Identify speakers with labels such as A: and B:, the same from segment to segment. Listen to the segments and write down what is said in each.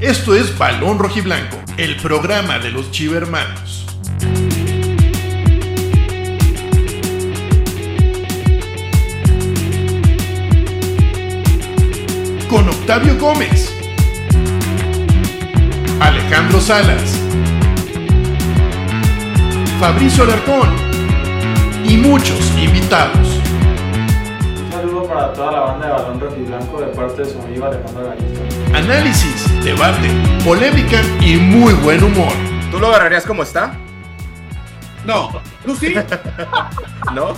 A: Esto es Balón Rojiblanco, el programa de los Chivermanos. Con Octavio Gómez, Alejandro Salas, Fabricio Alarcón y muchos invitados.
B: Un saludo para toda la banda de Balón Rojiblanco de parte de su amigo Alejandro Gañito.
A: Análisis, debate, polémica y muy buen humor.
C: ¿Tú lo agarrarías como está?
D: No, ¿tú sí?
C: ¿No?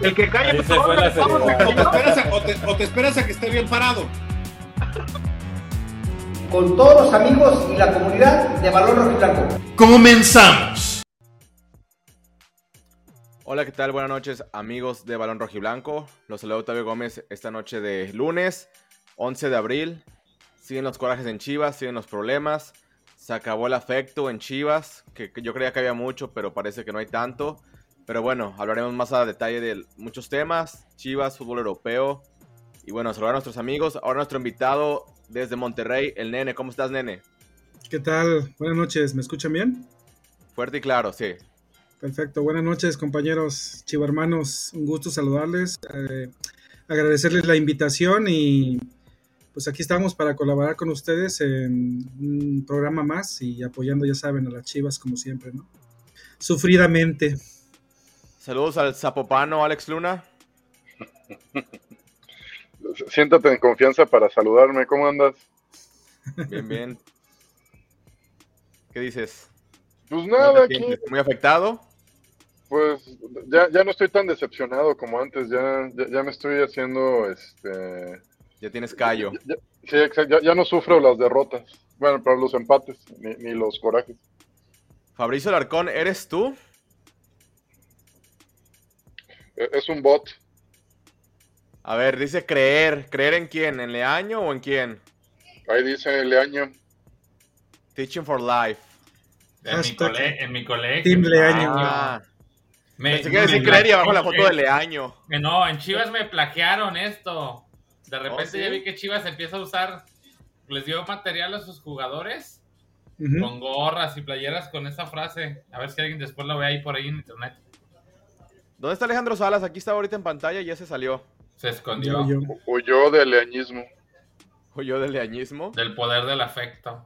D: El que cae por
B: se
D: favor,
B: la
D: o, te esperas a, o, te, o te esperas a que esté bien parado.
E: con todos los amigos y la comunidad de Balón Rojiblanco.
A: Comenzamos.
C: Hola, ¿qué tal? Buenas noches, amigos de Balón Rojiblanco. Los saludo Octavio Gómez esta noche de lunes, 11 de abril. Siguen los corajes en Chivas, siguen los problemas. Se acabó el afecto en Chivas, que, que yo creía que había mucho, pero parece que no hay tanto. Pero bueno, hablaremos más a detalle de muchos temas. Chivas, fútbol europeo. Y bueno, saludar a nuestros amigos. Ahora nuestro invitado desde Monterrey, el Nene. ¿Cómo estás, Nene?
F: ¿Qué tal? Buenas noches, ¿me escuchan bien?
C: Fuerte y claro, sí.
F: Perfecto, buenas noches compañeros chivarmanos, un gusto saludarles, eh, agradecerles la invitación y pues aquí estamos para colaborar con ustedes en un programa más y apoyando, ya saben, a las chivas como siempre, ¿no? Sufridamente.
C: Saludos al Zapopano, Alex Luna.
G: Siéntate en confianza para saludarme. ¿Cómo andas?
C: Bien, bien. ¿Qué dices?
G: Pues
C: ¿Cómo
G: nada, aquí?
C: ¿Muy afectado?
G: pues ya, ya no estoy tan decepcionado como antes. Ya, ya, ya me estoy haciendo, este...
C: Ya tienes callo.
G: ya- sí, exacto. Ya, ya no sufro las derrotas. Bueno, para los empates, ni, ni los corajes.
C: Fabricio Larcón, ¿eres tú?
G: E- Es un bot.
C: A ver, dice creer. ¿Creer en quién? ¿En Leaño o en quién?
G: Ahí dice Leaño.
C: Teaching for Life.
B: En mi, cole- en mi colegio.
F: Team Leaño.
C: Ah,
B: Me,
C: pensé que decir creer y abajo la foto de Leaño.
B: Que no, en Chivas me plagiaron esto. De repente
C: ¿Oh, sí?
B: ya vi que Chivas empieza a usar, les dio material a sus jugadores con gorras y playeras con esa frase. A ver si alguien después lo ve ahí por ahí en internet.
C: ¿Dónde está Alejandro Salas? Aquí está ahorita en pantalla y ya se salió.
B: Se escondió
F: Yo, yo.
G: O yo de leañismo.
C: O yo del leañismo.
B: del poder del afecto.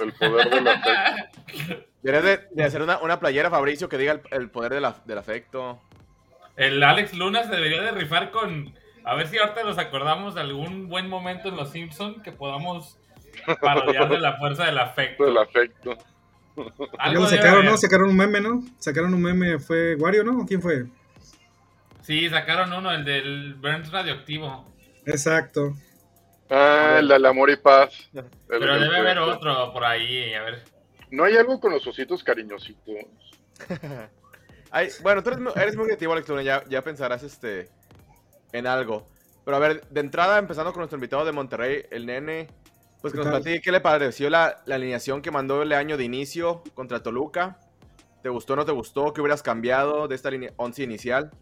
G: El poder de la fe.
C: Deberías de, de hacer una, una playera, Fabricio, que diga el, el poder de la- del afecto.
B: El Alex Luna se debería de rifar con. A ver si ahorita nos acordamos de algún buen momento en Los Simpson que podamos parodiar de la fuerza del afecto.
G: Del afecto.
B: Algo
F: sacaron. ¿no? Sacaron un meme, ¿no? Sacaron un meme, ¿fue Wario, no? ¿O ¿Quién fue?
B: Sí, sacaron uno, el del Burns radioactivo.
F: Exacto.
G: Ah, el del amor y paz. El-
B: Pero debe haber otro por ahí, a ver.
G: ¿No hay algo con los ositos cariñositos?
C: Ay, bueno, tú eres, eres muy creativo, Alex Luna, ya, ya pensarás este, en algo. Pero a ver, de entrada, empezando con nuestro invitado de Monterrey, el nene, pues que nos platique qué le pareció la, la alineación que mandó el año de inicio contra Toluca. ¿Te gustó o no te gustó? ¿Qué hubieras cambiado de esta once inicial?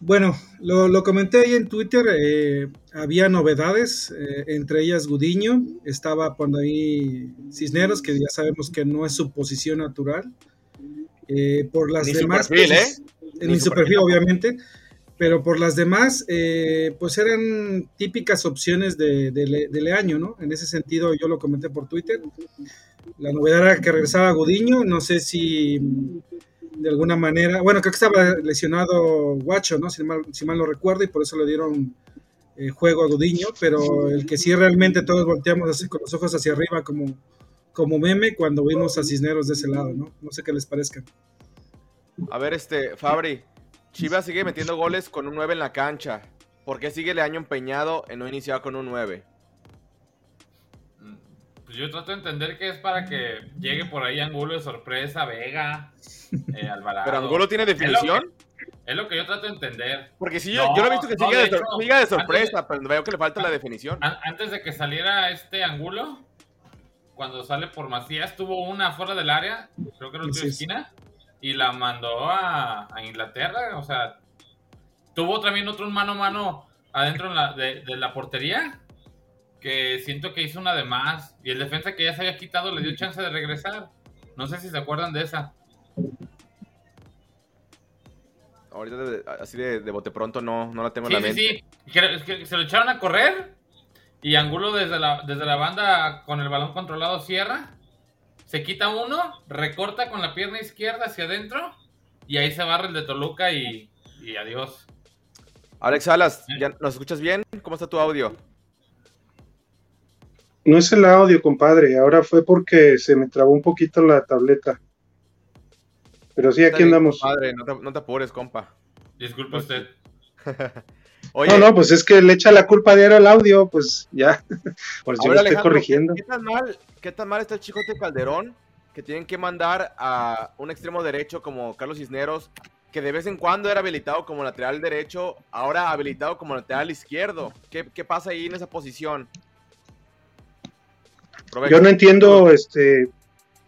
F: Bueno, lo, lo comenté ahí en Twitter, eh, había novedades, eh, entre ellas Gudiño, estaba por ahí Cisneros, que ya sabemos que no es su posición natural. Eh, por las
C: Ni su
F: demás...
C: perfil, ¿eh?
F: Ni, su perfil, obviamente, pero por las demás, eh, pues eran típicas opciones de, de, de Leaño, ¿no? En ese sentido, yo lo comenté por Twitter. La novedad era que regresaba Gudiño, no sé si mm, de alguna manera, bueno, creo que estaba lesionado Guacho, ¿no? Si mal, si mal no recuerdo, y por eso le dieron eh, juego a Gudiño, pero el que sí realmente todos volteamos así con los ojos hacia arriba como, como meme cuando vimos a Cisneros de ese lado, ¿no? No sé qué les parezca.
C: A ver, este, Fabri, Chivas sigue metiendo goles con un 9 en la cancha. ¿Por qué sigue el año empeñado en no iniciar con un 9?
B: Pues yo trato de entender que es para que llegue por ahí Angulo de sorpresa, Vega, eh, Alvarado.
C: ¿Pero Angulo tiene definición?
B: Es lo que yo trato de entender.
C: Porque si yo,
B: No,
C: yo lo he visto que
B: no,
C: sigue
B: de
C: de, sor-
B: hecho,
C: sigue de
B: antes de-
C: sorpresa, pero veo que le falta la definición.
B: An- antes de que saliera este Angulo, cuando sale por Macías, tuvo una fuera del área, creo que era de
F: sí.
B: Y la mandó a, a Inglaterra. O sea, tuvo también otro mano a mano adentro la- de, de la portería. que siento que hizo una de más y el defensa que ya se había quitado le dio chance de regresar. No sé si se acuerdan de esa.
C: Ahorita de- así de, de bote pronto no, no la tengo
B: Sí,
C: en la
B: sí,
C: mente.
B: sí. Que- que se lo echaron a correr y Angulo desde la, desde la banda con el balón controlado cierra. Se quita uno, recorta con la pierna izquierda hacia adentro y ahí se barra el de Toluca y, y adiós.
C: Alex Salas, ¿ya ¿nos escuchas bien? ¿Cómo está tu audio?
H: No es el audio, compadre. Ahora fue porque se me trabó un poquito la tableta. Pero sí, aquí andamos.
C: Padre, no te, no te apures, compa.
B: Disculpe usted.
C: Oye,
H: No, no, pues es que le echa la culpa diario al audio, pues ya.
C: A
H: yo lo estoy corrigiendo.
C: ¿qué, qué tan mal, ¿qué tan mal está el Chicote Calderón que tienen que mandar a un extremo derecho como Carlos Cisneros, que de vez en cuando era habilitado como lateral derecho, ahora habilitado como lateral izquierdo? ¿Qué, qué pasa ahí en esa posición? Provecho.
H: Yo no entiendo, este,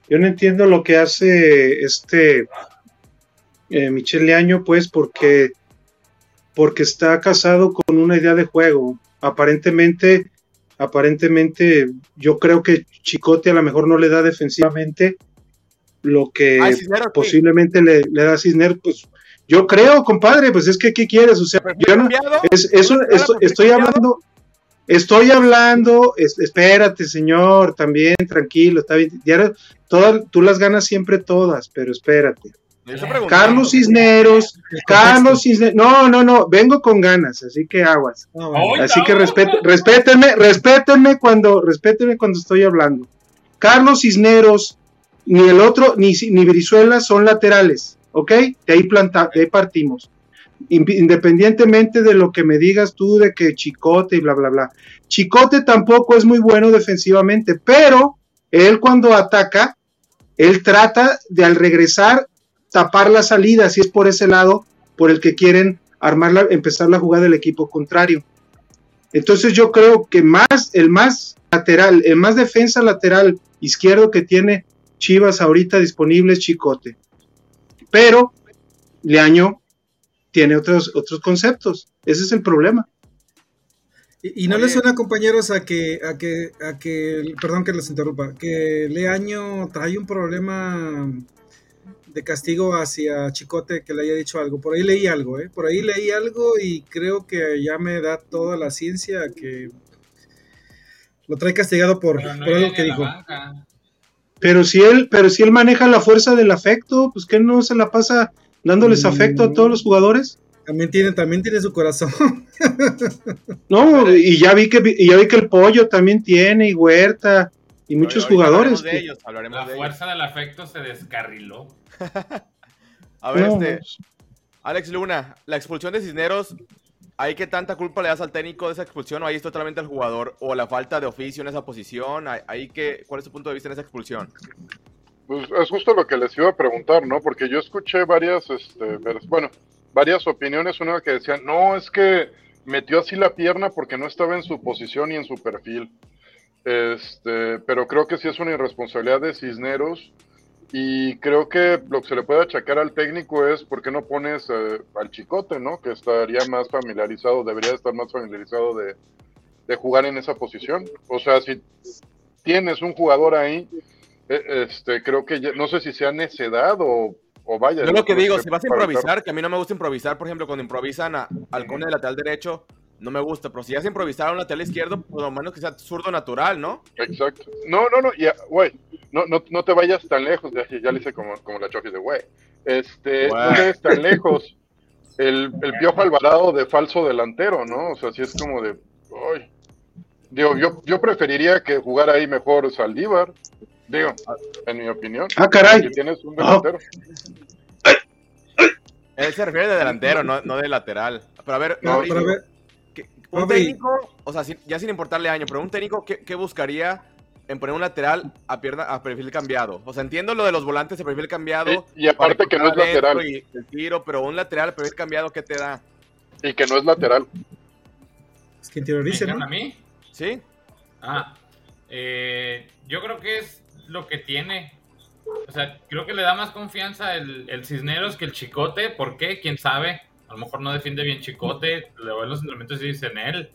H: yo no entiendo lo que hace este eh, Michel Leaño, pues, porque, porque está casado con una idea de juego. Aparentemente, aparentemente, yo creo que Chicote a lo mejor no le da defensivamente lo que
C: Ah,
H: posiblemente le, le da Cisner, pues yo creo, compadre, pues es que ¿qué quieres? O sea,
C: ¿Perfil
H: yo no, estoy hablando, estoy hablando, es- espérate, señor, también, tranquilo, está bien, ya, todas, tú las ganas siempre todas, pero espérate.
C: Preguntando.
H: Carlos Cisneros, Carlos Cisneros, no, no, no, vengo con ganas, así que aguas.
F: Ah, bueno.
B: ¡Ay,
H: Así que
B: no!
H: respet, respétenme, respétenme cuando, respétenme cuando estoy hablando. Carlos Cisneros, ni el otro, ni, ni Brizuela son laterales, ¿ok? De ahí, planta, de ahí partimos. In- Independientemente de lo que me digas tú de que Chicote y bla, bla, bla. Chicote tampoco es muy bueno defensivamente, pero él cuando ataca, él trata de al regresar tapar la salida, si es por ese lado por el que quieren armar la, empezar la jugada del equipo contrario. Entonces yo creo que más, el más lateral, el más defensa lateral izquierdo que tiene Chivas ahorita disponible es Chicote. Pero Leaño tiene otros, otros conceptos. Ese es el problema.
F: Y, y no
C: Oye.
F: les suena, compañeros, a que, a que, a que, perdón que les interrumpa, que Leaño trae un problema de castigo hacia Chicote que le haya dicho algo. Por ahí leí algo, ¿eh? Por ahí leí algo y creo que ya me da toda la ciencia que lo trae castigado por,
B: no
F: por algo que dijo.
B: banca.
H: Pero si él, pero si él maneja la fuerza del afecto, pues que no se la pasa dándoles
F: Mm.
H: afecto a todos los jugadores.
F: También tiene, también tiene su corazón.
H: No, y ya vi que y ya vi que el pollo también tiene, y Huerta, y muchos jugadores.
C: Hablaremos de ellos, hablaremos
B: La
C: de ellos.
B: fuerza del afecto se descarriló.
C: A ver,
H: No,
C: este, Alex Luna, la expulsión de Cisneros, ¿hay que tanta culpa le das al técnico de esa expulsión o ahí es totalmente al jugador? ¿O la falta de oficio en esa posición? ¿Hay- ¿Hay que, ¿Cuál es tu punto de vista en esa expulsión?
G: Pues es justo lo que les iba a preguntar, ¿no? Porque yo escuché varias, este, bueno, varias opiniones. Una que decían, no, es que metió así la pierna porque no estaba en su posición y en su perfil. Este, pero creo que sí es una irresponsabilidad de Cisneros. Y creo que lo que se le puede achacar al técnico es por qué no pones eh, al chicote, ¿no? Que estaría más familiarizado, debería estar más familiarizado de, de jugar en esa posición. O sea, si tienes un jugador ahí, eh, este, creo que ya- no sé si sea necedad o, o vaya.
C: Yo lo que digo, si vas a improvisar, que a mí no me gusta improvisar, por ejemplo, cuando improvisan a, al cone de lateral derecho, no me gusta, pero si vas a improvisar a un lateral izquierdo, por lo menos que sea zurdo natural, ¿no?
G: Exacto. No, no, no, ya, güey, no, no, no te vayas tan lejos, ya, ya le hice como, como la choque de güey. Este, no te vayas tan lejos. El, el Piojo Alvarado de falso delantero, ¿no? O sea, si es como de, ay. Digo, yo, yo preferiría que jugara ahí mejor Saldívar, digo, en mi opinión.
H: Ah, caray.
G: Que tienes un delantero.
C: Él se refiere de delantero, no, no de lateral. Pero a ver,
F: No,
C: Mauricio,
F: pero a ver,
C: ¿qué- un técnico, o sea, sin- ya sin importarle año, pero un técnico, ¿qué, qué buscaría en poner un lateral a pierna a perfil cambiado? O sea, entiendo lo de los volantes de perfil cambiado.
G: Y, y aparte que no es lateral.
C: Y el tiro, pero un lateral a perfil cambiado, ¿qué te da?
G: Y que no es lateral.
F: es que
B: ¿Me
F: ¿no?
B: a mí?
C: ¿Sí?
B: Ah, eh, yo creo que es lo que tiene. O sea, creo que le da más confianza el, el Cisneros que el Chicote. ¿Por qué? ¿Quién sabe? A lo mejor no defiende bien Chicote. Luego en los entrenamientos y dicen él.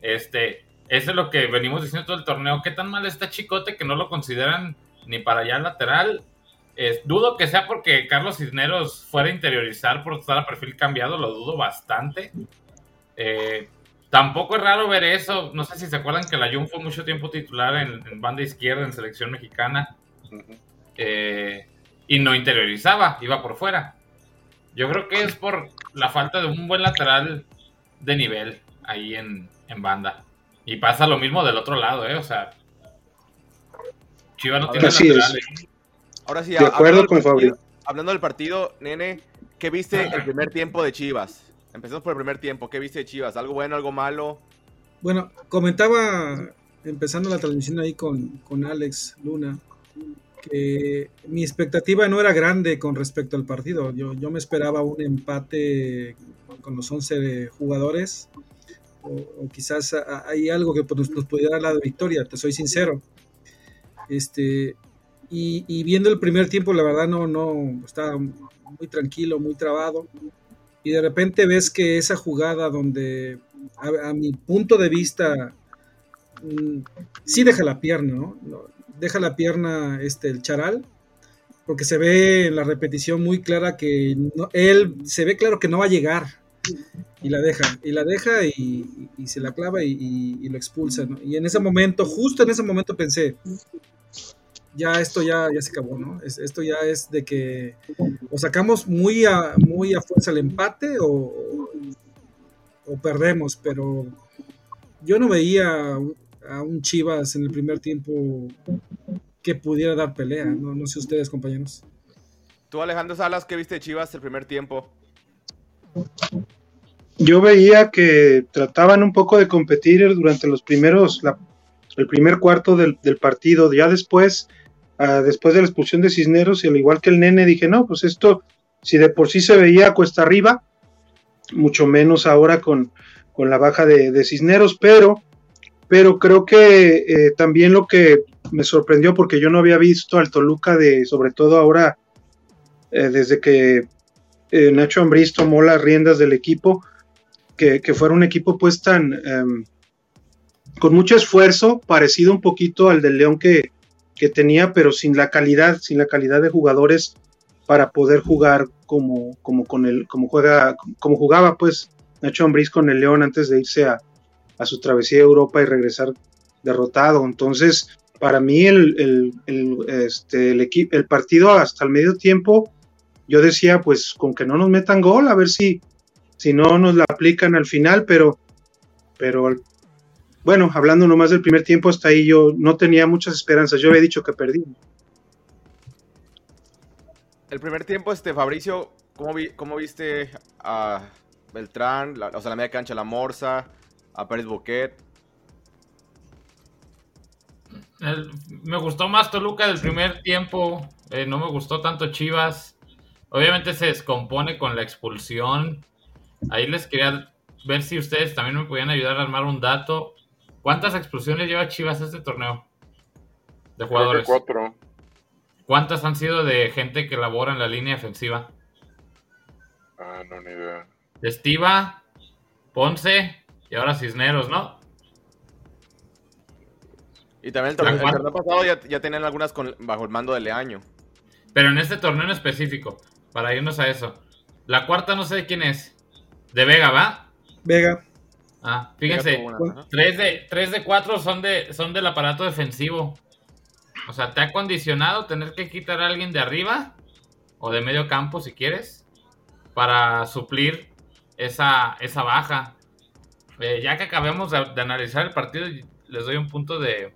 B: Este, eso es lo que venimos diciendo todo el torneo. ¿Qué tan mal está Chicote que no lo consideran ni para allá lateral? dudo que sea porque Carlos Cisneros fuera a interiorizar por estar a perfil cambiado, lo dudo bastante. Eh, tampoco es raro ver eso. No sé si se acuerdan que la Jun fue mucho tiempo titular en, banda izquierda en selección mexicana eh, y no interiorizaba, iba por fuera. Yo creo que es por la falta de un buen lateral de nivel ahí en, banda. Y pasa lo mismo del otro lado, ¿eh? O sea, Chivas no tiene laterales.
C: Ahora sí, de acuerdo con Fabio. Hablando del partido, nene, ¿qué viste el primer tiempo de Chivas? Empezamos por el primer tiempo. ¿Qué viste de Chivas? ¿Algo bueno, algo malo?
F: Bueno, comentaba, empezando la transmisión ahí con, con Alex Luna, que mi expectativa no era grande con respecto al partido. Yo, yo me esperaba un empate con los 11 jugadores, o, quizás hay algo que nos, nos pudiera dar la victoria, te soy sincero. Este, y, viendo el primer tiempo, la verdad no, no, estaba muy tranquilo, muy trabado. Y de repente ves que esa jugada donde, a, mi punto de vista, mm, sí deja la pierna, ¿no? Deja la pierna este, el charal, porque se ve en la repetición muy clara que él, se ve claro que no va a llegar. Y la deja, y la deja y, se la clava y, lo expulsa, Y en ese momento, justo en ese momento pensé, ya esto ya, ya se acabó, ¿no? esto ya es de que o sacamos muy a, muy a fuerza el empate o, o perdemos, pero yo no veía a un Chivas en el primer tiempo que pudiera dar pelea, no, no sé ustedes, compañeros.
C: Tú, Alejandro Salas, ¿qué viste de Chivas el primer tiempo?
H: Yo veía que trataban un poco de competir durante los primeros, el primer cuarto del, del partido, ya después después de la expulsión de Cisneros, y al igual que el nene, dije, no, pues esto, si de por sí se veía cuesta arriba, mucho menos ahora con, con la baja de, Cisneros, pero, pero creo que eh, también lo que me sorprendió, porque yo no había visto al Toluca de, sobre todo ahora, eh, desde que eh, Nacho Ambriz tomó las riendas del equipo, que, que fuera un equipo pues tan... Em, con mucho esfuerzo, parecido un poquito al del León que, que tenía, pero sin la calidad, sin la calidad de jugadores para poder jugar como, como con el, como juega, como jugaba pues Nacho Ambriz con el León antes de irse a, su travesía a Europa y regresar derrotado. Entonces, para mí el, el, este, el, el partido hasta el medio tiempo, yo decía, pues con que no nos metan gol, a ver si, si no nos la aplican al final, pero, pero bueno, hablando nomás del primer tiempo, hasta ahí yo no tenía muchas esperanzas. Yo había dicho que perdí.
C: El primer tiempo, este Fabricio, ¿cómo, viste a Beltrán, o sea, la media cancha, la Morsa, a Pérez Boquet?
B: me gustó más Toluca del primer tiempo, eh, no me gustó tanto Chivas. Obviamente se descompone con la expulsión. Ahí les quería ver si ustedes también me podían ayudar a armar un dato. ¿Cuántas explosiones lleva Chivas este torneo? De jugadores.
G: cuatro.
B: ¿Cuántas han sido de gente que labora en la línea defensiva?
G: Ah, no, ni idea.
B: Estiva, Ponce y ahora Cisneros, ¿no?
C: Y también el torneo, pasado ya, ya, tenían algunas bajo el mando de Leaño.
B: Pero en este torneo en específico, para irnos a eso. La cuarta no sé de quién es. De Vega, ¿va?
F: Vega.
B: Ah, fíjense, 3 de, 3 de 4 son, de, son del aparato defensivo. O sea, te ha condicionado tener que quitar a alguien de arriba o de medio campo si quieres para suplir esa, esa baja. Eh, ya que acabemos de, analizar el partido, les doy un punto de,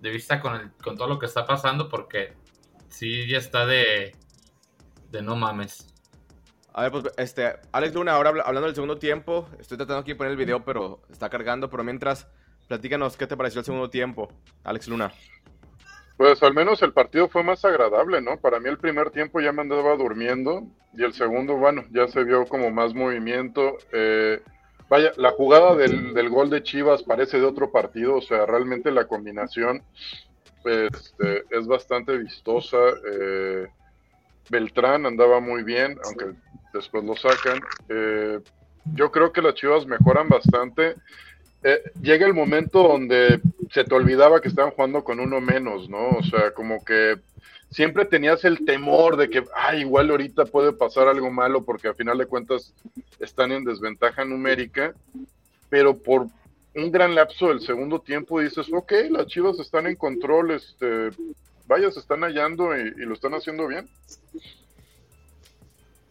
B: de vista con, el, con todo lo que está pasando porque sí ya está de, de no mames.
C: A ver, pues, este, Alex Luna, ahora hablando del segundo tiempo, estoy tratando aquí de poner el video, pero está cargando, pero mientras, platícanos qué te pareció el segundo tiempo, Alex Luna.
G: Pues al menos el partido fue más agradable, ¿no? Para mí el primer tiempo ya me andaba durmiendo y el segundo, bueno, ya se vio como más movimiento. Eh, vaya, la jugada del, del, gol de Chivas parece de otro partido, o sea, realmente la combinación este, es bastante vistosa. Eh, Beltrán andaba muy bien, aunque después lo sacan. Eh, yo creo que las Chivas mejoran bastante eh, llega el momento donde se te olvidaba que estaban jugando con uno menos, ¿no? O sea, como que siempre tenías el temor de que, ah, igual ahorita puede pasar algo malo porque a final de cuentas están en desventaja numérica, pero por un gran lapso del segundo tiempo dices, ok, las chivas están en control, este, vaya, se están hallando y, y lo están haciendo bien.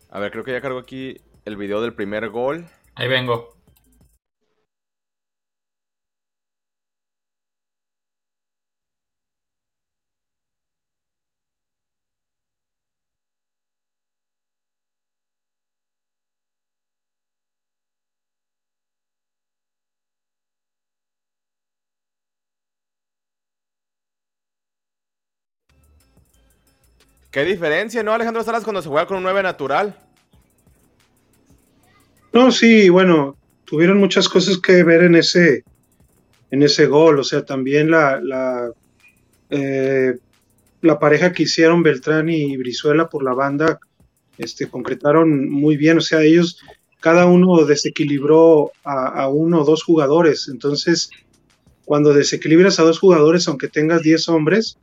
C: A ver, creo que ya cargo aquí el video del primer gol.
B: Ahí vengo.
C: Qué diferencia, ¿no, Alejandro Salas, cuando se juega con un 9 natural?
H: No, sí, bueno, tuvieron muchas cosas que ver en ese, en ese gol. O sea, también la, eh, la pareja que hicieron Beltrán y Brizuela por la banda, este, concretaron muy bien. O sea, ellos, cada uno desequilibró a, a uno o dos jugadores. Entonces, cuando desequilibras a dos jugadores, aunque tengas 10 hombres,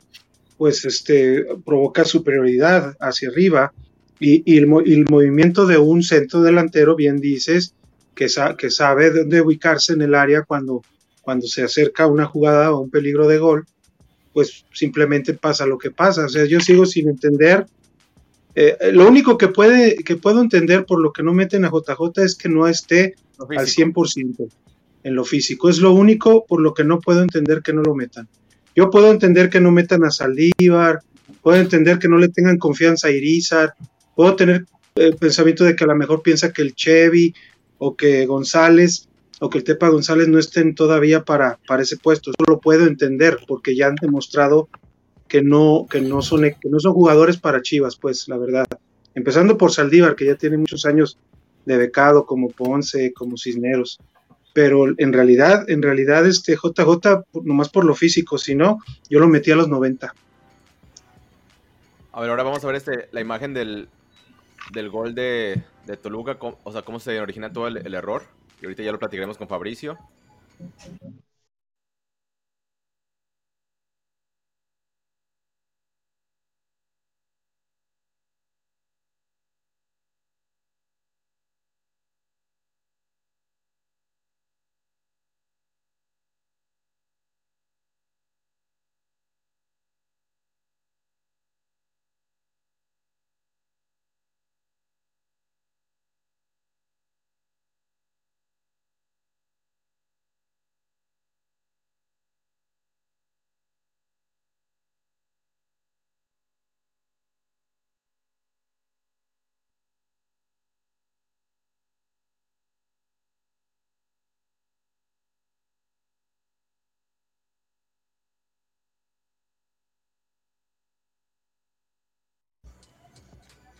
H: pues este, provoca superioridad hacia arriba. Y, y, el, y, el, movimiento de un centro delantero, bien dices, que, sa que sabe dónde ubicarse en el área cuando, cuando se acerca una jugada o un peligro de gol, pues simplemente pasa lo que pasa. O sea, yo sigo sin entender. Eh, lo único que, puede, que puedo entender por lo que no meten a JJ es que no esté al 100% en lo físico. Es lo único por lo que no puedo entender que no lo metan. Yo puedo entender que no metan a Saldívar, puedo entender que no le tengan confianza a Irizar, puedo tener el pensamiento de que a lo mejor piensa que el Chevy o que González o que el Tepa González no estén todavía para, para ese puesto. Eso lo puedo entender porque ya han demostrado que no, que, no son, que no son jugadores para Chivas, pues la verdad. Empezando por Saldívar, que ya tiene muchos años de becado, como Ponce, como Cisneros pero en realidad, en realidad, este JJ, nomás por lo físico, si no, yo lo metí a los 90.
C: A ver, ahora vamos a ver este, la imagen del, del gol de, de Toluca, o sea, cómo se origina todo el, el, error. Y ahorita ya lo platicaremos con Fabricio.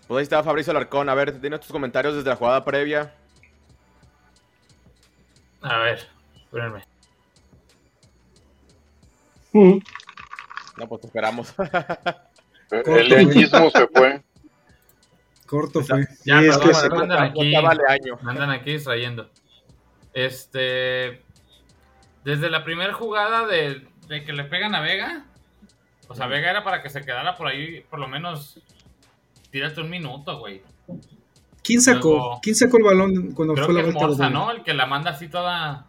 C: Pues ahí está Fabricio Alarcón. A ver, tiene tus comentarios desde la jugada previa.
B: A ver, espérenme.
C: Mm. No, pues esperamos.
G: el leñismo se fue.
F: Corto fue.
B: Ya,
F: Sí, es
B: perdón,
F: que se-
B: me andan aquí,
C: vale año.
B: me andan aquí distrayendo. Este. Desde la primera jugada de, de que le pegan a Vega. O sea, Vega era para que se quedara por ahí, por lo menos. Tírate un minuto, güey.
F: ¿Quién sacó?
B: Luego-
F: ¿Quién sacó el balón cuando
B: Creo
F: fue
B: que
F: la
B: es
F: vuelta de
B: Morza,
F: gol?
B: ¿no? El que la manda así toda.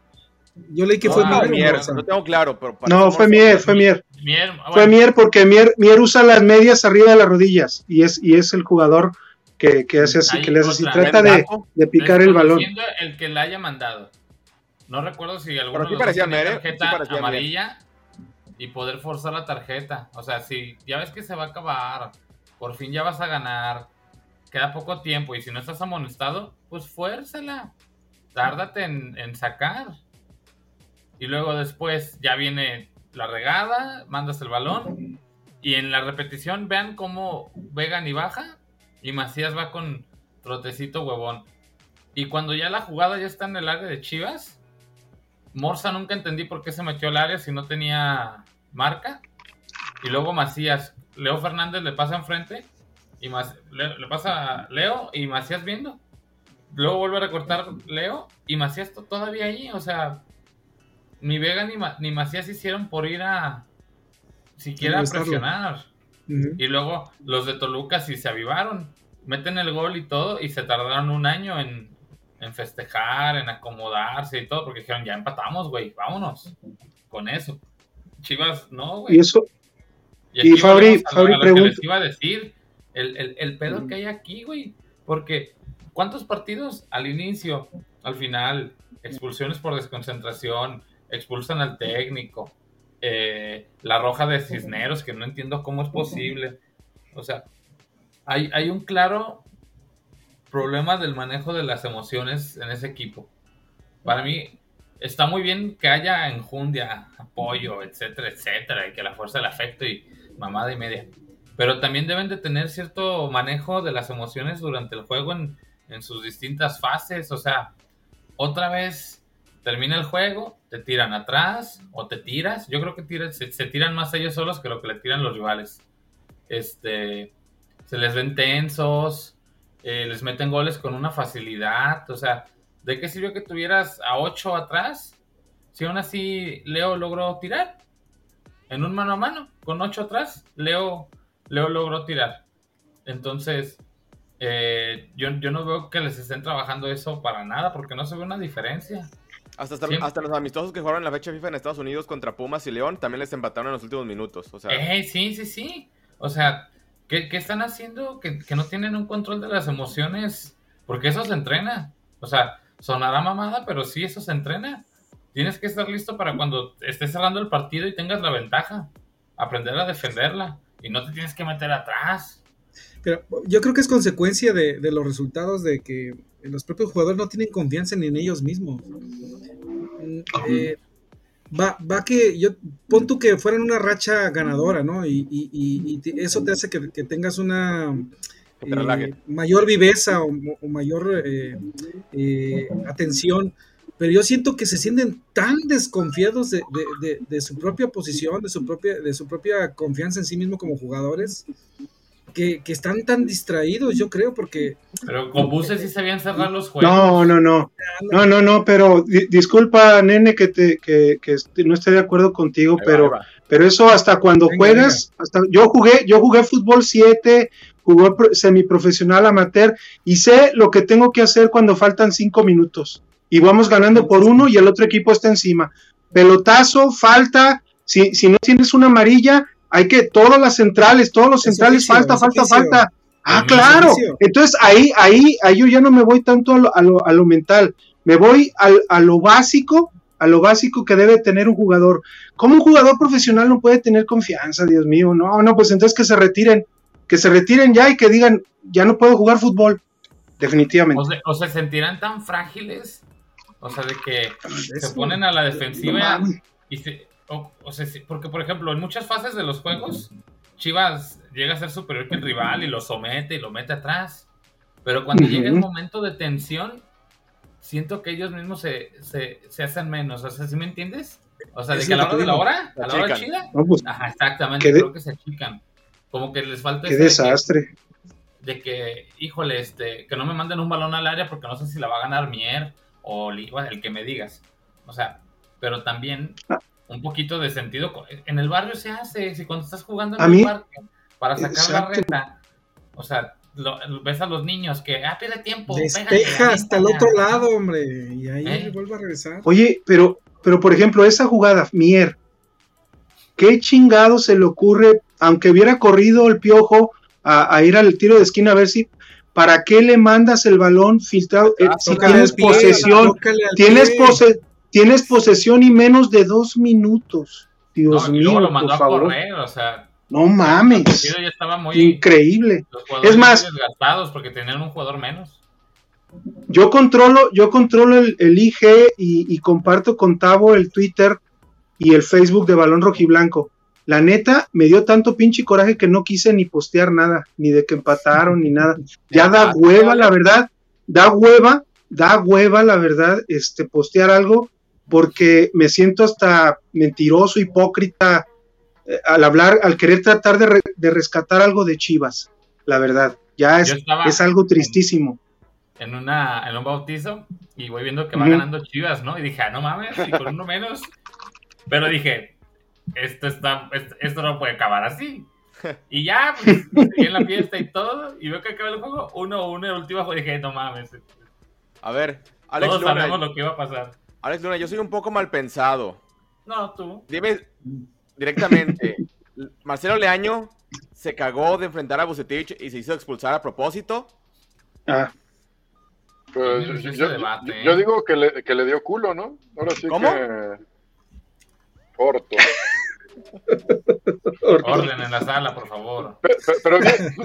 F: Yo leí que fue
C: Ah,
F: Mier Morza.
C: no tengo claro, pero para
H: No, fue Mier, fue Mier.
B: Mier,
H: Fue
B: bueno,
H: Mier porque Mier, Mier usa las medias arriba de las rodillas y es, y es el jugador que, que hace así,
B: Ahí
H: que le hace así, trata de, de picar el balón.
B: el que la haya mandado. No recuerdo si alguno de los
C: parecía
B: tenía
C: ¿eh?
B: tarjeta
C: Sí parecía Mier.
B: amarilla y poder forzar la tarjeta. O sea, si ya ves que se va a acabar, por fin ya vas a ganar, queda poco tiempo y si no estás amonestado, pues fuérzala. Tárdate en, sacar. Y luego después ya viene la regada, mandas el balón y en la repetición vean cómo Vega ni baja y Macías va con trotecito huevón. Y cuando ya la jugada ya está en el área de Chivas, Morza nunca entendí por qué se metió al área si no tenía marca. Y luego Macías, Leo Fernández le pasa enfrente y Mac- le, le pasa a Leo y Macías viendo. Luego vuelve a recortar Leo y Macías to- todavía ahí, o sea, ni Vega ni, Ma- ni Macías hicieron por ir a siquiera a presionar. Y luego los de Toluca sí se avivaron. Meten el gol y todo y se tardaron un año en, en festejar, en acomodarse y todo, porque dijeron, ya empatamos, güey, vámonos con eso. Chivas, no, güey.
H: Y eso,
B: Y,
H: Y Fabri- Fabri pregunta-
B: les iba a decir, el, el, el pedo que hay aquí, güey. Porque, ¿cuántos partidos al inicio, al final, expulsiones por desconcentración, expulsan al técnico, eh, la roja de Cisneros, que no entiendo cómo es posible. O sea, hay, hay un claro problema del manejo de las emociones en ese equipo. Para mí, está muy bien que haya enjundia, apoyo, etcétera, etcétera, y que la fuerza del afecto y mamada y media. Pero también deben de tener cierto manejo de las emociones durante el juego en, en sus distintas fases. O sea, otra vez termina el juego, te tiran atrás o te tiras. Yo creo que se tiran más ellos solos que lo que le tiran los rivales. Este, se les ven tensos, eh, les meten goles con una facilidad. O sea, ¿de qué sirvió que tuvieras a 8 atrás? Si aún así Leo logró tirar en un mano a mano, con 8 atrás, Leo, Leo logró tirar. Entonces, eh, yo, yo no veo que les estén trabajando eso para nada, porque no se ve una diferencia.
C: Hasta, hasta, los amistosos que jugaron la fecha FIFA en Estados Unidos contra Pumas y León también les empataron en los últimos minutos. O sea,
B: Eh, sí, sí, sí. O sea, ¿qué, qué están haciendo? Que, que no tienen un control de las emociones, porque eso se entrena. O sea, sonará mamada, pero sí, eso se entrena. Tienes que estar listo para cuando estés cerrando el partido y tengas la ventaja. Aprender a defenderla. Y no te tienes que meter atrás.
F: Pero yo creo que es consecuencia de, de los resultados de que los propios jugadores no tienen confianza ni en ellos mismos. Eh, va, va que yo pon tú que fueran una racha ganadora, ¿no? Y, y- y- y te- eso te hace que, que tengas una eh, mayor viveza o, o mayor eh, eh, atención. Pero yo siento que se sienten tan desconfiados de, de- de- de su propia posición, de su propia, de su propia confianza en sí mismo como jugadores, que, que están tan distraídos, yo creo, porque
B: Pero con buses sí sabían cerrar los juegos.
H: no, no, no. No, no, no, pero di- disculpa, nene, que, te, que, que est- no esté de acuerdo contigo,
C: va,
H: pero. Pero eso hasta cuando
F: Venga,
H: juegas, hasta yo jugué, yo jugué fútbol 7, jugué pro- semiprofesional amateur y sé lo que tengo que hacer cuando faltan cinco minutos y vamos ganando por uno y el otro equipo está encima. Pelotazo, falta, si, si no tienes una amarilla, hay que todas las centrales, todos los
F: Es
H: centrales,
F: oficio,
H: falta, falta,
F: oficio.
H: falta. Ah, claro. Entonces ahí, ahí, ahí yo ya no me voy tanto a lo, a lo, a lo mental, me voy al- a lo básico, a lo básico que debe tener un jugador. ¿Cómo un jugador profesional no puede tener confianza, Dios mío? No, no, pues entonces que se retiren, que se retiren ya y que digan, ya no puedo jugar fútbol. Definitivamente.
B: O se, o se sentirán tan frágiles. O sea, de que se ponen a la defensiva y se, o, o sea, porque por ejemplo, en muchas fases de los juegos, Chivas llega a ser superior que el rival y lo somete y lo mete atrás. Pero cuando llega el momento de tensión, siento que ellos mismos se, se, se hacen menos. O sea, ¿sí me entiendes? O sea, de que a la hora de la hora, a la hora chida,
H: No, pues,
B: ajá, exactamente,
H: de-
B: creo que se achican. Como que les falta
H: qué
B: ese de que-
H: desastre.
B: de que, híjole, este, que no me manden un balón al área porque no sé si la va a ganar Mier o el que me digas. O sea, pero también
H: Ah.
B: un poquito de sentido. En el barrio se hace, si cuando estás jugando en
H: A
B: el
H: mí-
B: parque para sacar la reta, o sea, lo- ves a los niños que, ah, pierde tiempo.
F: Despeja hasta el otro lado, hombre, y ahí
B: ¿Eh?
F: vuelve a regresar.
H: Oye, pero, pero por ejemplo, esa jugada, Mier, ¿qué chingado se le ocurre, aunque hubiera corrido el piojo a, a ir al tiro de esquina a ver si, ¿para qué le mandas el balón filtrado? Eh, si
F: Tócale
H: tienes
F: pie,
H: posesión, tienes,
F: pie.
H: pose- tienes posesión y menos de dos minutos. Dios
B: No,
H: mío,
B: lo mandó
H: por
B: a
H: favor.
B: correr, o sea,
H: No mames.
B: partido ya estaba muy.
H: Increíble.
B: Los jugadores
H: Es más-
B: desgastados porque tenían un jugador menos.
H: Yo controlo, yo controlo el, el IG y, y comparto con Tavo el Twitter y el Facebook de Balón Rojiblanco. La neta, me dio tanto pinche coraje que no quise ni postear nada, ni de que empataron, ni nada. Ya da hueva, la verdad, da hueva, da hueva, la verdad, este, postear algo, porque me siento hasta mentiroso, hipócrita, eh, al hablar, al querer tratar de, re- de rescatar algo de Chivas, la verdad. Ya es, es algo tristísimo.
B: en una en un bautizo y voy viendo que va ganando Chivas, ¿no? Y dije, ah, no mames, y con uno menos. Pero dije, esto, está, esto, esto no puede acabar así. Y ya, pues, seguí en la fiesta y todo, y veo que acaba el juego, uno, uno, el último juego, y dije, no mames,
C: A ver, Alex
B: todos
C: Luna,
B: sabemos lo que iba a pasar.
C: Alex Luna, yo soy un poco mal pensado.
B: No, tú.
C: Dime directamente, Marcelo Leaño se cagó de enfrentar a Bucetich y se hizo expulsar a propósito.
H: Ah,
G: Pues,
B: ¿eh?
G: yo digo que le, que le dio culo, ¿no? Ahora sí
C: ¿Cómo?
G: que. Corto.
B: Orden en la sala, por favor.
G: Pe- pe- Pero,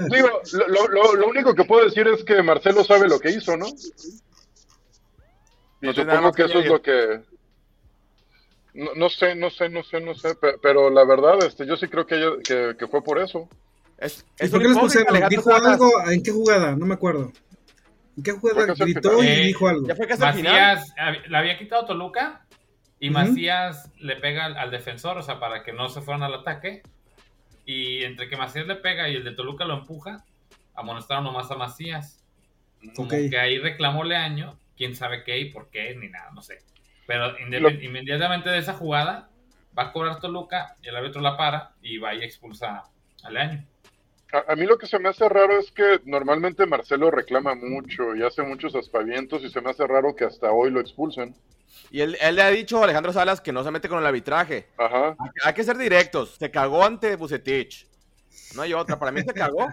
G: digo, lo, lo- lo- lo único que puedo decir es que Marcelo sabe lo que hizo, ¿no? Y
C: No
G: supongo que
C: que
G: eso es lo que. No, no sé, no sé, no sé, no sé, pe- pero la verdad, este, yo sí creo que, ella- que, que fue por eso.
C: Es,
F: ¿Y
C: es
F: por qué les pusieron? ¿Dijo algo? ¿En qué jugada? No me acuerdo. ¿En qué jugada gritó y
B: final.
F: dijo algo?
C: Ya fue casi al final.
B: Macías hab- le había quitado Toluca y. Macías le pega al, al defensor, o sea, para que no se fueran al ataque. Y entre que Macías le pega y el de Toluca lo empuja, amonestaron nomás a Macías. Como
F: Ok.
B: que ahí reclamó Leaño, quién sabe qué y por qué, ni nada, no sé. Pero inmediatamente de esa jugada, va a cobrar Toluca y el árbitro la para y va y expulsa a Leaño.
G: A, a mí lo que se me hace raro es que normalmente Marcelo reclama mucho y hace muchos aspavientos y se me hace raro que hasta hoy lo expulsen.
C: Y él, él le ha dicho a Alejandro Salas que no se mete con el arbitraje.
G: Ajá.
C: Hay- Hay que ser directos. Se cagó ante Bucetich. No hay otra. Para mí se cagó.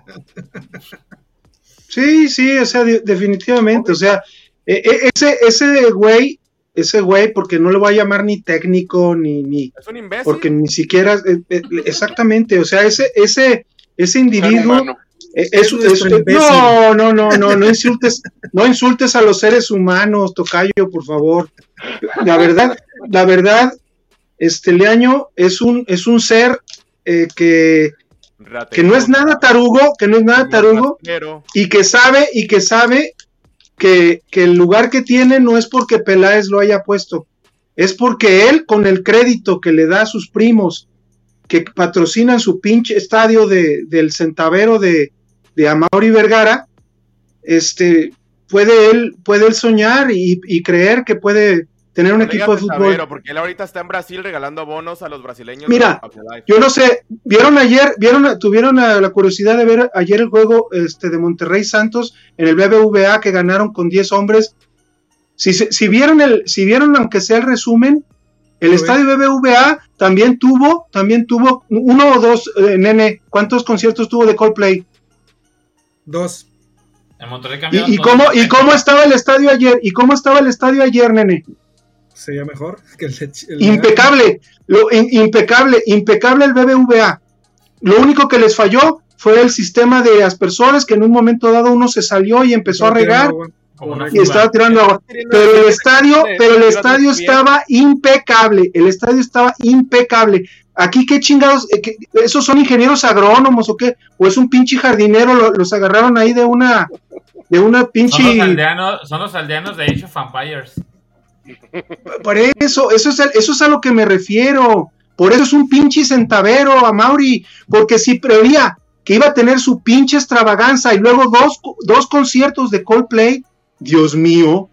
H: Sí, sí, o sea, de- definitivamente, o sea, e- e- ese, ese güey, ese güey, porque no le voy a llamar ni técnico, ni, ni,
C: Es un imbécil.
H: porque ni siquiera, eh, eh, exactamente, o sea, ese, ese, ese individuo, eh,
F: Es
H: es- es- no, no, no, no, no insultes, no insultes a los seres humanos, Tocayo, por favor. La verdad, la verdad, este Leaño es un, es un ser eh, que, que no es nada tarugo, que no es nada tarugo, y que sabe y que sabe que, que el lugar que tiene no es porque Peláez lo haya puesto, es porque él con el crédito que le da a sus primos que patrocinan su pinche estadio de, del centavero de, de Amauri Vergara, este puede él, puede él soñar y, y creer que puede tener un
C: no
H: equipo de fútbol.
C: Savero, porque él ahorita está en Brasil regalando bonos a los brasileños.
H: Mira. Yo no sé, vieron ayer, vieron, tuvieron la, la curiosidad de ver ayer el juego este, de Monterrey Santos en el BBVA que ganaron con 10 hombres. Si, se- si vieron el, si vieron aunque sea el resumen, el
F: vi.
H: estadio BBVA también tuvo, también tuvo uno o dos, eh, nene, ¿cuántos conciertos tuvo de Coldplay?
F: Dos.
B: En Monterrey cambiaron
H: ¿Y, y cómo, y cómo estaba el estadio ayer? ¿Y cómo estaba el estadio ayer, nene?
F: Sería mejor que el, de- el de-
H: Impecable, lo, in- impecable, impecable el BBVA. Lo único que les falló fue el sistema de aspersores, que en un momento dado uno se salió y empezó a
F: Estaba
H: regar
F: agua.
H: Y estaba tirando agua. Pero el estadio, pero el estadio estaba impecable, el estadio estaba impecable. Aquí qué chingados, eh, qué- esos son ingenieros agrónomos o qué, o es un pinche jardinero, lo- los agarraron ahí de una, de una
B: Son los,
H: pinche,
B: aldeanos, son los aldeanos de Age of Vampires.
H: Por eso, eso es, eso es a lo que me refiero. Por eso es un pinche centavero a Mauri, porque si prevía que iba a tener su pinche extravaganza y luego dos, dos conciertos de Coldplay, Dios mío,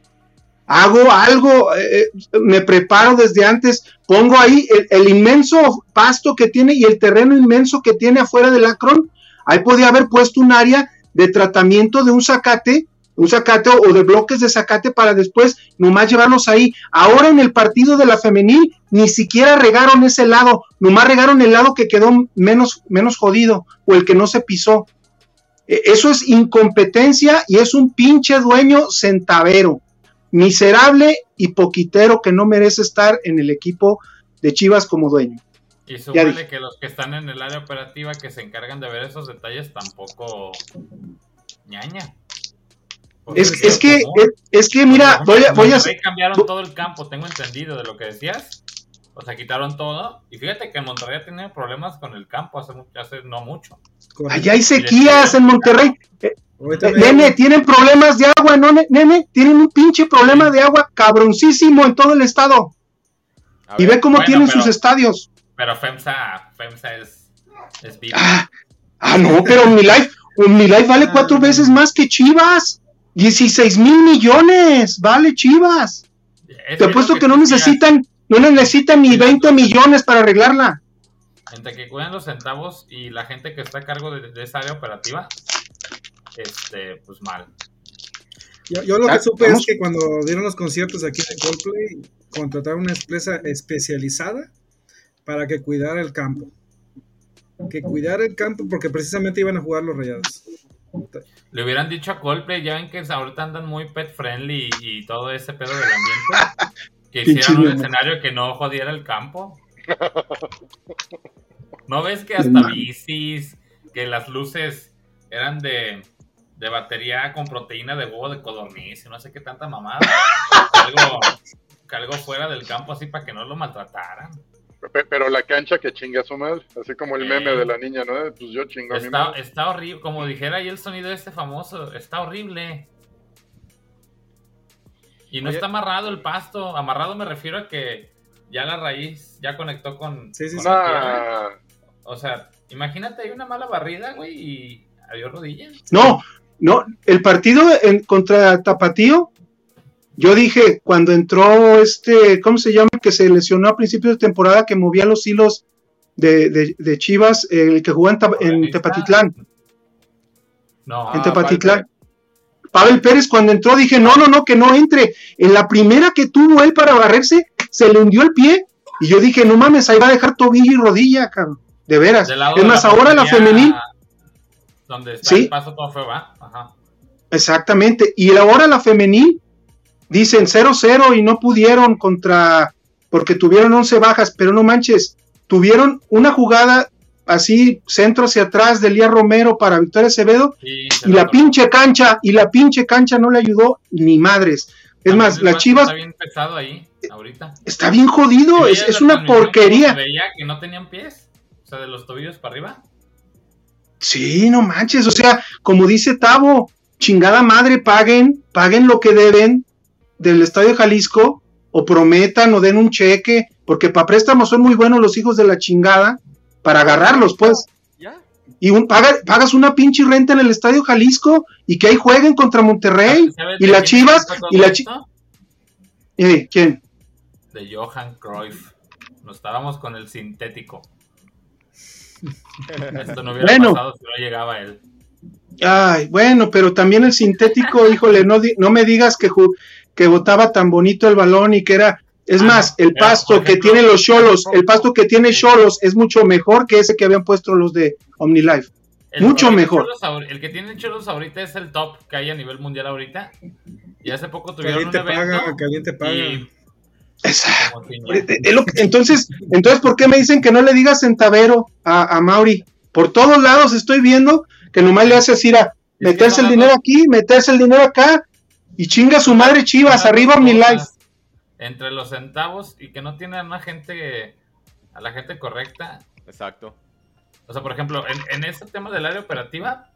H: hago algo, eh, eh, me preparo desde antes, pongo ahí el, inmenso pasto que tiene y el terreno inmenso que tiene afuera del Akron, ahí podía haber puesto un área de tratamiento de un zacate, un zacate o de bloques de zacate para después nomás llevarlos ahí. Ahora en el partido de la femenil ni siquiera regaron ese lado, nomás regaron el lado que quedó menos, menos jodido o el que no se pisó. E- Eso es incompetencia y es un pinche dueño centavero, miserable y poquitero que no merece estar en el equipo de Chivas como dueño.
B: Y súmale que los que están en el área operativa que se encargan de ver esos detalles tampoco ñaña.
H: Es,
B: es
H: es que, es, es que mira, voy a, voy a,
B: cambiaron todo el campo, tengo entendido de lo que decías. O sea, quitaron todo. Y fíjate que en Monterrey ha tenido problemas con el campo hace, hace no mucho.
H: Allá hay sequías en Monterrey. Eh,
F: me-
H: nene, tienen problemas de agua, ¿no, ne- nene? Tienen un pinche problema de agua cabroncísimo en todo el estado. Y ve cómo
B: bueno,
H: tienen
B: pero-
H: sus estadios.
B: Pero FEMSA, FEMSA es, es viva.
H: Ah, ah, no, pero OmniLife, OmniLife vale
F: Ah,
H: cuatro veces más que Chivas. 16 mil millones, vale Chivas.
B: Es
H: Te apuesto que no necesitan, No necesita ni 20 millones para arreglarla.
B: Entre que cuidan los centavos y la gente que está a cargo de, de esa área operativa, este, pues mal.
F: Yo, yo lo que
H: Ah,
F: supe
H: vamos.
F: es que cuando dieron los conciertos aquí de Coldplay, contrataron una empresa especializada para que cuidara el campo. Que cuidara el campo porque precisamente iban a jugar los rayados.
B: Le hubieran dicho a Coldplay, ya ven que ahorita andan muy pet friendly y, y todo ese pedo del ambiente. Que hicieran un escenario que no jodiera el campo. ¿No ves que hasta bicis, que las luces eran de, de batería con proteína de huevo de codorniz y no sé qué tanta mamada? Que algo, que algo fuera del campo así para que no lo maltrataran.
G: Pe- Pero la cancha que chinga a su madre, así como el
B: Eh.
G: meme de la niña, ¿no? Pues yo chingo a mi
B: Está,
G: madre.
B: está horrible, como dijera ahí el sonido este famoso, está horrible. Y no
C: Oye.
B: está amarrado el pasto. Amarrado me refiero a que ya la raíz ya conectó con.
F: Sí, sí,
B: con
F: sí.
B: la tierra.
G: Nah,
B: O sea, imagínate, hay una mala barrida, güey, y adiós rodillas.
H: No, no, el partido en, contra Tapatío, yo dije, cuando entró este, ¿cómo se llama? Que se lesionó a principios de temporada, que movía los hilos de, de- de Chivas, el que jugó en. Tepatitlán,
B: No,
H: en Tepatitlán. Pavel Pérez cuando entró dije, no, no, no, que no entre. En la primera que tuvo él para barrerse, se le hundió el pie. Y yo dije, no mames, ahí va a dejar tobillo y rodilla, cabrón. De veras. Es más, ahora la femenil,
B: Donde está
H: Sí.
B: el paso todo feo, va. Ajá.
H: Exactamente. Y ahora la femenil dicen 0-0 y no pudieron contra porque tuvieron 11 bajas, pero no manches, tuvieron una jugada así centro hacia atrás de Elías Romero para Victoria Acevedo
B: Y,
H: la pinche cancha y la pinche cancha no le ayudó ni madres. Es más, las
B: pasto
H: Chivas
B: Está bien pesado ahí, ahorita.
H: está bien jodido,
B: ¿Y
H: es, es una porquería.
B: Veía que no tenían pies. O sea, de los tobillos para arriba.
H: Sí, no manches, o sea, como dice Tavo, chingada madre, paguen, paguen lo que deben del Estadio Jalisco, o prometan o den un cheque, porque para préstamos son muy buenos los hijos de la chingada, para agarrarlos, pues.
C: ¿Ya?
H: Y un, paga- pagas una pinche renta en el Estadio Jalisco y que ahí jueguen contra Monterrey.
B: ¿Sabes
H: Y
B: de
H: las Chivas, y la
B: esto?
H: Eh, ¿Quién?
B: De Johan Cruyff. Nos estábamos con el sintético. Esto no hubiera
H: Bueno.
B: pasado si no llegaba él.
H: Ay, bueno, pero también el sintético, híjole, no, di- no me digas que, que botaba tan bonito el balón y que era, es
B: Ah,
H: más, el
B: pero,
H: pasto que
B: ejemplo,
H: tiene los cholos, el pasto que tiene cholos es mucho mejor que ese que habían puesto los de OmniLife.
B: El-
H: Mucho mejor.
B: Cholos El que tiene Cholos ahorita es el top que hay a nivel mundial ahorita. Y hace poco tuvieron
F: Caliente
B: un evento.
F: paga, caliente paga.
B: y
H: que- entonces, entonces, ¿por qué me dicen que no le digas centavero a, a Mauri? Por todos lados estoy viendo que nomás le hace así a
B: que
H: meterse el dinero aquí, meterse el dinero acá y chinga su madre Chivas, arriba OmniLife.
B: cosas. Entre los centavos y que no tienen a la gente, a la gente correcta.
C: Exacto.
B: O sea, por ejemplo, en, en este tema del área operativa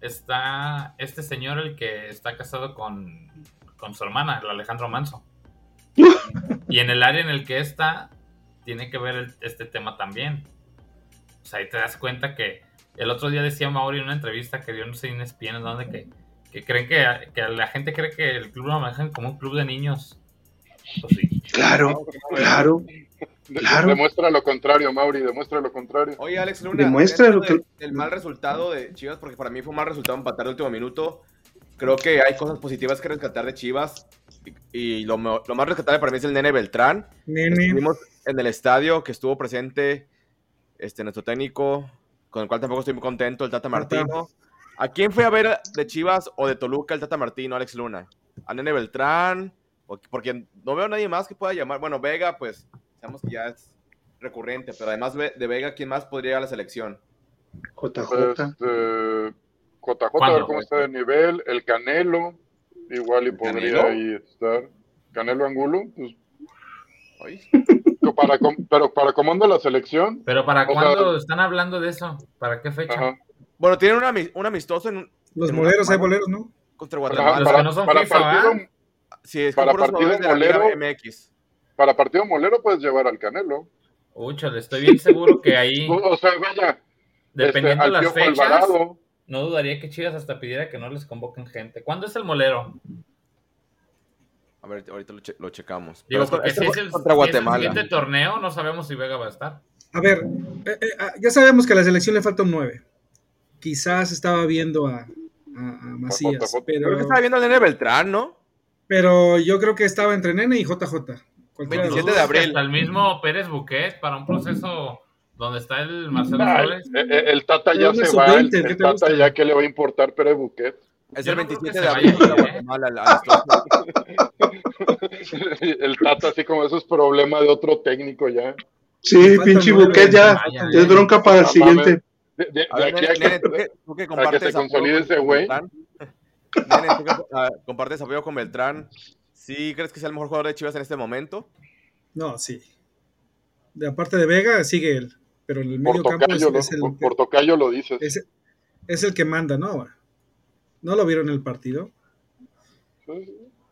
B: está este señor el que está casado con, con su hermana, el Alejandro Manso. Y en el área en el que está, tiene que ver el- este tema también. O sea, ahí te das cuenta que el otro día decía Mauri en una entrevista que dio no sé en ESPN, en donde que, que creen que, que la gente cree que el club lo manejan como un club de niños. Pues sí.
H: Claro, claro. Claro.
G: Demuestra lo contrario, Mauri, demuestra lo contrario.
C: Oye, Alex Luna,
H: Demuestra
C: dentro
H: lo que-
C: de- del mal resultado de Chivas, porque para mí fue un mal resultado empatar de último minuto. Creo que hay cosas positivas que rescatar de Chivas. Y, y lo, lo más rescatable para mí es el nene Beltrán.
F: Nene.
C: Estuvimos en el estadio que estuvo presente este, nuestro técnico, con el cual tampoco estoy muy contento, el Tata Martino. ¿A quién fue a ver de Chivas o de Toluca el Tata Martino, Alex Luna? ¿A Nene Beltrán? Porque no veo a nadie más que pueda llamar. Bueno, Vega, pues, sabemos que ya es recurrente, pero además de Vega, ¿quién más podría ir a la selección?
H: JJ.
G: Este, JJ, a
B: ¿Cuándo?
G: ver cómo está de nivel. El Canelo, igual y podría
C: Canelo?
G: ahí estar. Canelo Angulo, pues, para, pero para cómo anda la selección.
B: Pero ¿para
G: O sea-
B: cuándo están hablando de eso? ¿Para qué fecha?
G: Ajá.
C: Bueno, tienen un, ami- un amistoso en,
F: Los
C: en
F: moleros,
C: una
F: hay boleros, ¿no?
C: contra Guatemala.
B: los que no son FIFA,
G: partido.
C: Sí, es
G: para partido molero.
C: MX.
G: para partido molero puedes llevar al Canelo.
B: Uy, chale, estoy bien seguro que ahí,
G: O sea, vaya,
B: dependiendo
G: este,
B: de las
G: al Piojo
B: fechas,
G: Alvarado.
B: no dudaría que Chivas hasta pidiera que no les convoquen gente. ¿Cuándo es el molero?
C: A ver, ahorita lo, che- lo checamos.
B: Digo,
C: Pero esto-
B: porque
C: este
B: si es el,
C: contra
B: si es el
C: Guatemala.
B: siguiente torneo, no sabemos si Vega va a estar.
F: A ver, eh, eh, ah, ya sabemos que a la selección le falta un 9. Quizás estaba viendo a, a- a Macías,
G: JJ.
F: pero,
C: Creo que estaba viendo al nene Beltrán, ¿no?
F: pero yo creo que estaba entre Nene y JJ. Cualquiera de los
C: 27
F: dos.
C: de abril.
B: Hasta el mismo Pérez Buquet para un proceso donde está el Marcelo Flores.
G: eh, eh, el Tata ya se va. El,
F: sub-20, ¿qué
G: el
F: te
G: Tata
F: gusta?
G: ya que le va a importar Pérez Buquet.
C: Es
B: Yo
C: el
B: no creo que
C: 27
B: se
C: de abril
B: ¿eh?
G: El Tata, así como eso es problema de otro técnico ya.
H: Sí, pinche Buquet ya
B: vaya,
H: es bronca para el siguiente.
G: De, de-
C: A
G: de
C: ver,
G: aquí
C: nene,
G: a
C: nene,
G: que-
C: tú que, tú que
G: para que
C: compartes
G: se consolide
C: con-
G: ese güey.
C: Nene, tú que compartes apoyo con Beltrán. ¿Sí crees que sea el mejor jugador de Chivas en este momento?
F: No, sí. De aparte de Vega, sigue él. Pero en el
G: Por
F: medio campo es,
G: tocayo, lo,
F: es el,
G: por, por tocayo lo dices.
F: es- es el que manda, ¿no? ¿No lo vieron en el partido?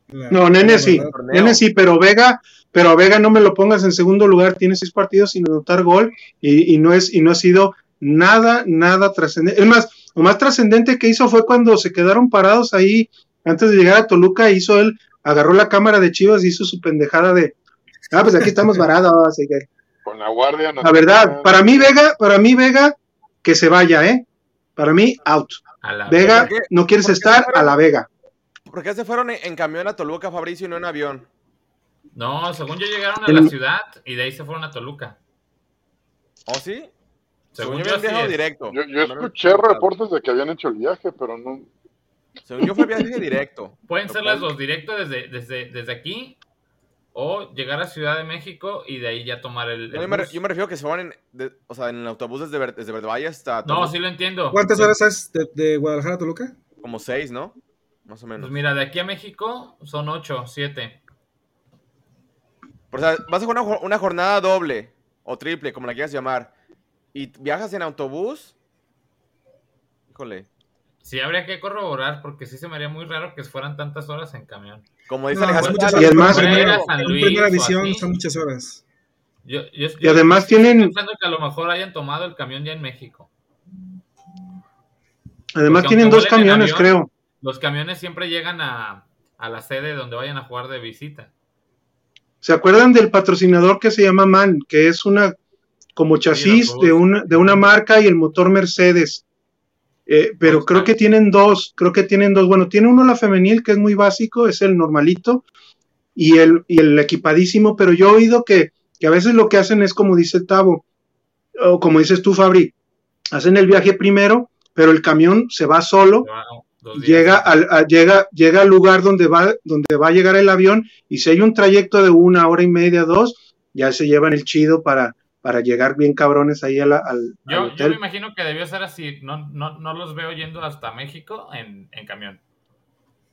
F: La-
H: No, Nene sí. Nene sí, pero Vega, pero a Vega no me lo pongas en segundo lugar, tiene seis partidos sin anotar gol y, y no es y no ha sido nada, nada trascendente. Es más, lo más trascendente que hizo fue cuando se quedaron parados ahí antes de llegar a Toluca, hizo él, agarró la cámara de Chivas y hizo su pendejada de, ah, pues aquí estamos varados. así que-
G: Con la guardia.
H: La verdad, para mí Vega, para mí Vega, que se vaya, ¿eh? Para mí, out.
B: A la
H: Vega,
C: ¿Por qué?
H: no quieres
C: ¿Por qué
H: estar
C: fueron?
H: a la Vega.
C: ¿Por qué se fueron en, en camión a Toluca, Fabricio, y no en avión?
B: No, según yo llegaron a
H: El-
B: la ciudad y de ahí se fueron a Toluca.
C: ¿Oh, sí?
B: Según
C: Según
B: yo,
C: yo,
B: así
C: viajado
B: es.
C: directo.
G: Yo,
C: No
G: escuché reportes de que habían hecho el viaje, pero no.
C: Según yo fue viaje directo.
B: Pueden ser las dos, directo desde, desde, desde aquí o llegar a Ciudad de México y de ahí ya tomar el. el
C: Yo me, yo refiero que se van en, de- o sea, en el autobús desde, Ver- desde Verde Valle hasta
B: No,
C: Toluca.
B: sí lo entiendo.
F: ¿Cuántas horas es de, de Guadalajara a Toluca?
C: Como seis, ¿no? Más o menos.
B: Pues mira, de aquí a México son ocho, siete.
C: O sea, vas a jugar una, una jornada doble o triple, como la quieras llamar, y viajas en autobús. Híjole.
B: Sí, habría que corroborar porque sí se me haría muy raro que fueran tantas horas en camión.
C: Como dice
F: No,
C: Alejandro.
F: son muchas
C: Sala,
H: Y además-
C: primero-
B: Primera,
F: visión son muchas horas.
B: Yo, yo-
H: Y
B: yo-
H: además
B: yo estoy
H: tienen-
B: pensando que a lo mejor hayan tomado el camión ya en México.
H: Además
B: Porque
H: tienen dos camiones,
B: avión,
H: creo.
B: Los camiones siempre llegan a, a la sede donde vayan a jugar de visita.
H: ¿Se acuerdan del patrocinador que se llama MAN? Que es una como chasis de una, de una marca y el motor Mercedes. Eh, pero creo que tienen dos, creo que tienen dos. Bueno, tiene uno la femenil, que es muy básico, es el normalito, y el, y el equipadísimo, pero yo he oído que, que a veces lo que hacen es como dice Tavo, o como dices tú, Fabri, hacen el viaje primero, pero el camión se va solo, llega al, a- llega, llega al lugar donde va, donde va a llegar el avión y si hay un trayecto de una hora y media, dos, ya se llevan el chido para, para llegar bien cabrones ahí a la- al, al
B: Yo, yo
H: hotel.
B: me imagino que debió ser así. No, no, no los veo yendo hasta México en, en camión.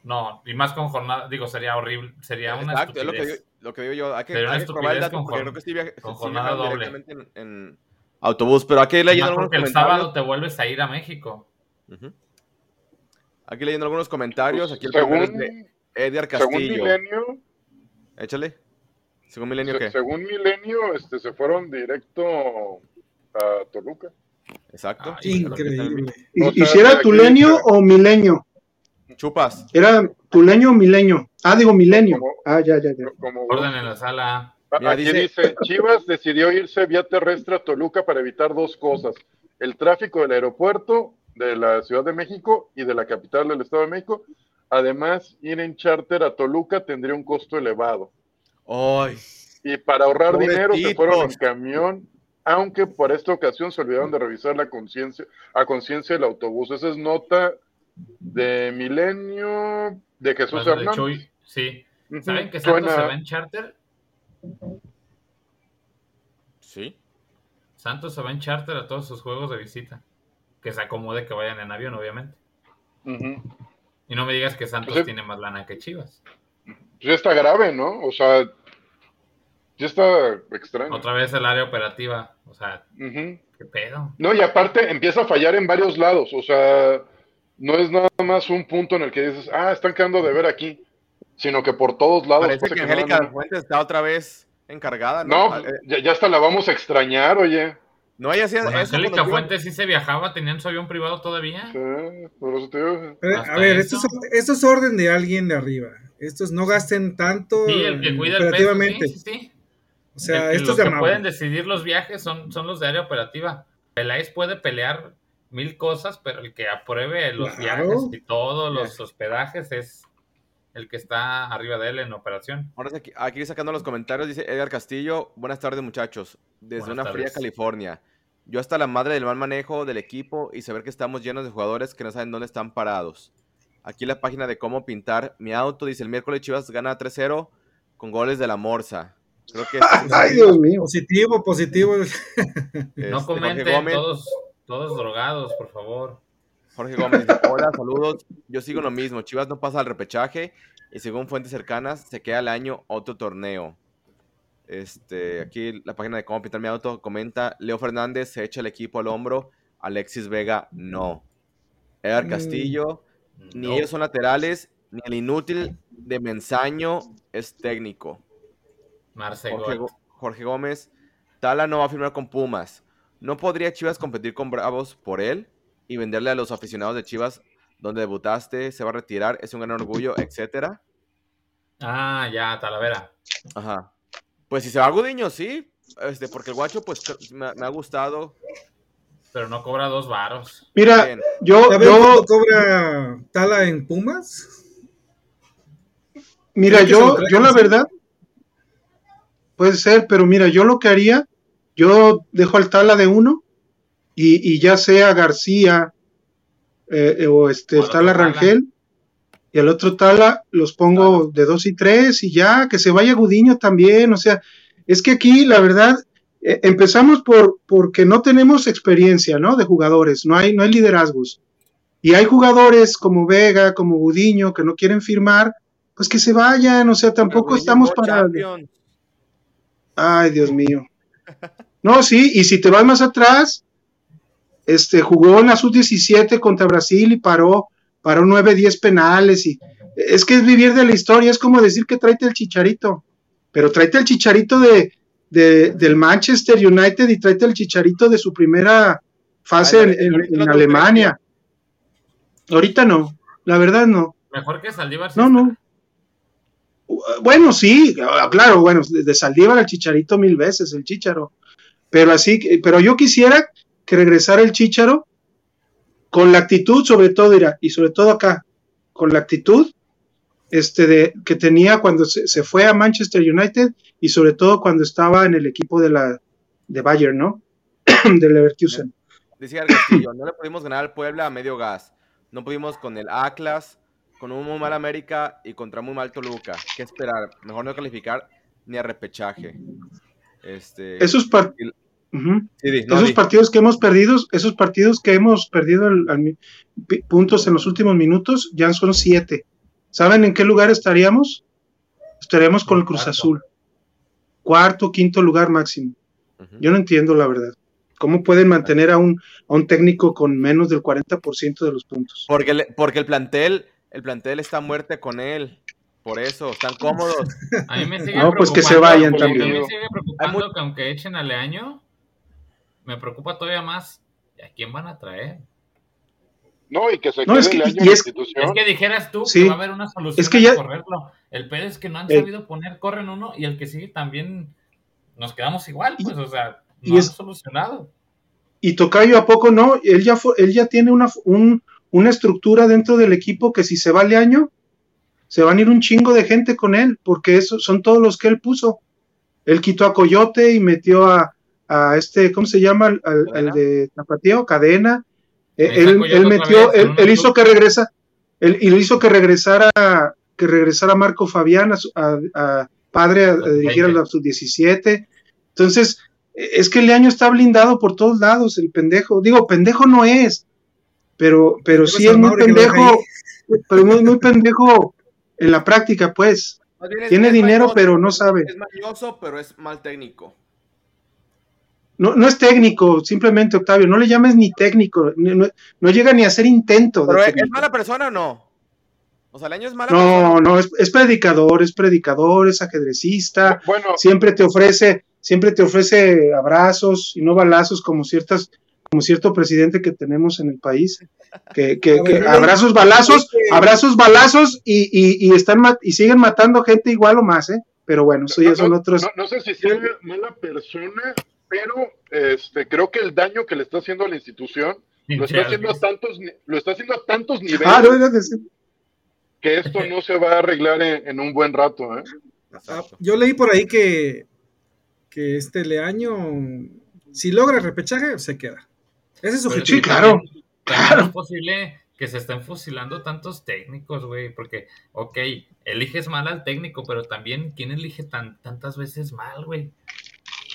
B: No, y más con jornada, digo, sería horrible, sería una
C: Exacto, es lo que,
B: estupidez.
C: digo, lo que digo yo. Hay que,
B: Sería una
C: hay que probar el dato porque creo que sí,
B: con
C: sí
B: jornada doble.
C: directamente en, en autobús. Pero aquí leyendo algunos
B: porque el sábado te vuelves a ir a México.
C: Aquí leyendo algunos comentarios. Aquí el
G: según,
C: de Edgar
G: según
C: Castillo.
G: Milenio,
C: Échale. Según Milenio,
G: se-
C: ¿qué?
G: según Milenio, este, se fueron directo a Toluca.
C: Exacto.
B: Ay,
F: Increíble.
H: ¿Y,
G: o
H: y
G: sea,
H: si era tulenio o milenio?
C: Chupas.
H: Era tuleño o milenio. Ah, digo milenio.
G: Como-
H: Ah, ya, ya, ya.
G: Como
B: Orden en la sala.
G: Ah,
C: Mira,
G: Aquí
C: dice-
G: dice, Chivas decidió irse vía terrestre a Toluca para evitar dos cosas, el tráfico del aeropuerto de la Ciudad de México y de la capital del Estado de México. Además, ir en charter a Toluca tendría un costo elevado.
C: Ay.
G: Y para ahorrar dinero se fueron en camión, aunque por esta ocasión se olvidaron de revisar la conciencia, a conciencia del autobús. Esa es nota de Milenio de Jesús
B: Bueno, de
G: Hernández.
B: Chuy, sí. ¿Saben que Santos
G: suena-
B: se va en charter?
C: Sí.
B: Santos se va en charter a todos sus juegos de visita. Que se acomode que vayan en avión, obviamente. Y no me digas que Santos
G: Pues,
B: tiene más lana que Chivas.
G: Pues ya está grave, ¿no? O sea, ya está extraño.
B: Otra vez el área operativa. O sea. ¿qué pedo?
G: No, y aparte empieza a fallar en varios lados. O sea, no es nada más un punto en el que dices, ah, están quedando de ver aquí, sino que por todos lados.
C: Parece que Angélica Fuentes está otra vez encargada, ¿no?
G: No,
C: Ah, eh,
G: ya, ya hasta la vamos a extrañar, oye.
C: No, ella hacía
B: Con
C: eso
B: Angélica Fuentes sí se viajaba, tenían su avión privado todavía.
G: Sí, por eso te digo.
F: Eh, A ver, esto es, esto es orden de alguien de arriba. Estos no gasten tanto
B: Sí, el que cuida el
F: operativamente.
B: peso, sí, sí, sí.
F: O sea,
B: El que-
F: esto
B: los
F: es de
B: que
F: amable.
B: pueden decidir los viajes son, son los de área operativa. Peláez puede pelear mil cosas, pero el que apruebe los
F: Claro.
B: viajes y todos los hospedajes es el que está arriba de él en operación.
C: Ahora sí, aquí, aquí sacando los comentarios, dice Edgar Castillo. Buenas tardes, muchachos. Desde
B: Buenas
C: una fría. California. Yo hasta la madre del mal manejo del equipo y saber que estamos llenos de jugadores que no saben dónde están parados. Aquí la página de cómo pintar mi auto dice el miércoles Chivas gana 3-0 con goles de la Morsa. Creo que
H: Ay, Dios mío.
F: Positivo, positivo.
C: este,
B: no
C: Jorge
B: comenten,
C: Gómez,
B: todos, todos drogados, por favor.
C: Jorge Gómez hola, saludos. Yo sigo lo mismo. Chivas no pasa al repechaje y según fuentes cercanas se queda al año otro torneo. Este, aquí la página de cómo pintar mi auto comenta, Leo Fernández se echa el equipo al hombro, Alexis Vega no. Edgar
F: Mm.
C: Castillo, ni
B: No.
C: ellos son laterales, ni el inútil de Mensaño es técnico.
B: Marce
C: Jorge,
B: Gold.
C: Go- Jorge Gómez, Tala no va a firmar con Pumas. ¿No podría Chivas competir con Bravos por él y venderle a los aficionados de Chivas donde debutaste, se va a retirar, es un gran orgullo, etcétera?
B: Ah, ya, Talavera.
C: Ajá. Pues si se va a Gudiño, sí. Este, porque el guacho, pues me, me ha gustado.
B: Pero no cobra dos varos.
H: Mira,
C: Bien.
H: yo,
F: ¿Sabes
H: yo,
F: cobra Tala en Pumas?
H: mira, yo, yo la verdad, puede ser, pero mira, yo lo que haría, yo dejo al Tala de uno y, y ya sea García eh, eh, o este el Tala. Rangel y al otro Tala los pongo de dos y tres y ya, que se vaya Gudiño también, o sea, es que aquí la verdad eh, empezamos por porque no tenemos experiencia, ¿no? De jugadores, no hay no hay liderazgos. Y hay jugadores como Vega, como Gudiño que no quieren firmar, pues que se vayan, o sea, tampoco estamos para
C: Champions.
H: Ay, Dios mío. No, sí, y si te vas más atrás, este jugó en la sub-17 contra Brasil y paró, paró 9, 10 penales y es que es vivir de la historia, es como decir que tráete el chicharito, pero tráete el chicharito de, de- del Manchester United y tráete el chicharito de su primera fase
C: Ay,
H: en, Alemania. Ahorita no, la verdad no.
B: Mejor que Saldívar.
H: No,
B: está.
H: no. Bueno, sí, ah, claro, bueno, de Saldívar al Chicharito mil veces, el Chicharo. Pero así, pero yo quisiera que regresara el Chicharo con la actitud, sobre todo, Ira, y sobre todo acá, con la actitud este de, que tenía cuando se, fue a Manchester United y sobre todo cuando estaba en el equipo de la de Bayern, ¿no? de Leverkusen.
C: Decía el Castillo, no le pudimos ganar al Puebla a medio gas. No pudimos con el Atlas, con un muy mal América y contra muy mal Toluca. ¿Qué esperar? Mejor no calificar ni a repechaje. Este,
H: Esos par- Ujú.
C: sí, di, no,
H: esos
C: di.
H: partidos que hemos perdido, esos partidos que hemos perdido puntos en los últimos minutos, ya son siete. ¿Saben en qué lugar estaríamos? Estaríamos con el Cruz
B: Cuarto.
H: Azul. Cuarto, quinto lugar máximo. Yo no entiendo la verdad. ¿Cómo pueden mantener a un, a un técnico con menos del 40% de los puntos?
C: Porque, le- porque el plantel, el plantel está muerte con él. Por eso, están cómodos.
B: A mí me sigue
H: No, pues que se vayan
B: a mí
H: también.
B: me sigue preocupando que aunque echen al año, me preocupa todavía más. ¿Y a quién van a traer?
G: No, y que se
H: No,
G: quede
H: es que-
G: el año
H: y
G: en la
H: es-
G: institución.
B: Es que dijeras tú
H: Sí.
B: que va a haber una solución
H: Es que
B: para
H: ya-
B: correrlo. El pedo es que no han
H: Eh.
B: sabido poner, corren uno y el que sigue también nos quedamos igual,
H: Y-
B: pues, o sea,
H: y
B: no
H: es-
B: han solucionado.
H: Y Tocayo, ¿a poco no? Él ya, fue- él ya tiene una, un- una estructura dentro del equipo que si se va al año, se van a ir un chingo de gente con él, porque esos son todos los que él puso. Él quitó a Coyote y metió a, a este, ¿cómo se llama? Al, al- al de Tapatío, Cadena. Eh, él, él metió,
B: vez,
H: él, él hizo que regresa, él, y le hizo que regresara, que regresara Marco Fabián a, su- a- a padre a, a dirigir a la sub-17. Entonces, es que el año está blindado por todos lados, el pendejo. Digo, pendejo no es, pero, pero sí es muy pendejo, pero muy, muy pendejo en la práctica, pues. Tiene dinero,
C: mañoso,
H: pero no sabe.
C: Es mañoso, pero es mal técnico.
H: No, no es técnico, simplemente, Octavio, no le llames ni técnico, ni- no, no llega ni a hacer intento.
C: ¿Pero es, mala persona o no? O sea, el año es mala persona.
H: No, no, es, es predicador, es predicador, es ajedrecista,
G: Bueno,
H: siempre te ofrece, siempre te ofrece abrazos y no balazos como ciertas como cierto presidente que tenemos en el país, que, que- que
F: ver,
H: abrazos, balazos,
F: este-
H: abrazos, balazos y, y, y están y siguen matando gente igual o más, ¿eh? Pero bueno, eso ya
G: No,
H: son otros.
G: no- no sé si sea mala persona, pero este, creo que el daño que le está haciendo a la institución lo está haciendo a tantos, lo está haciendo a tantos niveles
H: Ah, no, no, no,
G: que esto no se va a arreglar en, en un buen rato. ¿eh?
F: Ah,
C: Exacto.
F: Yo leí por ahí que, que este Leaño, si logra el repechaje, se queda. Ese es su objetivo.
H: Sí, claro. claro.
B: es posible que se estén fusilando tantos técnicos, güey, porque, ok, eliges mal al técnico, pero también, ¿quién elige tan, tantas veces mal, güey?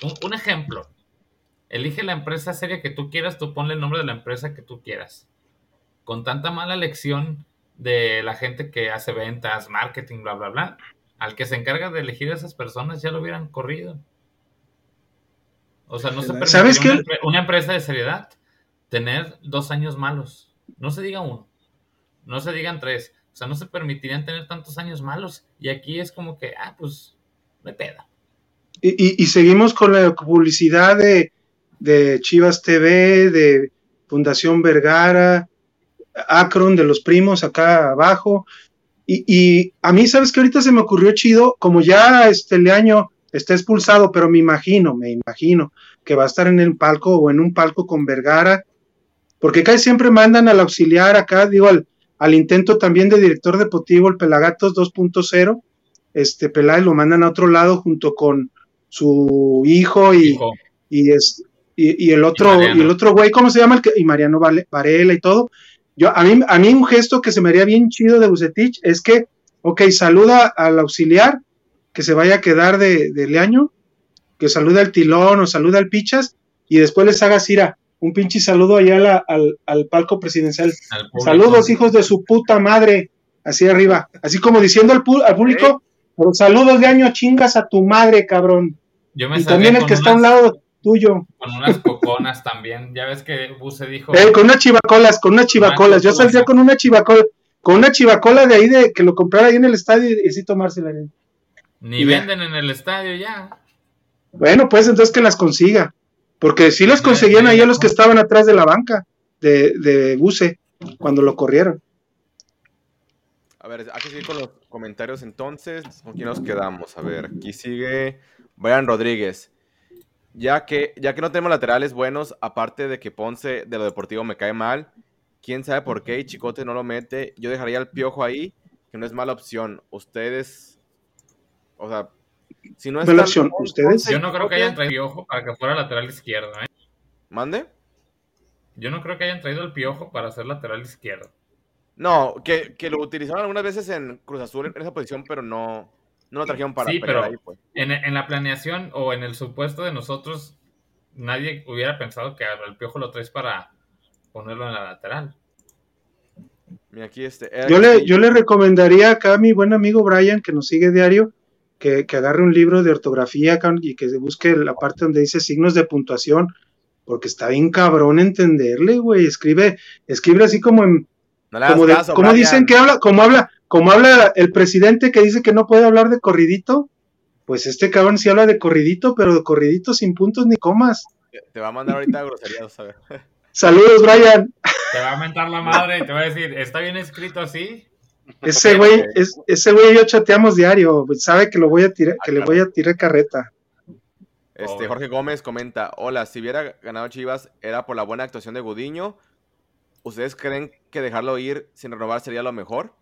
B: Un, un ejemplo, elige la empresa seria que tú quieras, tú ponle el nombre de la empresa que tú quieras. Con tanta mala elección de la gente que hace ventas, marketing, bla, bla, bla, al que se encarga de elegir a esas personas ya lo hubieran corrido. O sea, no se permitiría
H: ¿Sabes qué?
B: una empresa de seriedad tener dos años malos. No se diga uno, no se digan tres. O sea, no se permitirían tener tantos años malos. Y aquí es como que, ah, pues, hay pedo.
H: Y, y- seguimos con la publicidad de, de Chivas TV, de Fundación Vergara, Akron, de los primos acá abajo. Y, y a mí, ¿sabes que Ahorita se me ocurrió chido, como ya este Leaño está expulsado, pero me imagino, me imagino que va a estar en el palco o en un palco con Vergara, porque casi siempre mandan al auxiliar acá, digo, al, al intento también de director deportivo, el Pelagatos 2.0, este Peláez lo mandan a otro lado junto con su hijo y,
B: Hijo,
H: y, es, y, y el otro
B: Y
H: el otro güey, ¿cómo se llama? El que, y Mariano Vale- Varela y todo. Yo, a, mí, a mí un gesto que se me haría bien chido de Bucetich es que, ok, saluda al auxiliar que se vaya a quedar de, de Leaño, que saluda al tilón o saluda al pichas y después les haga Cira un pinche saludo allá la- al, al palco presidencial.
B: al.
H: Saludos, hijos de su puta madre, así arriba, así como diciendo al, pu- al público, pero saludos de año, chingas a tu madre, cabrón.
B: Yo me
H: Y
B: salía
H: también el
B: con
H: que está a un
B: unas-
H: lado tuyo.
B: Con unas coconas también. Ya ves que Buse dijo.
H: Eh, con unas chivacolas, con unas chivacolas. Yo saldría con una chivacola, con una chivacola de ahí de que lo comprara ahí en el estadio y así tomársela.
B: Ni
H: y ya.
B: venden en el estadio ya.
H: Bueno, pues entonces que las consiga. Porque sí
B: Ya,
H: conseguían ahí a los que estaban atrás de la banca de, de Buse cuando lo corrieron.
C: A ver, hay que seguir con los comentarios entonces. ¿Con quién nos quedamos? A ver, aquí sigue Brian Rodríguez. Ya que, ya que no tenemos laterales buenos, aparte de que Ponce de lo deportivo me cae mal, quién sabe por qué y Chicote no lo mete, yo dejaría al piojo ahí, que no es mala opción. Ustedes, o sea, si no es
H: opción, ¿ustedes?
B: Yo no creo que hayan traído Piojo para que fuera lateral izquierdo, ¿eh?
C: ¿Mande?
B: Yo no creo que hayan traído el Piojo para ser lateral izquierdo.
C: No, que, que lo utilizaron algunas veces en Cruz Azul en esa posición, pero no, no lo trajeron para
B: Sí, pero-
C: ahí, pues.
B: En, en la planeación o en el supuesto de nosotros, nadie hubiera pensado que el Piojo lo traes para ponerlo en la lateral.
C: Mira, aquí este. eh,
H: Yo le, yo le recomendaría acá a mi buen amigo Brian, que nos sigue diario, que, que agarre un libro de ortografía y que se busque la parte donde dice signos de puntuación, porque está bien cabrón entenderle, güey. Escribe, escribe así como en,
C: no le hagas
H: como, de-
C: caso,
H: como dicen que habla, como habla, como habla el presidente que dice que no puede hablar de corridito, pues este cabrón sí habla de corridito, pero de corridito sin puntos ni comas.
C: Te va a mandar ahorita groserías, a ver.
H: Saludos, Brian.
B: Te va a mentar la madre y te va a decir, ¿está bien escrito así?
H: Ese güey, es, ese güey y yo chateamos diario, pues, sabe que lo voy a tirar, que le voy a tirar carreta.
C: Este. Jorge Gómez comenta, hola, si hubiera ganado Chivas era por la buena actuación de Gudiño. ¿Ustedes creen que dejarlo ir sin renovar sería lo mejor?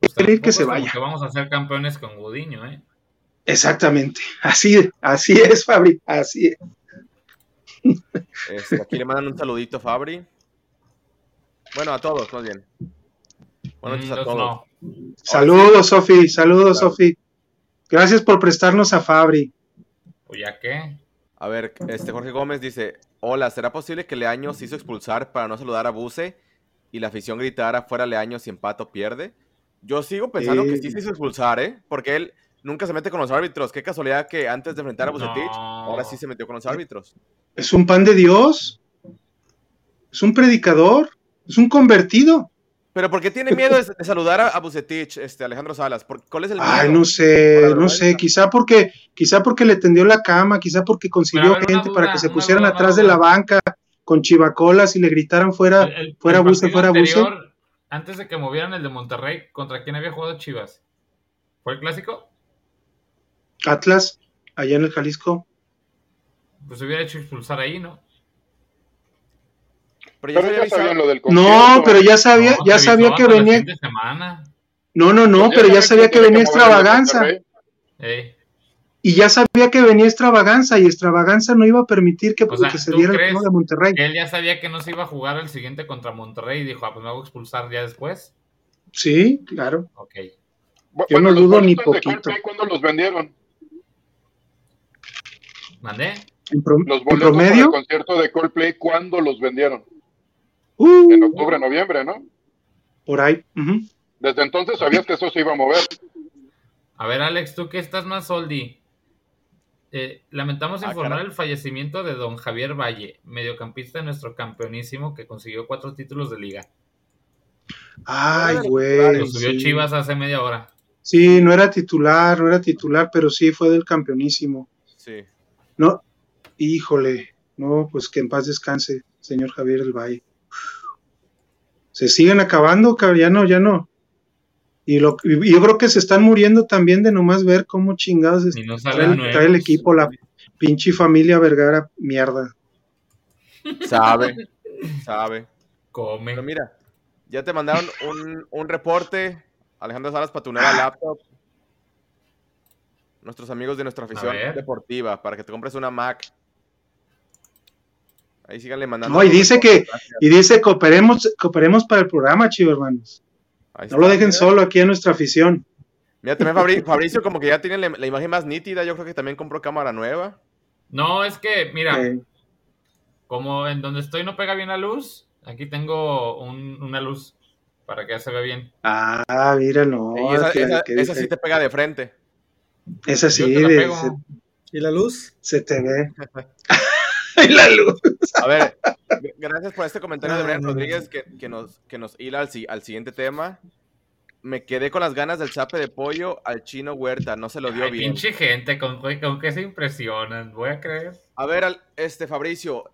B: Pues
H: que se vaya.
B: que vamos a ser campeones con Gudiño, ¿eh?
H: Exactamente, así, así es, Fabri, así es.
C: Este, aquí le mandan un saludito a Fabri. Bueno, a todos, más bien. Buenas noches
B: Mm,
C: a
B: los
C: todos.
B: no.
H: Saludos, Sofi, saludos,
C: Claro.
H: Sofi. Gracias por prestarnos a Fabri.
B: ¿O ya qué?
C: A ver, este Jorge Gómez dice, hola, ¿será posible que Leaño se hizo expulsar para no saludar a Buse y la afición gritara fuera Leaño si empato pierde? Yo sigo pensando que sí
H: Eh.
C: se hizo expulsar, ¿eh? Porque él nunca se mete con los árbitros. Qué casualidad que antes de enfrentar a Bucetich,
B: No.
C: ahora sí se metió con los árbitros.
H: Es un pan de Dios, es un predicador, es un convertido.
C: Pero ¿por qué tiene miedo de, saludar a, a Bucetich, este, Alejandro Salas? ¿Por- ¿Cuál es el miedo?
H: Ay, no
C: ¿Por
H: sé, no sé, quizá porque, quizá porque le tendió la cama, quizá porque consiguió
B: ver,
H: gente para que se pusieran
B: duda,
H: atrás de la banca con chivacolas y le gritaran fuera,
B: El- el-
H: fuera
B: el
H: Buce, fuera Buce.
B: anterior, Antes de que movieran el de Monterrey, ¿contra quién había jugado Chivas? ¿Fue el clásico?
H: Atlas, allá en el Jalisco.
B: Pues se hubiera hecho expulsar ahí, ¿no?
C: Pero ya
G: Pero sabían lo del
H: No, pero ya sabía,
B: No,
H: ya sabía que venía, no, no, no,
G: Pues
H: pero ya sabía que venía extravaganza. Y ya sabía que venía extravaganza y extravaganza no iba a permitir que,
B: O sea,
H: que se
B: ¿tú
H: diera el juego de Monterrey.
B: Él ya sabía que no se iba a jugar el siguiente contra Monterrey y dijo, ah, pues me hago expulsar ya después.
H: Sí, claro.
B: Ok.
H: Yo no dudo ni poquito.
G: ¿Cuándo los vendieron?
B: ¿Mandé?
H: En, pro- en
G: el
H: promedio,
G: concierto de Coldplay, ¿cuándo los vendieron?
H: Uh,
G: En octubre, noviembre, ¿no?
H: por ahí.
G: Desde entonces sabías que eso se iba a mover.
B: A ver, Alex, tú que estás más oldie. Eh, lamentamos
C: Ah,
B: informar
C: caray.
B: el fallecimiento de don Javier Valle, mediocampista de nuestro campeonísimo que consiguió cuatro títulos de liga.
H: Ay, güey.
B: Lo subió
H: sí.
B: Chivas hace media hora.
H: Sí, no era titular, no era titular, pero sí fue del campeonísimo.
C: Sí.
H: No, híjole, no, pues que en paz descanse, señor Javier del Valle. Se siguen acabando, cabrón, ya no, ya no. Y, lo, y yo creo que se están muriendo también de nomás ver cómo chingados
B: Y no
H: trae, el-
B: nuevos.
H: trae el equipo, la pinche familia Vergara, mierda.
C: Sabe, sabe.
B: Come.
C: Pero mira, ya te mandaron un, un reporte, Alejandro Salas, para tu nueva laptop. Nuestros amigos de nuestra afición deportiva, para que te compres una Mac. Ahí síganle mandando.
H: No, y dice que-. Y dice, cooperemos, cooperemos para el programa, chivo hermanos.
C: Ahí
H: No lo dejen
C: mira.
H: solo aquí a nuestra afición.
C: Mira, también Fabri- Fabricio como que ya tiene la, la imagen más nítida, yo creo que también compró cámara nueva.
B: No, es que, mira,
H: Eh,
B: como en donde estoy no pega bien la luz, aquí tengo un- una luz para que ya se vea bien.
H: ah, mira, no.
C: y esa,
H: que-
C: esa-
H: que-
C: esa sí te pega de frente.
H: esa sí,
B: Yo te la
H: de-
B: pego.
H: se,
F: ¿Y la luz?
H: se te ve. y la luz.
C: A ver, gracias por este comentario de Brian. Rodríguez que, que nos, que nos hila al, si- al siguiente tema. Me quedé con las ganas del chape de pollo al chino Huerta, no se lo dio
B: Ay,
C: bien.
B: pinche gente, con, con qué se impresionan, voy a creer.
C: A ver, al- este Fabricio,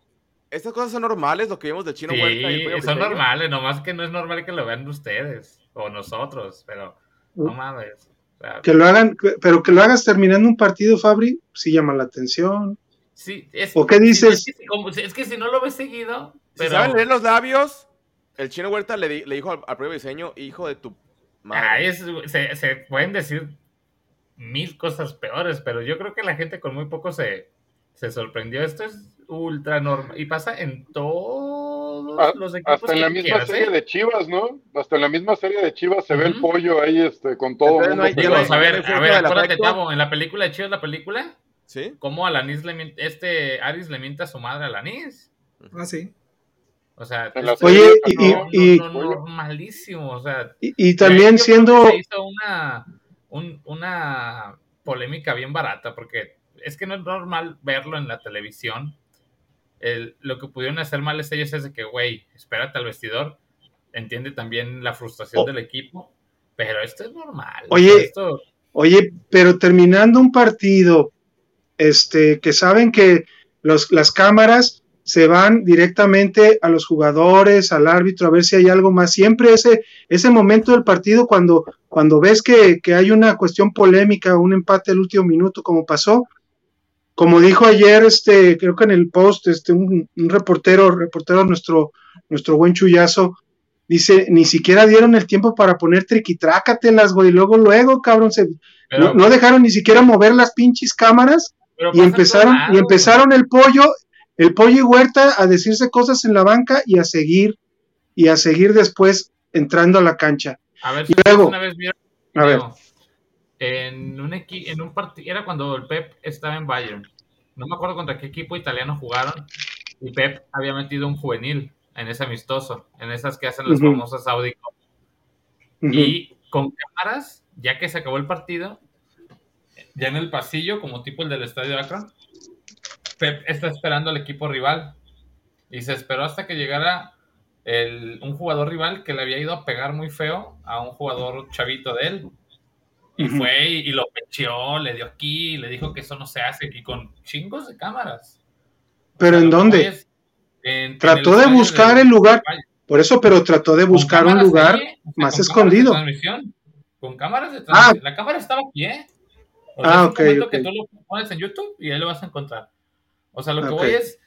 C: ¿estas cosas son normales lo que vimos del chino Huerta y el
B: Sí,
C: pollo
B: son normales, nomás que no es normal que lo vean ustedes o nosotros, pero no mames. o sea,
H: Que lo hagan, pero que lo hagas terminando un partido, Fabri, sí llama la atención.
B: Sí, es,
H: ¿O qué dices?
B: Es que, como- es que si no lo ves seguido,
C: Si
B: pero...
C: saben leer los labios, el chino Huerta le, di- le dijo al, al propio diseño, hijo de tu madre.
B: Ay, es- se, se pueden decir mil cosas peores, pero yo creo que la gente con muy poco se, se sorprendió. Esto es ultra normal y pasa en todos
G: Ah,
B: los equipos
G: Hasta en la misma
B: quieras,
G: serie
B: ¿eh?
G: de Chivas, ¿no? Hasta en la misma serie de Chivas se ve el pollo ahí este, con todo
C: Entonces,
G: el
C: no
G: mundo
C: hay-
B: Digo,
G: pegado.
B: a ver, a ver, acuérdate. Tavo, en la película de Chivas, la película,
C: ¿Sí?
B: cómo Alanis le miente, este Aris le miente a su madre a Alanis.
F: Ah, sí.
B: O sea,
H: Oye,
B: es
H: y-
B: no-
H: y-
B: no- no- normalísimo, o sea,
H: Y, también siendo,
B: que se hizo una, un- una polémica bien barata, porque es que no es normal verlo en la televisión. El- lo que pudieron hacer mal es ellos es de que, güey, espérate al vestidor, entiende también la frustración
H: Oh.
B: del equipo, pero esto es normal.
H: Oye,
B: esto-
H: oye, pero terminando un partido, este, que saben que los, las cámaras se van directamente a los jugadores, al árbitro, a ver si hay algo más. Siempre ese, ese momento del partido, cuando, cuando ves que, que hay una cuestión polémica, un empate al último minuto, como pasó, como dijo ayer, este, creo que en el post, este, un, un reportero, reportero nuestro, nuestro buen chullazo, dice, ni siquiera dieron el tiempo para poner triquitrácatelas, güey, luego, luego, cabrón, se,
B: pero-
H: no, no dejaron ni siquiera mover las pinches cámaras
B: pero
H: y empezaron, y empezaron el pollo, el pollo y Huerta a decirse cosas en la banca y a seguir, y a seguir después entrando a la cancha.
B: A ver,
H: Y
B: si
H: luego-
B: una vez vieron
H: A ver.
B: en un en un partido, era cuando el Pep estaba en Bayern. No me acuerdo contra qué equipo italiano jugaron. Y Pep había metido un juvenil en ese amistoso, en esas que hacen las famosas Audi.
H: Ujú.
B: Y con cámaras, ya que se acabó el partido, ya en el pasillo, como tipo el del estadio Akron, Pep está esperando al equipo rival. Y se esperó hasta que llegara el- un jugador rival que le había ido a pegar muy feo a un jugador chavito de él. Y fue y, y lo pecheó, le dio aquí, le dijo que eso no se hace, y con chingos de cámaras.
H: ¿Pero en dónde?
B: es, en-
H: Trató de buscar el lugar. Por eso, pero trató de buscar un lugar más
B: con
H: escondido.
B: cámaras de transmisión. Con cámaras de
H: Ah.
B: La cámara estaba aquí, ¿eh? O sea,
H: Ah,
B: es un
H: ok,
B: momento que tú lo pones en YouTube y ahí lo vas a encontrar. O sea, lo que voy es.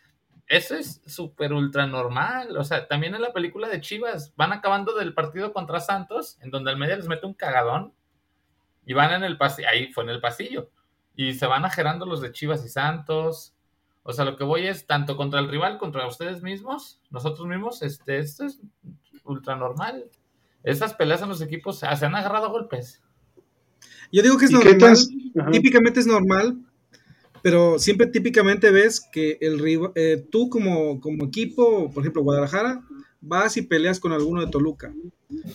B: Eso es súper ultra normal. O sea, también en la película de Chivas van acabando del partido contra Santos, en donde Almeida les mete un cagadón y van en el pasillo. Ahí fue en el pasillo. Y se van ajerando los de Chivas y Santos. O sea, lo que voy es tanto contra el rival, contra ustedes mismos, nosotros mismos, este, esto es ultra normal. Estas peleas en los equipos se se han agarrado a golpes.
F: Yo digo que es
H: ¿Y qué
F: normal, típicamente es normal, pero siempre típicamente ves que el eh, tú como, como equipo, por ejemplo, Guadalajara, vas y peleas con alguno de Toluca.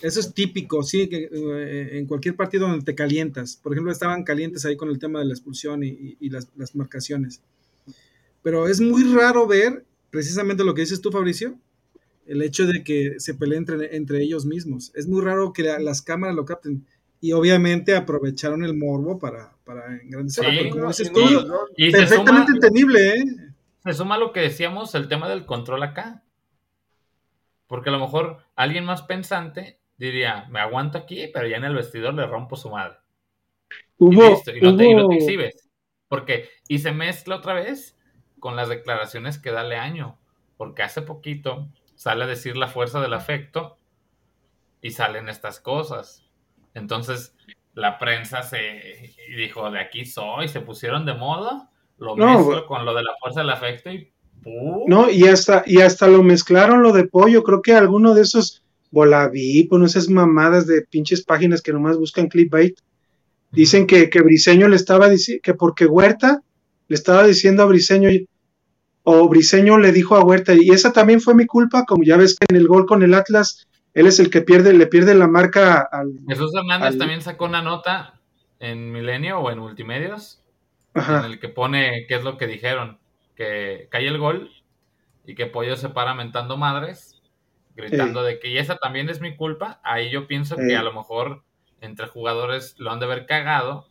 F: Eso es típico, sí, que, eh, en cualquier partido donde te calientas. Por ejemplo, estaban calientes ahí con el tema de la expulsión y, y- y las, las marcaciones. Pero es muy raro ver precisamente lo que dices tú, Fabricio, el hecho de que se peleen entre, entre ellos mismos. Es muy raro que la- las cámaras lo capten. Y obviamente aprovecharon el morbo para, para engrandecerlo.
B: Sí,
F: como dices tú,
B: Y se
F: perfectamente
B: suma,
F: entendible, ¿eh?
B: se suma lo que decíamos, el tema del control acá. Porque a lo mejor alguien más pensante diría, me aguanto aquí, pero ya en el vestidor le rompo su madre. Y
H: Hubo,
B: listo, y lo, te, y lo te
H: hubo-
B: exhibes. Porque, y se mezcla otra vez con las declaraciones que da Leaño. Porque hace poquito sale a decir la fuerza del afecto y salen estas cosas. Entonces, la prensa se dijo, de aquí soy, se pusieron de moda, lo
H: No,
B: mezclo con lo de la fuerza del afecto y ¡pum!
H: No, y hasta, y hasta lo mezclaron lo de pollo. Creo que alguno de esos Volaví, pues no esas mamadas de pinches páginas que nomás buscan clickbait. Dicen que, que Briseño le estaba diciendo que porque Huerta le estaba diciendo a Briseño o Briseño le dijo a Huerta, y esa también fue mi culpa, como ya ves que en el gol con el Atlas, él es el que pierde, le pierde la marca al.
B: Jesús Hernández
H: al-
B: también sacó una nota en Milenio o en Multimedios en el que pone qué es lo que dijeron, que cae el gol y que Pollo se para mentando madres, gritando de que y esa también es mi culpa. Ahí yo pienso
H: Ey.
B: que a lo mejor entre jugadores lo han de haber cagado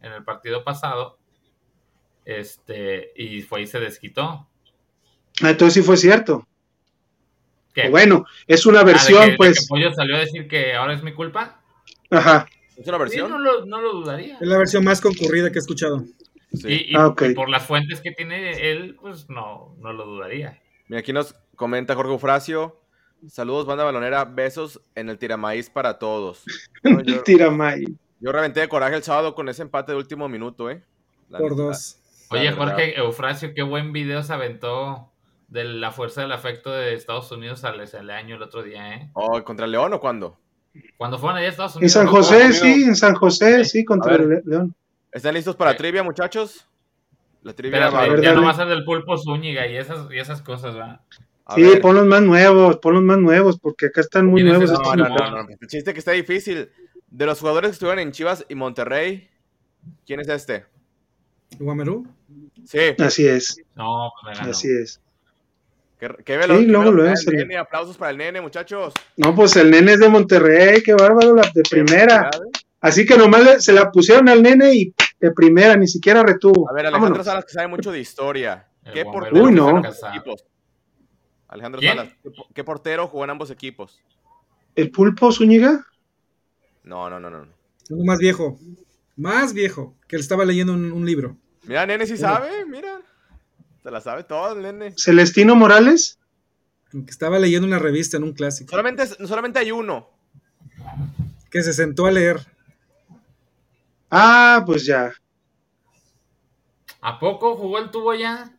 B: en el partido pasado. Este, y fue y se desquitó.
H: Ah, entonces sí fue cierto.
B: ¿Qué?
H: O bueno, es una
B: Ah, de
H: versión,
B: de
H: pues.
B: que Pollo salió a decir que ahora es mi culpa.
H: Ajá.
C: ¿Es una
B: Sí,
C: versión?
B: no, lo, no lo dudaría.
F: Es la versión más concurrida que he escuchado.
C: Sí.
B: Y, y-
H: Ah,
B: y por las fuentes que tiene él, pues no, no lo dudaría.
C: Mira, aquí nos comenta Jorge Eufrasio. Saludos, banda balonera. Besos en el tiramaíz para todos. No, yo,
H: Tiramay.
C: yo reventé de coraje el sábado con ese empate de último minuto, ¿eh? La
F: Por dos.
B: Oye. Jorge Eufrasio, qué buen video se aventó de la fuerza del afecto de Estados Unidos al año el otro día, ¿eh?
C: Oh, ¿Contra el León o cuándo?
B: Cuando fueron allá a Estados
H: En
B: Unidos.
H: San
B: ¿no?
H: José, sí, en San José, sí, contra
C: ver.
H: el León.
C: ¿Están listos para
B: Sí.
C: trivia, muchachos? La trivia
B: Espérate,
C: va
H: a ver,
B: ya no
H: dale.
B: va a ser del pulpo Zúñiga y esas, y esas cosas, ¿verdad?
C: a
H: Sí,
C: ver.
H: ponlos más nuevos, ponlos más nuevos, porque acá están muy
B: ¿Quién es
H: nuevos.
C: No, no, no, no. El chiste que está difícil. De los jugadores que estuvieron en Chivas y Monterrey, ¿quién es este?
F: Guamerú.
C: Sí.
H: Así es,
B: No, pues
H: así es.
C: Qué, qué veloz,
H: Sí,
C: qué
H: luego
C: veloz
H: lo es,
C: nene. Aplausos para el nene, muchachos.
H: No, pues el nene es de Monterrey, qué bárbaro, la de primera. Así que nomás le- se la pusieron al nene y de primera, ni siquiera retuvo.
C: A ver, Alejandro
H: Vámonos.
C: Salas, que sabe mucho de historia.
B: El
C: ¿Qué portero
H: Uy,
C: jugó en
H: no.
C: ambos equipos? Alejandro
B: ¿Quién?
C: Salas, ¿qué, po- qué portero jugó en ambos equipos?
H: ¿El pulpo Zúñiga?
C: No, no, no, no.
F: Uno más viejo. Más viejo. Que él estaba leyendo un, un libro.
C: Mira, nene sí sabe, mira. Se la sabe todo, nene.
H: ¿Celestino Morales?
F: Que estaba leyendo una revista en un clásico.
C: Solamente, solamente hay uno.
F: Que se sentó a leer.
H: Ah, pues ya.
B: ¿A poco jugó el tubo ya?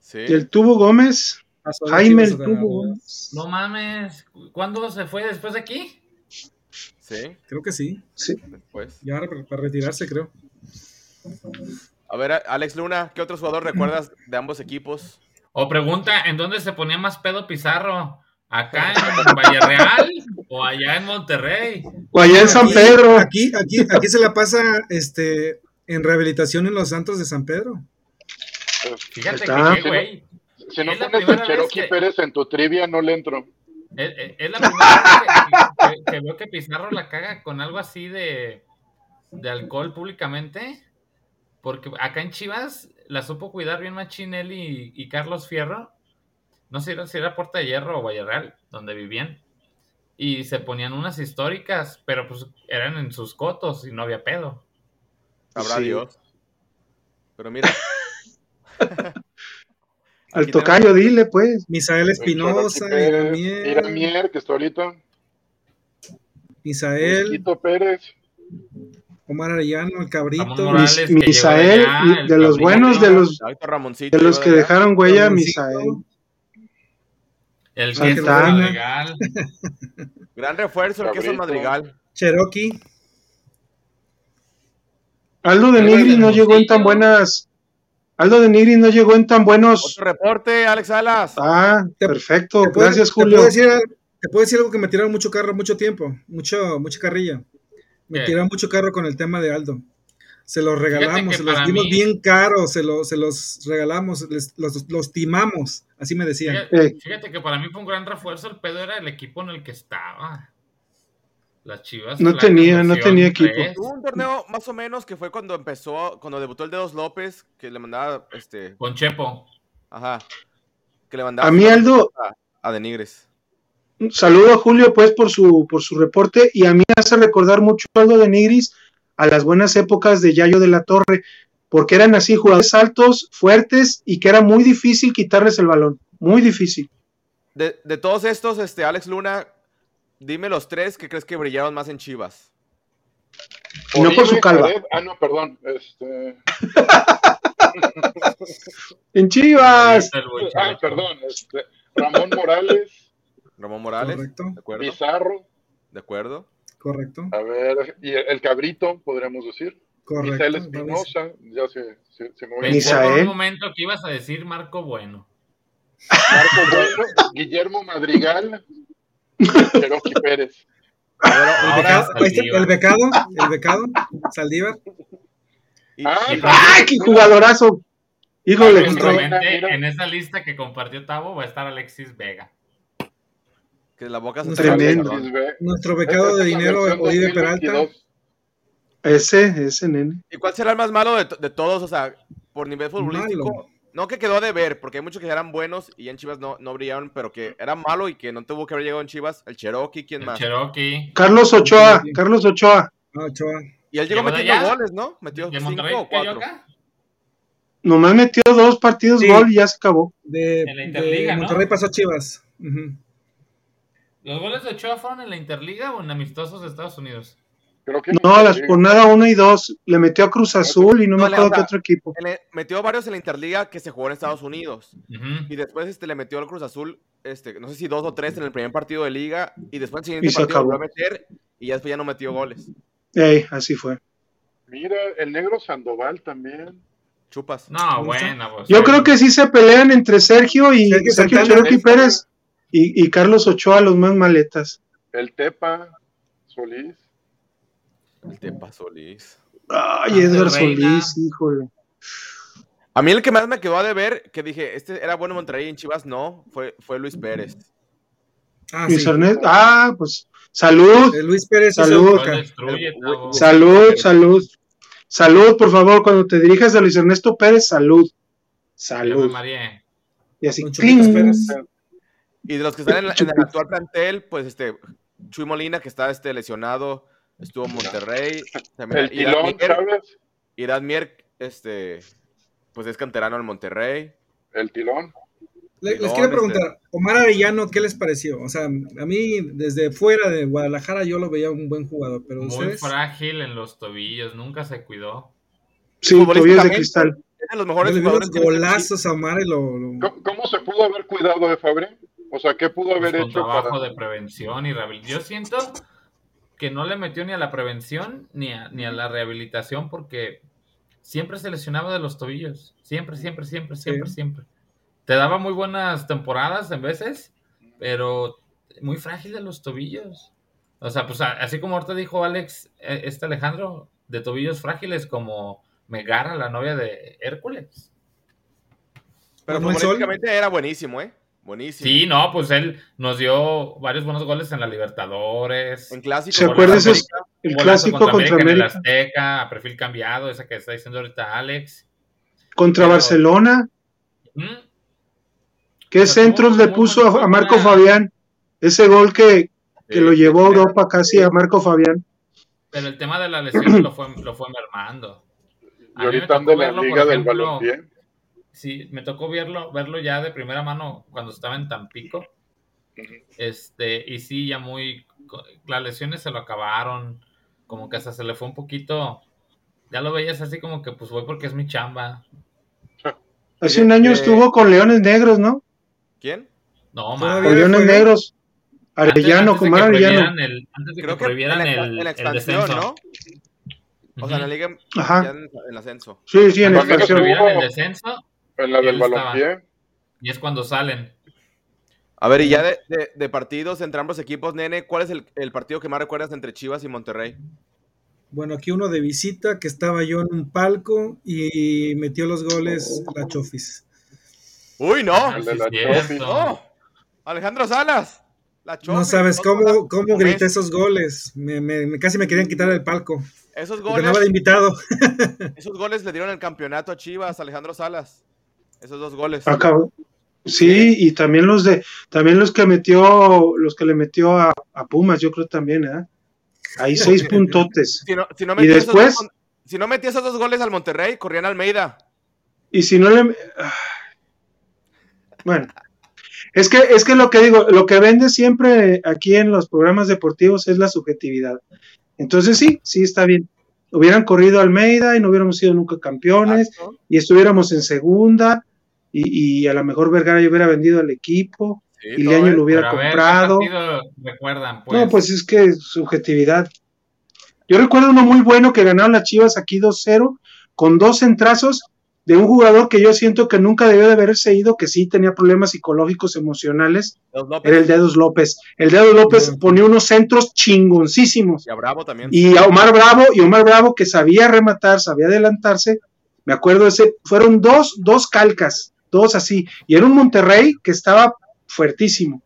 C: Sí.
H: ¿Y el Tubo Gómez? Jaime el Tubo Gómez.
B: No mames. ¿Cuándo se fue después de aquí?
C: Sí,
F: Creo que sí.
H: Sí.
C: después.
F: Ya para, para retirarse, creo.
C: A ver, Alex Luna, ¿qué otros jugadores recuerdas de ambos equipos?
B: O pregunta, ¿en dónde se ponía más pedo Pizarro? ¿Acá en Vallereal o allá en Monterrey?
H: O allá en San Pedro.
F: Aquí, aquí, aquí se la pasa este, en rehabilitación en los Santos de San Pedro.
B: Fíjate
H: Está.
B: que, qué güey.
G: Si no pones a Cherokee
B: que-
G: Pérez en tu trivia, no le entro.
B: Es, es- es la primera vez que, que- que veo que Pizarro la caga con algo así de, de alcohol públicamente. Porque acá en Chivas la supo cuidar bien Machinelli y, y Carlos Fierro. No sé si era Puerta de Hierro o Vallarreal, donde vivían. Y se ponían unas históricas, pero pues eran en sus cotos y no había pedo.
C: Habrá
H: Sí.
C: Dios. Pero mira.
H: Al tocayo, dile, pues.
F: Misael Espinosa, Iramier,
G: Iramier, que está ahorita.
F: Misael,
G: Quito Pérez.
F: Omar Arellano, el Cabrito.
B: Morales, que
H: Mis- Misael,
B: de allá,
H: y
B: el
H: de los
B: Cabrito.
H: buenos, de los, de los que dejaron huella,
F: Ramoncito,
H: Misael.
B: El
H: Santana.
B: queso Madrigal.
C: Gran refuerzo, el queso. Madrigal.
F: Cherokee.
H: Aldo de
B: de
H: no llegó en tan buenas. Aldo de Nigris no llegó en tan buenos.
C: Otro reporte, Alex Salas.
H: Ah,
F: Te-
H: perfecto.
F: ¿Te puedo-
H: Gracias,
F: te puedo
H: Julio.
F: decir, te puedo decir algo que me tiraron mucho carro mucho tiempo, mucho, mucha carrilla. Me
B: ¿Qué?
F: tiraron mucho carro con el tema de Aldo. Se los regalamos, se los dimos
B: mí-
F: bien caros, se, lo- se los regalamos, les- los, los timamos, así me decían.
B: Fíjate,
H: Eh.
B: fíjate que para mí fue un gran refuerzo. El pedo era el equipo en el que estaba. Las chivas.
H: No tenía- no tenía equipo.
C: Hubo un torneo más o menos que fue cuando empezó, cuando debutó el Dedos López, que le mandaba, este,
B: Con Chepo.
C: ajá, que le mandaba
H: A mí, Aldo,
C: a, a Denigres.
H: Saludo a Julio, pues, por su, por su reporte. Y a mí hace recordar mucho Aldo de Nigris a las buenas épocas de Yayo de la Torre, porque eran así jugadores altos, fuertes y que era muy difícil quitarles el balón. Muy difícil.
C: De, de todos estos, este, Alex Luna, dime los tres que crees que brillaron más en Chivas.
H: Y no por su calva.
G: Jared- Ah, no, perdón. Este...
H: En Chivas.
B: Buen
G: Ah, perdón. Este... Ramón Morales,
C: Ramón Morales,
F: Correcto,
C: ¿de acuerdo?
G: Pizarro.
C: ¿De acuerdo?
F: correcto,
G: A ver, y el, Cabrito, podríamos decir.
F: correcto.
G: Misael. Espinosa, ya se, se.
H: Misael.
B: por un momento que ibas a decir Marco Bueno.
G: Marco Bueno, Guillermo Madrigal, Cherokee Pérez.
C: Ahora,
F: El becado, el becado, el becado, Saldívar.
C: y-
G: Ah,
C: y-
H: ¡Ay, qué jugadorazo! Híjole.
B: En esa lista que compartió Tavo va a estar Alexis Vega.
C: Que la boca se
F: Tremendo. Nuestro becado de dinero,
G: versión
F: Oribe Peralta.
G: 2022.
H: Ese, ese nene.
C: ¿Y cuál será el más malo de, de todos? O sea, por nivel futbolístico.
F: Malo.
C: No que quedó de ver, porque hay muchos que eran buenos y en Chivas no, no brillaron, pero que era malo y que no tuvo que haber llegado en Chivas. El Cherokee, ¿quién
B: El
C: más?
B: Cherokee.
H: Carlos Ochoa, Carlos Ochoa.
F: Ah, Ochoa.
C: Y él llegó
B: ¿Llegó de
C: metiendo
B: allá?
C: goles, ¿no? Metió
B: ¿De
C: cinco
B: Monterrey
C: o cuatro.
B: acá?
H: Nomás metió dos partidos
F: Sí.
H: gol y ya se acabó.
F: De,
B: En la
F: de
B: Interliga, ¿no?
F: Monterrey pasó a Chivas. Ujú.
B: ¿Los goles de Ochoa fueron en la Interliga o en amistosos de Estados Unidos?
G: Creo que
H: No, las jornada 1 y 2 le metió a Cruz Azul y no me
C: No, le-
H: acuerdo
C: o sea,
H: qué otro equipo.
C: Metió varios en la Interliga que se jugó en Estados Unidos. Y después este, le metió al Cruz Azul, este, no sé si dos o tres en el primer partido de liga. Y después en el
H: Y
C: siguiente
H: se
C: partido
H: acabó.
C: volvió a meter y ya después ya no metió goles.
H: Ey, así fue.
G: Mira, el negro Sandoval también.
C: Chupas.
B: No,
F: ¿Cómo
B: buena. Pues,
H: Yo creo que sí se pelean entre Sergio y
F: Sergio
H: Sergio. Cherokee Pérez y, y Carlos Ochoa, los más maletas.
G: El Tepa, Solís.
C: El Tepa Solís.
H: Ay, Edgar. Solís, híjole.
C: A mí el que más me quedó a deber, que dije, este era bueno en Monterrey y en Chivas no, fue, fue Luis Pérez.
F: Ah,
H: Luis
F: sí.
H: Ernesto- Ah, pues salud,
F: Luis Pérez
H: Salud.
B: destruye,
H: salud, salud. Salud, por favor, cuando te dirijas a Luis Ernesto Pérez, salud. Salud.
B: mareé.
H: Y así.
F: Pérez.
C: Y de los que están en, la- en el actual plantel, pues este, Chuy Molina, que está este, lesionado, estuvo en Monterrey. También,
G: El
C: Irán
G: Tilón
C: Mier,
G: Chávez.
C: Irán Mier, este, pues es canterano en Monterrey.
G: El Tilón.
F: Le- Les
C: Pilón,
F: quiero
C: este.
F: preguntar, Omar Arellano, ¿qué les pareció? O sea, a mí desde fuera de Guadalajara yo lo veía un buen jugador, pero
B: Muy
F: ustedes...
B: frágil en los tobillos, nunca se cuidó.
H: Sí, tobillos de cristal.
C: Los mejores jugadores
F: golazos a Omar y lo... lo-
G: ¿Cómo, cómo se pudo haber cuidado de Fabri? O sea, ¿qué pudo haber
B: Pues con
G: hecho
B: trabajo
G: para...?
B: de prevención y rehabilitación. Yo siento que no le metió ni a la prevención ni a, ni a la rehabilitación porque siempre se lesionaba de los tobillos. Siempre, siempre, siempre, siempre,
F: Sí.
B: siempre. Te daba muy buenas temporadas en veces, pero muy frágil de los tobillos. O sea, pues así como ahorita dijo Alex, eh, este Alejandro, de tobillos frágiles como Megara, la novia de Hércules.
C: Pero
F: Sol.
C: futbolísticamente era buenísimo, ¿eh? Buenísimo.
B: Sí, no, pues él nos dio varios buenos goles en la Libertadores.
C: En clásico.
H: ¿Se
B: acuerda
H: acuerdan
B: ese-?
H: El clásico contra
B: en el
H: América,
B: Azteca, a perfil cambiado, esa que está diciendo ahorita Alex.
H: contra
B: pero-
H: Barcelona.
B: Mm,
H: ¿Qué
B: Pero
H: centros le puso a, a Marco Fabián? Ese gol que, que
C: Sí,
H: lo llevó a Europa casi a Marco Fabián.
B: Pero el tema de la lesión lo fue, lo fue mermando.
G: Y
B: A
G: ahorita anda en la liga del balompié.
B: Sí, me tocó verlo, verlo ya de primera mano cuando estaba en Tampico. Este, y sí, ya muy. Las lesiones se lo acabaron. Como que hasta se le fue un poquito. Ya lo veías así como que, pues voy porque es mi chamba.
H: Hace un año
C: de-
H: estuvo con Leones Negros, ¿no?
C: ¿Quién?
B: No,
F: Todavía
B: man.
H: Con Leones? Negros.
B: Antes-
H: Arellano,
B: antes de
H: con
B: que
H: Arellano.
B: prohibieran el- Antes de que
C: Creo que en
B: prohibieran
C: la,
B: el,
C: en la
B: el
C: expansión,
B: descenso.
C: ¿no? O sea, en la liga.
H: Ajá.
C: ya en, en el ascenso.
H: Sí, sí, en
G: Cuando
B: Antes de que
H: expansión.
G: estuvo-
B: prohibieran el descenso,
G: En la del balompié.
B: y es cuando salen.
C: A ver, y ya de, de- de partidos entre ambos equipos, nene, ¿cuál es el, el partido que más recuerdas entre Chivas y Monterrey?
F: Bueno, aquí uno de visita que estaba yo en un palco y metió los goles la Chofis.
C: ¡Uy, no!
B: Ah,
G: El
B: sí,
G: de la
B: es cierto.
G: Chofis.
C: ¡No! Alejandro Salas. La
F: No
C: Chofis,
F: sabes
C: dos
F: cómo,
C: goles,
F: cómo grité esos goles. Me, me- me- casi me querían quitar el palco.
C: Esos
F: andaba de
C: goles,
F: invitado.
C: esos goles le dieron el campeonato a Chivas, Alejandro Salas. Esos dos goles.
H: Acabó. Sí, y también los de, también los que metió, los que le metió a, a Pumas, yo creo también, ¿eh? Ahí seis puntotes.
C: Si no, si no
H: Y después-
C: dos- si no metía esos dos goles al Monterrey, corrían a Almeida.
H: Y si no le. ah. Bueno, es que, es que lo que digo, lo que vende siempre aquí en los programas deportivos es la subjetividad. Entonces sí, sí está bien. Hubieran corrido a Almeida y no hubiéramos sido nunca campeones
C: Exacto.
H: y estuviéramos en segunda y, y a lo mejor Vergara ya hubiera vendido al equipo
C: Sí,
H: y Leaño lo hubiera
B: ver, ¿qué
H: comprado.
B: partido recuerdan? Pues,
H: No, pues es que subjetividad. Yo recuerdo uno muy bueno que ganaron las Chivas aquí 2-0 con dos centrazos de un jugador que yo siento que nunca debió de haberse ido, que sí tenía problemas psicológicos, emocionales, era el Dedos López. El Dedos López ponía unos centros chingoncísimos.
C: y a Bravo también.
H: Y a Omar Bravo, y Omar Bravo que sabía rematar, sabía adelantarse. Me acuerdo ese, fueron dos, dos calcas, dos así. Y era un Monterrey que estaba fuertísimo.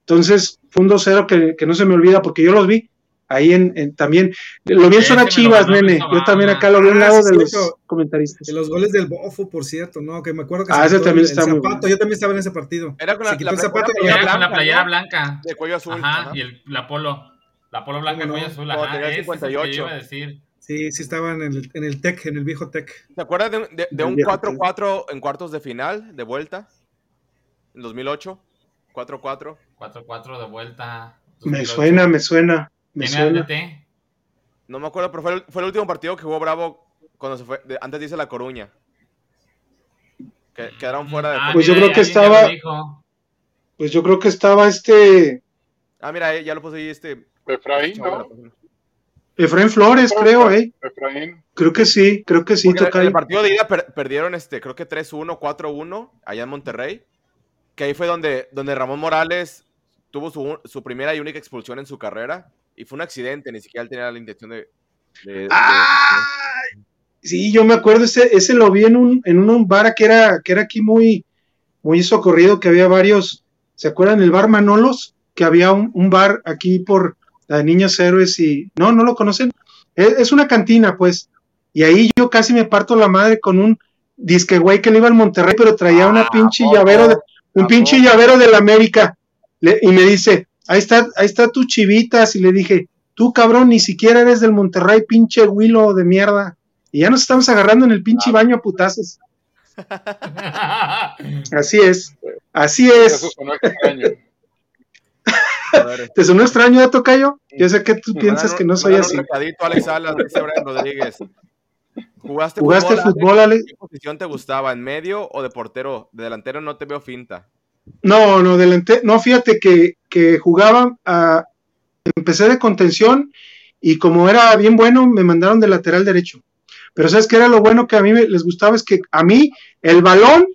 H: Entonces, fue un 2-0 que, que no se me olvida porque yo los vi ahí en, en- también. Lo vi en zona
B: lo
H: Chivas,
B: ganó
H: nene. Yo también acá lo vi a un
F: Ah,
H: lado
F: sí,
H: de los
F: cierto.
H: comentaristas.
F: De los goles del Bofo, por cierto, ¿no? Que me acuerdo que
H: Ah,
F: se
H: ese también
F: el,
H: está
F: el
H: muy
F: zapato.
H: bueno.
F: Yo también estaba en ese partido.
C: Era con la,
F: se quitó
C: la
F: el zapato
C: playera
F: ya
B: con la
C: blanca,
B: playera
C: ¿no?
B: blanca.
C: De cuello azul.
B: Ajá,
C: ajá.
B: y el, la polo. La polo blanca,
F: ¿Cómo
B: el
F: no?
B: cuello azul. Ajá,
C: tenía
B: ese es el que yo
C: 58.
B: iba a decir.
F: Sí, sí estaban en el, en el TEC, en el viejo TEC.
C: ¿Se acuerdan de, de- de un
H: viejo
C: 4-4 en cuartos de final, de vuelta? En 2008. 4-4.
B: 4-4 de vuelta.
H: Me
B: 2008.
H: suena, me suena, me
B: ¿Tiene al
H: suena.
C: No me acuerdo, pero fue el, fue el último partido que jugó Bravo cuando se fue. de- antes dice La Coruña. Que quedaron fuera de.
B: Ah,
H: Pues yo creo que estaba-. Pues yo creo que estaba este
C: Ah, mira, eh, ya lo puse ahí este.
G: Efraín, ¿no?
H: Efraín Flores, creo, ¿eh?
G: Efraín.
H: Creo que sí, creo que sí,
C: Porque en el
H: toca
C: partido de ida per- perdieron, este, creo que 3-1, 4-1, allá en Monterrey. Que ahí fue donde, donde Ramón Morales tuvo su, su primera y única expulsión en su carrera. Y fue un accidente, ni siquiera él tenía la intención de. de- de-
H: ¡Ay! Sí, yo me acuerdo, ese, ese lo vi en un, en un bar que era, que era aquí muy, muy socorrido, que había varios, ¿se acuerdan el bar Manolos? Que había un, un bar aquí por la de Niños Héroes y, no, no lo conocen, es, es una cantina, pues, y ahí yo casi me parto la madre con un disque güey que le iba al Monterrey, pero traía una
C: Ah,
H: pinche llavero, de, un
C: ¿A
H: pinche llavero de la América, Le- y me dice, ahí está, ahí está tu chivitas, y le dije, tú cabrón, ni siquiera eres del Monterrey, pinche Willow de mierda. Y ya nos estamos agarrando en el pinche baño a putazos. Así es, así
G: Eso
H: es.
G: sonó extraño.
C: a
H: ¿Te sonó extraño, ¿eh, Tocayo? Yo sé que tú
C: me
H: piensas que no soy
C: un
H: así.
C: recadito, Alex Salas, dice Brian Rodríguez. ¿Jugaste,
H: ¿Jugaste
C: Alex?
H: fútbol, Alex?
C: ¿Qué posición te gustaba? ¿En medio o de portero? De delantero no te veo finta.
H: No, no, delante, no, fíjate que, que jugaba, a- empecé de contención y como era bien bueno, me mandaron de lateral derecho. Pero ¿sabes qué era lo bueno que a mí me- les gustaba? Es que a mí el balón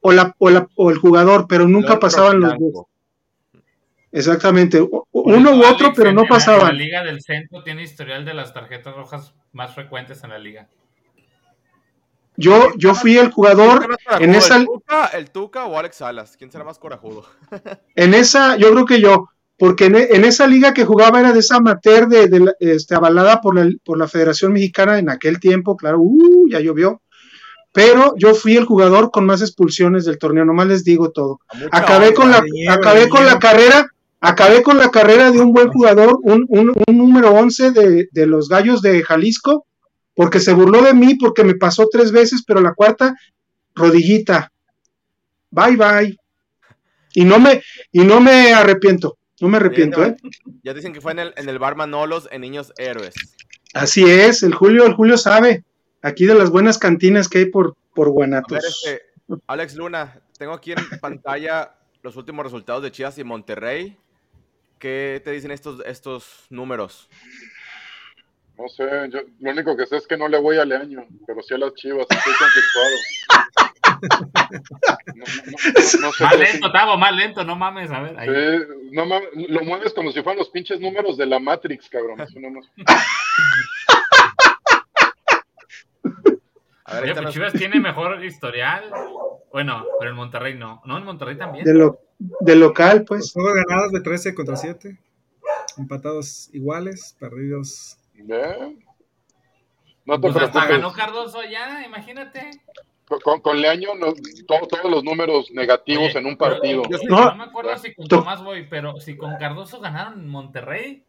H: o, la, o, la- o el jugador, pero nunca pasaban los dos. Exactamente, uno u otro, pero no
B: en la- En
H: pasaban.
B: la Liga del Centro tiene historial de las tarjetas rojas más frecuentes en la liga.
H: Yo, yo fui el
C: ¿Quién
H: jugador en esa,
C: ¿El Tuca, ¿El Tuca o Alex Salas? ¿Quién será más corajudo?
H: en esa, yo creo que yo, porque en, en esa liga que jugaba era de esa amateur de, de la- este, avalada por la, por la Federación Mexicana en aquel tiempo, claro, uh, ya llovió. Pero yo fui el jugador con más expulsiones del torneo, nomás les digo todo. Acabé con la, acabé con la carrera, acabé con la carrera de un buen jugador, un, un- un número 11 de, de los Gallos de Jalisco, porque se burló de mí, porque me pasó tres veces, pero la cuarta, rodillita. Bye bye. Y no me, y no me arrepiento, no me arrepiento, ¿eh?
C: Ya dicen que fue en el, en el bar Manolos en Niños Héroes.
H: Así es, el Julio, el Julio sabe. Aquí de las buenas cantinas que hay por, por
C: ver,
H: Guanatos.
C: este, Alex Luna, tengo aquí en pantalla los últimos resultados de Chivas y Monterrey. ¿Qué te dicen estos, estos números?
G: No sé, yo, lo único que sé es que no le voy al año, pero sí a las chivas, estoy conflictuado. No, no, no, no sé
B: Más lento, Tavo, más lento, no mames, a ver. ahí.
G: Sí, no mames, lo mueves como si fueran los pinches números de la Matrix, cabrón. Eso
C: A ver,
B: Oye, pues Chivas tiene mejor historial. Bueno, pero en Monterrey no. No, en Monterrey también.
H: De, lo, de local, pues.
F: juegos ganados de 13 contra 7. Empatados iguales, perdidos.
G: No te
B: Pues hasta ganó Cardoso ya, imagínate.
G: Con, con, Leaño, no- todos los números negativos
B: Oye,
G: en un partido.
B: pero-
H: No.
B: No, me acuerdo si con
H: To-
B: Tomás voy, pero si con Cardoso ganaron en Monterrey,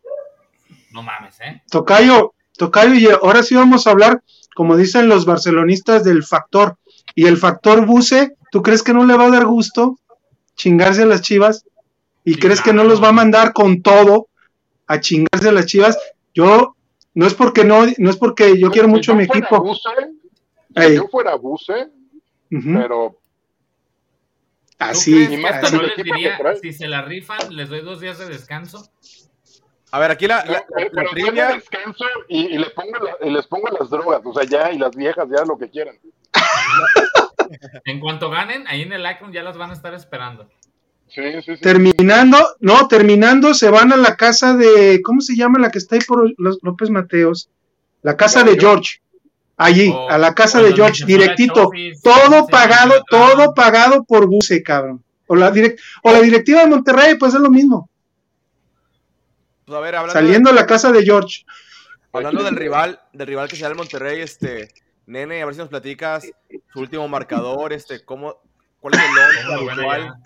B: no mames, ¿eh?
H: Tocayo, Tocayo, y ahora sí vamos a hablar, como dicen los barcelonistas, del factor. Y el factor Buse, ¿tú crees que no le va a dar gusto chingarse a las chivas? ¿Y
B: Sí,
H: crees que no los va a mandar con todo a chingarse a las chivas? Yo, no es porque no, no es porque yo quiero
G: Si
H: mucho a mi equipo.
G: Buse, si yo fuera Buse,
H: Ujú.
G: pero
B: ¿Tú
H: Así,
B: crees
G: Y
B: que
G: más
B: hasta
G: con
B: no les diría, si se la rifan, les doy dos días de descanso?
C: A ver, aquí la,
G: no,
C: la- la-
G: pero
C: la
G: yo
C: trivia.
G: me descanso y, y le pongo la- y les pongo las drogas, o sea, ya, y las viejas, ya lo que quieran.
B: En cuanto ganen, ahí en el Akron ya las van a estar esperando.
G: Sí, sí, sí.
H: terminando, no, terminando, se van a la casa de, ¿cómo se llama la que está ahí por los López Mateos? La casa de George. Allí,
B: O-
H: a la casa de George, directito.
B: Chofis,
H: todo
B: sí,
H: pagado,
B: sí,
H: todo pagado por Buse, cabrón. O la, direct, o la directiva de Monterrey, pues es lo mismo.
C: Pues a ver, hablando,
H: Saliendo a la casa de George.
C: hablando del rival, del rival que será el Monterrey, este, nene, a ver si nos platicas su último marcador, este, cómo, cuál es el
B: Cómo
C: once
B: lo ven
C: habitual.
B: allá.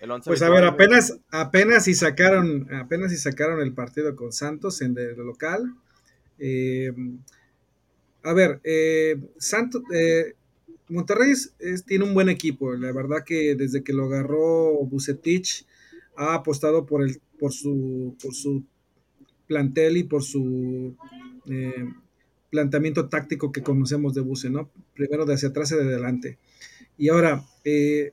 C: El once
F: Pues a ver, apenas, apenas si sacaron, apenas si sacaron el partido con Santos en el local. Eh, a ver, eh, Santos, eh, Monterrey es- es- tiene un buen equipo. La verdad que desde que lo agarró Bucetich ha apostado por el, por su, por su plantel y por su eh, planteamiento táctico que conocemos de Buce, ¿no? Primero de hacia atrás y de adelante. Y ahora, eh,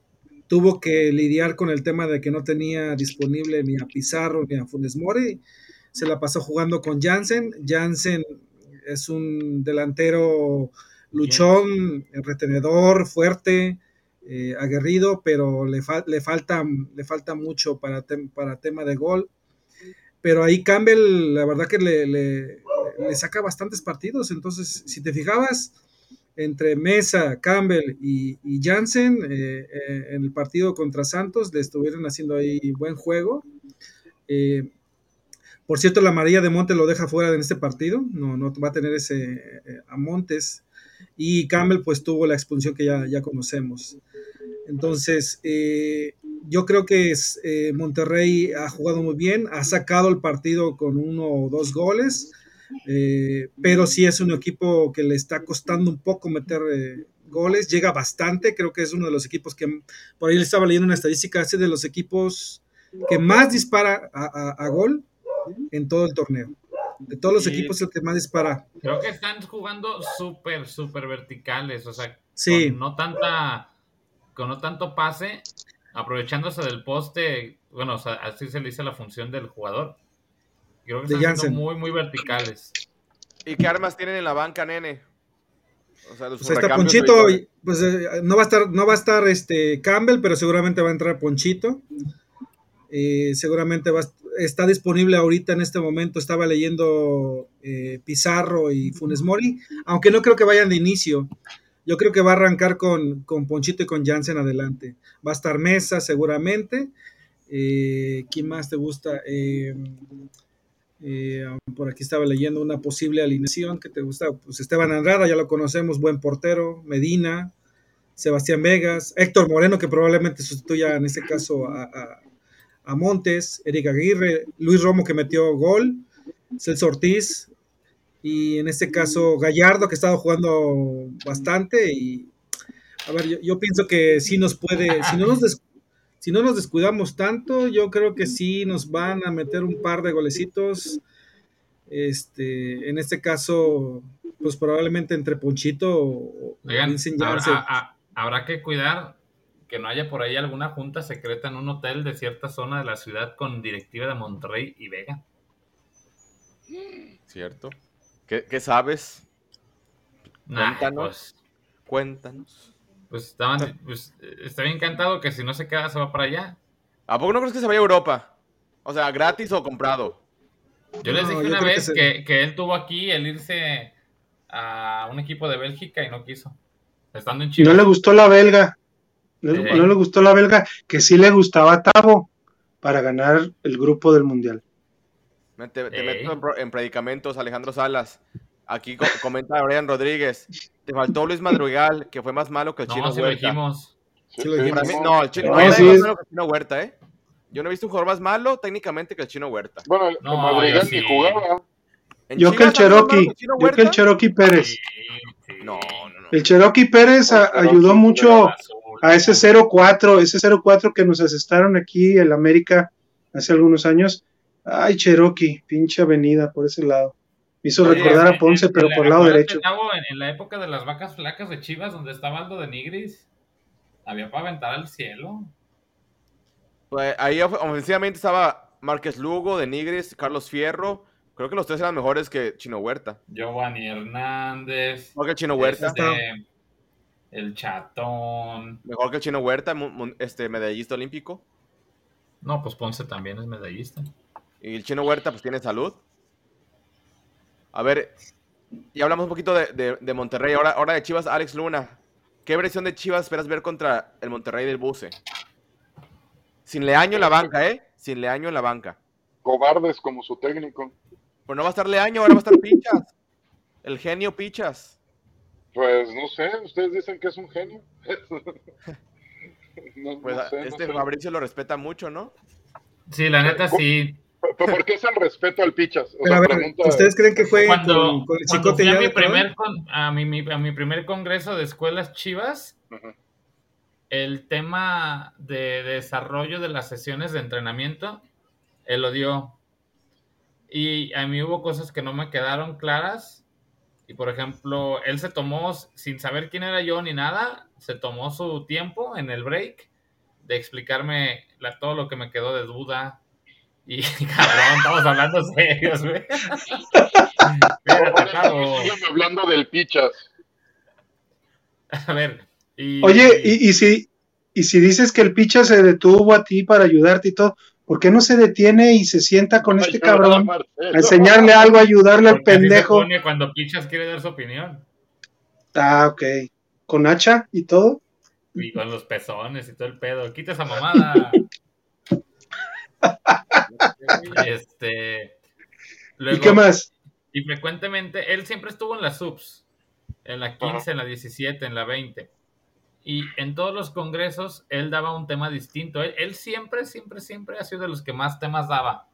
F: tuvo que lidiar con el tema de que no tenía disponible ni a Pizarro ni a Funes Mori. Se la pasó jugando con Jansen. Jansen es un delantero luchón, retenedor, fuerte, eh, aguerrido, pero le, le, falta, le falta mucho para, para tema de gol. Pero ahí Campbell, la verdad que le, le- saca bastantes partidos. Entonces, si te fijabas, entre Mesa, Campbell y, y Jansen eh, eh, en el partido contra Santos le estuvieron haciendo ahí buen juego. Eh, por cierto, la María de Montes lo deja fuera en este partido, no, no va a tener ese a Montes. Y Campbell pues tuvo la expulsión que ya, ya conocemos. Entonces, eh, yo creo que es, eh, Monterrey ha jugado muy bien, ha sacado el partido con uno o dos goles, eh, pero sí es un equipo que le está costando un poco meter eh, goles, llega bastante, creo que es uno de los equipos que, por ahí le estaba leyendo una estadística, es de los equipos que más dispara a, a- a gol en todo el torneo. De todos los equipos el que más dispara.
B: Creo que están jugando súper, súper verticales, o sea,
F: Sí.
B: no tanta, con no tanto pase, aprovechándose del poste, bueno, o sea, así se le dice la función del jugador. Creo que
F: De
B: están siendo muy, muy verticales.
C: ¿Y qué armas tienen en la banca, nene? O sea, los
F: Pues está Ponchito, y, pues eh, no va a estar, no va a estar este Campbell, pero seguramente va a entrar Ponchito. Eh, seguramente va está disponible ahorita en este momento. Estaba leyendo eh, Pizarro y Funes Mori, aunque no creo que vayan de inicio. Yo creo que va a arrancar con, con Ponchito y con Jansen adelante. Va a estar Mesa seguramente. Eh, ¿Quién más te gusta? Eh, eh, por aquí estaba leyendo una posible alineación que te gusta. Pues Esteban Andrada, ya lo conocemos, buen portero. Medina, Sebastián Vegas, Héctor Moreno, que probablemente sustituya en este caso a, a- a Montes, Eric Aguirre, Luis Romo, que metió gol, Celso Ortiz, y en este caso Gallardo, que ha estado jugando bastante. Y a ver, yo, yo pienso que sí nos puede, si no nos, des- si no nos descuidamos tanto, yo creo que sí nos van a meter un par de golecitos. Este, en este caso, pues probablemente entre Ponchito o,
B: Oigan,
F: Vincent
B: habrá,
F: Janssen.
B: a- a- habrá que cuidar que no haya por ahí alguna junta secreta en un hotel de cierta zona de la ciudad con directiva de Monterrey y Vega.
C: ¿Cierto? ¿Qué, qué sabes?
B: Nah,
C: Cuéntanos.
B: pues,
C: Cuéntanos.
B: pues estaban, pues, está bien encantado que si no se queda se va para allá.
C: ¿A poco no crees que se vaya a Europa? O sea, gratis o comprado.
B: Yo les
F: No,
B: dije
F: yo
B: una
F: que
B: vez
F: se-
B: que, que él tuvo aquí el irse a un equipo de Bélgica y no quiso. Estando en
H: No
B: Chile.
H: le gustó la belga. No, no le gustó la belga, que sí le gustaba a Tavo para ganar el grupo del mundial.
C: Te, meto en, pro- en predicamentos, Alejandro Salas. Aquí co- comenta Brian Rodríguez. Te faltó Luis Madrigal, que fue más malo que el chino
B: No, se lo
C: Huerta.
G: Sí,
F: lo
G: sí,
F: dijimos.
C: Mí-
G: no.
C: no, el chino,
B: No,
C: no
H: sí
C: más
H: es-
C: malo que el chino Huerta, ¿eh? Yo no he visto un jugador más malo técnicamente que el chino Huerta.
G: Bueno, el
B: No,
G: Madrigal
B: sí.
G: ni jugaba.
C: En
H: Yo que el
C: Chivas, ¿sabes más malo
H: Cherokee,
C: el Chino
H: yo que el? Cherokee Pérez.
B: Sí, sí.
C: No, no, no.
H: El Cherokee Pérez a-
G: El Cherokee
H: ayudó mucho a ese 0-4, ese 0-4 que nos asestaron aquí en América hace algunos años. Ay, Cherokee, pinche avenida por ese lado. Me hizo
B: Oye,
H: recordar a Ponce,
B: en-
H: pero
B: en-
H: por el lado derecho.
B: En, en la época de las vacas flacas de Chivas, donde estaba Aldo de Nigris, había para aventar al cielo.
C: Pues ahí of- ofensivamente estaba Márquez Lugo, de Nigris, Carlos Fierro. Creo que los tres eran mejores que Chino Huerta.
B: Giovanni Hernández.
C: Mejor que el Chino Huerta.
B: este, el Chatón.
C: Mejor que Chino Huerta, este medallista olímpico.
B: No, pues Ponce también es medallista.
C: Y el Chino Huerta, pues tiene salud. A ver, ya hablamos un poquito de, de- de Monterrey. Ahora, ahora de Chivas, Alex Luna. ¿Qué versión de Chivas esperas ver contra el Monterrey del Buce? Sin Leaño en la banca, ¿eh? Sin Leaño en la banca.
G: Cobardes como su técnico.
C: Pues no va a estar Leaño, ahora va a estar Pichas. El genio Pichas.
G: Pues no sé, ustedes dicen que es un genio. no,
C: Pues
G: no no
C: este
G: sé.
C: Fabricio lo respeta mucho, ¿no?
B: Sí, la neta sí.
G: ¿Pero ¿Por qué es el respeto al Pichas? O
F: Pero a
G: sea,
F: ver,
G: pregunta-
F: ¿ustedes creen que fue
B: Cuando,
F: con, con el
B: cuando fui a
F: ya
B: mi, primer con- a, mi, mi- a mi primer congreso de escuelas chivas,
G: Ujú.
B: el tema de desarrollo de las sesiones de entrenamiento, él lo dio. Y a mí hubo cosas que no me quedaron claras. Y por ejemplo, él se tomó, sin saber quién era yo ni nada, se tomó su tiempo en el break de explicarme la- todo lo que me quedó de duda. Y cabrón, estamos hablando serios, güey.
G: Hablando del Pichas.
B: A ver. y-
H: Oye, y, y si, y si dices que el picha se detuvo a ti para ayudarte y todo, ¿por qué no se detiene y se sienta con este cabrón a enseñarle algo, a ayudarle al
B: se
H: pendejo?
B: pone cuando Pichas quiere dar su opinión.
H: Ah, ok. ¿Con hacha y todo?
B: Y con los pezones y todo el pedo. Quita esa mamada. este.
H: ¿Y qué más?
B: Y frecuentemente, él siempre estuvo en las subs. En la 15, en la 17, en la 20. Y en todos los congresos, él daba un tema distinto. Él, él siempre, siempre, siempre ha sido de los que más temas daba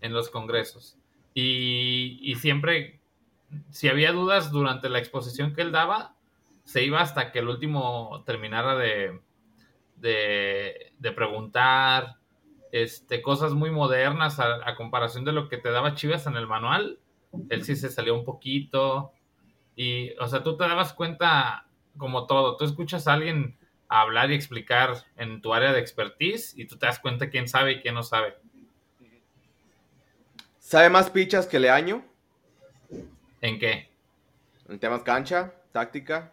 B: en los congresos. Y, y siempre, si había dudas durante la exposición que él daba, se iba hasta que el último terminara de, de, de preguntar este, cosas muy modernas a, a comparación de lo que te daba Chivas en el manual. Él sí se salió un poquito. Y, o sea, tú te dabas cuenta como todo. Tú escuchas a alguien hablar y explicar en tu área de expertise y tú te das cuenta quién sabe y quién no sabe.
C: ¿Sabe más Pichas que Leaño?
B: ¿En qué?
C: En temas cancha, táctica.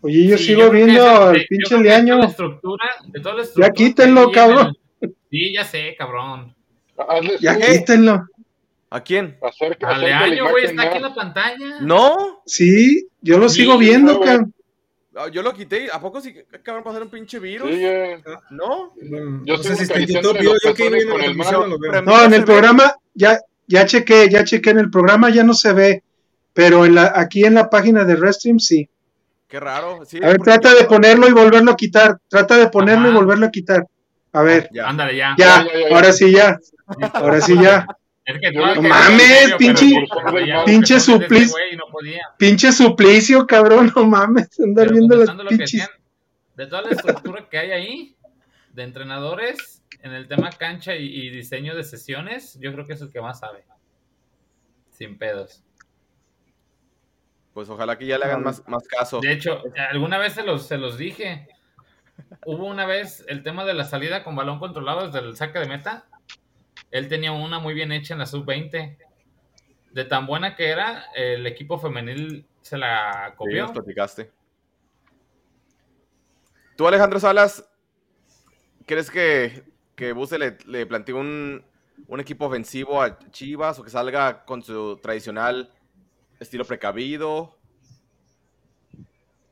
H: Oye, yo
B: Sí,
H: sigo viendo
B: el-
H: pinche
B: de
H: Leaño.
B: toda la estructura, de toda la estructura
H: quítenlo,
B: hay en
H: cabrón.
B: Sí, ya sé, cabrón.
H: Ya quítenlo.
C: ¿A quién?
G: acerca,
B: Ale
G: acerca la
B: año, güey, está aquí en la pantalla.
C: ¿No?
H: Sí, yo lo
B: Sí,
H: sigo viendo, cabrón.
C: Ah, Yo lo quité. ¿A poco sí acabaron de pasar un pinche virus?
G: Sigue.
C: ¿No?
F: Bueno,
G: Yo
F: no sé si está en YouTube. Yo, yo que
G: con
F: la
G: el.
C: Pero-
H: No, en el programa, ya, ya chequé, ya chequé en el programa, ya no se ve. Pero en la, aquí en la página de Restream sí.
C: Qué raro. Sí,
H: A ver, trata de ponerlo y volverlo a quitar. Trata de ponerlo y volverlo a quitar. A ver,
C: Ya.
B: Ándale, ya.
H: ya,
G: Ya, ya,
H: ahora sí ya. Ahora sí ya.
B: Es que
G: No
H: mames, pinche- pinche suplicio. Pinche suplicio, cabrón, no mames. Andar
B: Pero
H: viendo las pinches.
B: de toda la estructura que hay ahí, de entrenadores, en el tema cancha y, y diseño de sesiones, yo creo que es el que más sabe. Sin pedos.
C: Pues ojalá que ya le hagan más, más caso.
B: De hecho, alguna vez se los, se los dije. Hubo una vez el tema de la salida con balón controlado desde el saque de meta. Él tenía una muy bien hecha en la sub-20. De tan buena que era, el equipo femenil se la
C: Sí,
B: copió.
C: nos platicaste. Tú, Alejandro Salas, ¿crees que, que Buse le, le plantee un, un equipo ofensivo a Chivas o que salga con su tradicional estilo precavido?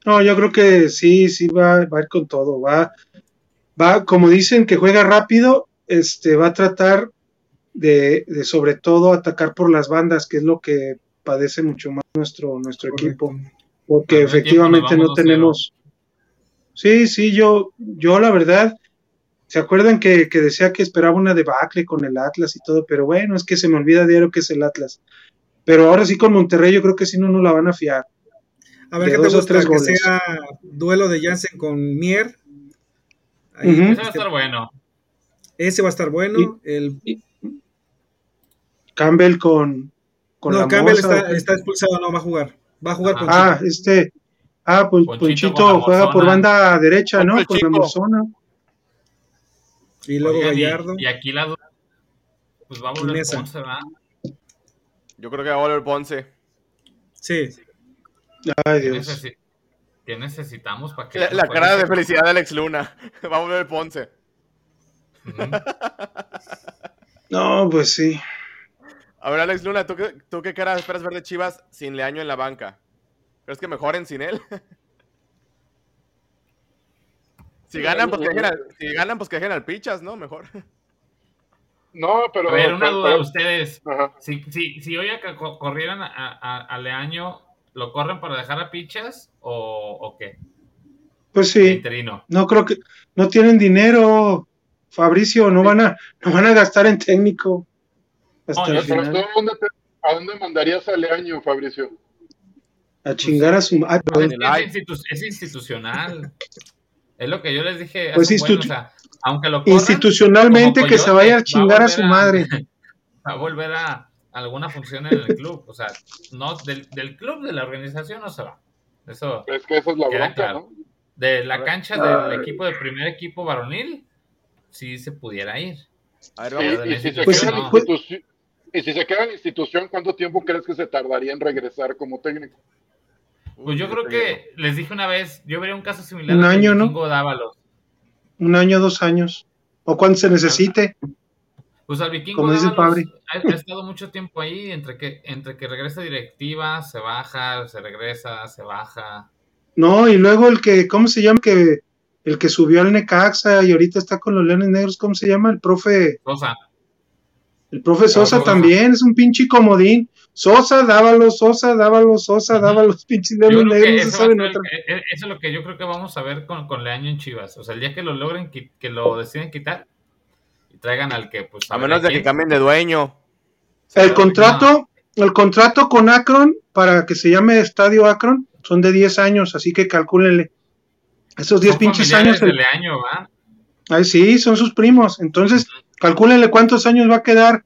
H: No, yo creo que sí, sí va, va a ir con todo. Va, va, como dicen que juega rápido, este, va a tratar de, de sobre todo atacar por las bandas, que es lo que padece mucho más nuestro, nuestro equipo. Porque efectivamente no
B: vamos 2-0.
H: tenemos. Sí, sí, yo, yo la verdad, ¿se acuerdan que, que decía que esperaba una debacle con el Atlas y todo? Pero bueno, es que se me olvida diario que es el Atlas. Pero ahora sí con Monterrey yo creo que sí no nos la van a fiar.
F: A ver
H: de
F: qué te gusta,
H: tres
F: que
H: goles.
F: sea duelo de Jansen con Mier. Ahí.
B: Ese va a estar bueno.
F: ese va a estar bueno. El,
H: Campbell con, con
F: no,
H: la
F: Campbell
H: Moza,
F: está,
H: ¿o qué?
F: está expulsado, no va a jugar. Va a jugar con
H: Ah, este. Ah, pues
B: Ponchito
H: Ponchito,
B: con la
H: juega por banda derecha, ¿no? Con la
C: Chico.
H: Morzona.
F: y luego
B: Oigan,
F: Gallardo.
B: Y, aquí la pues va a volver. Ponce, ¿verdad?
C: Yo creo que va a volver Ponce.
F: Sí,
H: Ay,
B: ¿Qué,
H: Dios.
B: necesi- qué necesitamos para que
C: La, la cara de felicidad de Alex Luna. Va a volver Ponce.
B: Ujú.
H: No, pues sí.
C: A ver, Alex Luna, ¿tú qué, tú qué cara esperas ver de Chivas sin Leaño en la banca? ¿Crees que mejoren sin él? si ganan, pues que dejen al, si ganan, pues que dejen al Pichas, ¿no? Mejor.
G: No, pero.
B: A ver, una
G: pero-
B: duda
G: pero-
B: ustedes.
G: Ajá.
B: Si, si, si hoy corrieran a, a, a Leaño, ¿lo corren para dejar a Pichas o, o qué?
H: Pues sí.
B: Interino.
H: No creo que. No tienen dinero, Fabricio. No van a, no van a gastar en técnico. Hasta
B: No,
H: el final.
G: ¿tú a dónde, te- ¿A dónde mandarías a Leaño, Fabricio?
H: A chingar a su. Ay.
B: Es, que es institu- es institucional. Es lo que yo les dije.
H: Pues
B: o sea, aunque lo corran,
H: Institucionalmente que se vaya
B: va
H: a chingar a
B: volver
H: su madre.
B: Va a volver a alguna función en el club. O sea, no del, del club, de la organización no se va. Eso,
G: Es que esa es la bronca,
B: claro.
G: ¿no?
B: de la cancha del equipo del primer equipo varonil, sí se pudiera ir.
C: A ver,
G: Y,
C: vamos.
G: Si se
H: Pues
G: queda en la institución, y si se queda en la institución, ¿cuánto tiempo crees que se tardaría en regresar como técnico?
B: Pues yo creo que les dije una vez, yo vería un caso similar
H: Un año, ¿no?
B: Dávalos.
H: Un año, dos años. O cuando se necesite.
B: Pues al Vikingo
H: Como dice
B: ha, ha estado mucho tiempo ahí, entre que, entre que regresa directiva, se baja, se regresa, se baja.
H: No, y luego el que, ¿cómo se llama? Que el que subió al Necaxa y ahorita está con los Leones Negros, ¿cómo se llama? El profe,
B: Sosa.
H: el profe Sosa también, es un pinche comodín. Sosa, dávalos, Sosa, dávalos, Sosa,
B: Ujú.
H: dávalos, pinches Leones Negros,
B: eso,
H: saben otra.
B: el- e- eso es lo que yo creo que vamos a ver con, con Leaño en Chivas. O sea, el día que lo logren, que lo deciden quitar y traigan al que, pues.
C: A menos de que cambien de dueño.
H: El contrato, el contrato con Akron, para que se llame Estadio Akron, son de 10 años, así que calcúlenle. Esos 10
B: Son
H: pinches años,
B: de Leaño, ¿va?
H: Ay, sí, son sus primos. Entonces, calcúlenle cuántos años va a quedar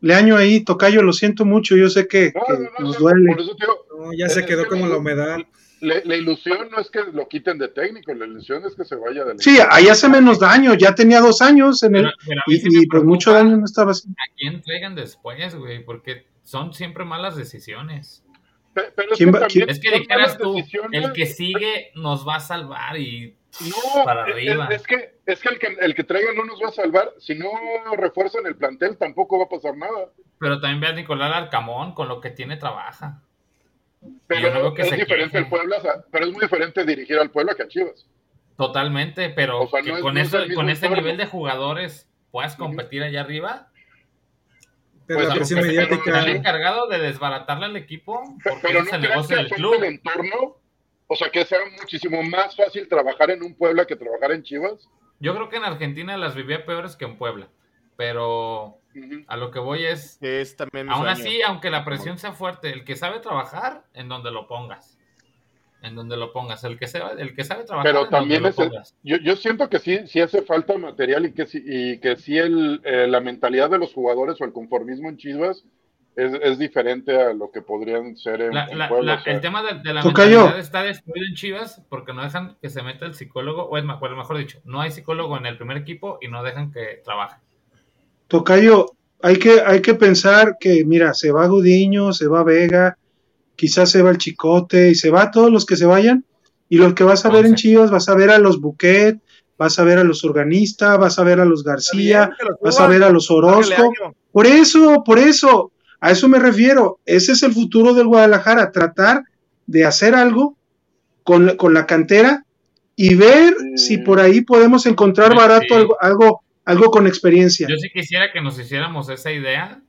H: Leaño ahí. Tocayo, lo siento mucho, yo sé que,
G: No,
H: que
G: no, no,
H: nos
G: no,
H: duele.
G: Por eso, tío,
F: no, ya se quedó
G: que
F: como la humedad.
G: La, la ilusión no es que lo quiten de técnico, la ilusión es que se vaya de la
H: Sí, ahí hace menos daño, ya tenía dos años en el,
B: Pero, pero
H: y,
B: sí
H: y, pues mucho daño no estaba haciendo.
B: a quién traigan después, güey, porque son siempre malas decisiones.
G: Pe- Pero es
H: ¿Quién
G: que
H: va-
G: también
B: Es que dijeras tú,
G: decisiones.
B: el que sigue nos va a salvar y
G: No,
B: Para
G: es-
B: arriba.
G: Es, que, es que el, que el que traigan no nos va a salvar. Si no refuerzan el plantel, tampoco va a pasar nada.
B: Pero también ve a Nicolás Arcamón, con lo que tiene trabaja.
G: Pero
B: Yo no veo que
G: es
B: se
G: diferente el Puebla, o sea, pero es muy diferente dirigir al Puebla que a Chivas.
B: Totalmente, pero
G: O sea,
B: que
G: no es-
B: con,
G: no es
B: eso,
G: el mismo
B: con ese nivel de jugadores puedas competir allá arriba.
F: Pero
G: Pues,
F: la presión
G: pero-
F: mediática.
B: Está encargado de desbaratarle al equipo porque
G: pero no
B: es el negocio del club.
G: el entorno. O sea, que sea muchísimo más fácil trabajar en un Puebla que trabajar en Chivas.
B: Yo creo que en Argentina las vivía peores que en Puebla, pero A lo que voy es,
C: Es también
B: aún
C: sueño.
B: así, aunque la presión sea fuerte, el que sabe trabajar, en donde lo pongas. En donde lo pongas. El que, sabe, el que sabe trabajar,
G: Pero
B: en
G: también
B: donde
G: es
B: lo
G: el-
B: pongas.
G: yo, yo siento que sí, sí hace falta material y que sí, y que sí el, eh, la mentalidad de los jugadores o el conformismo en Chivas es, es diferente a lo que podrían ser en,
B: La-
G: en
B: la-
G: Puebla.
B: la-
G: o sea.
B: el tema de, de la
H: Tocayo.
B: mentalidad está destruido en Chivas porque no dejan que se meta el psicólogo, o es bueno, mejor dicho, no hay psicólogo en el primer equipo y no dejan que trabaje.
H: Tocayo, hay que, hay que pensar que, mira, se va Gudiño, se va Vega, quizás se va el Chicote y se va todos los que se vayan. Y los que vas a ver en. Chivas, vas a ver a los Buquet, vas a ver a los Organistas, vas a ver a los García, vas a ver a los Orozco. Por eso, por eso, a eso me refiero. Ese es el futuro del Guadalajara, tratar de hacer algo con, la- con la cantera y ver
G: Sí.
H: si por ahí podemos encontrar barato
B: sí.
H: algo, algo, algo con experiencia.
B: Yo sí quisiera que nos hiciéramos esa idea,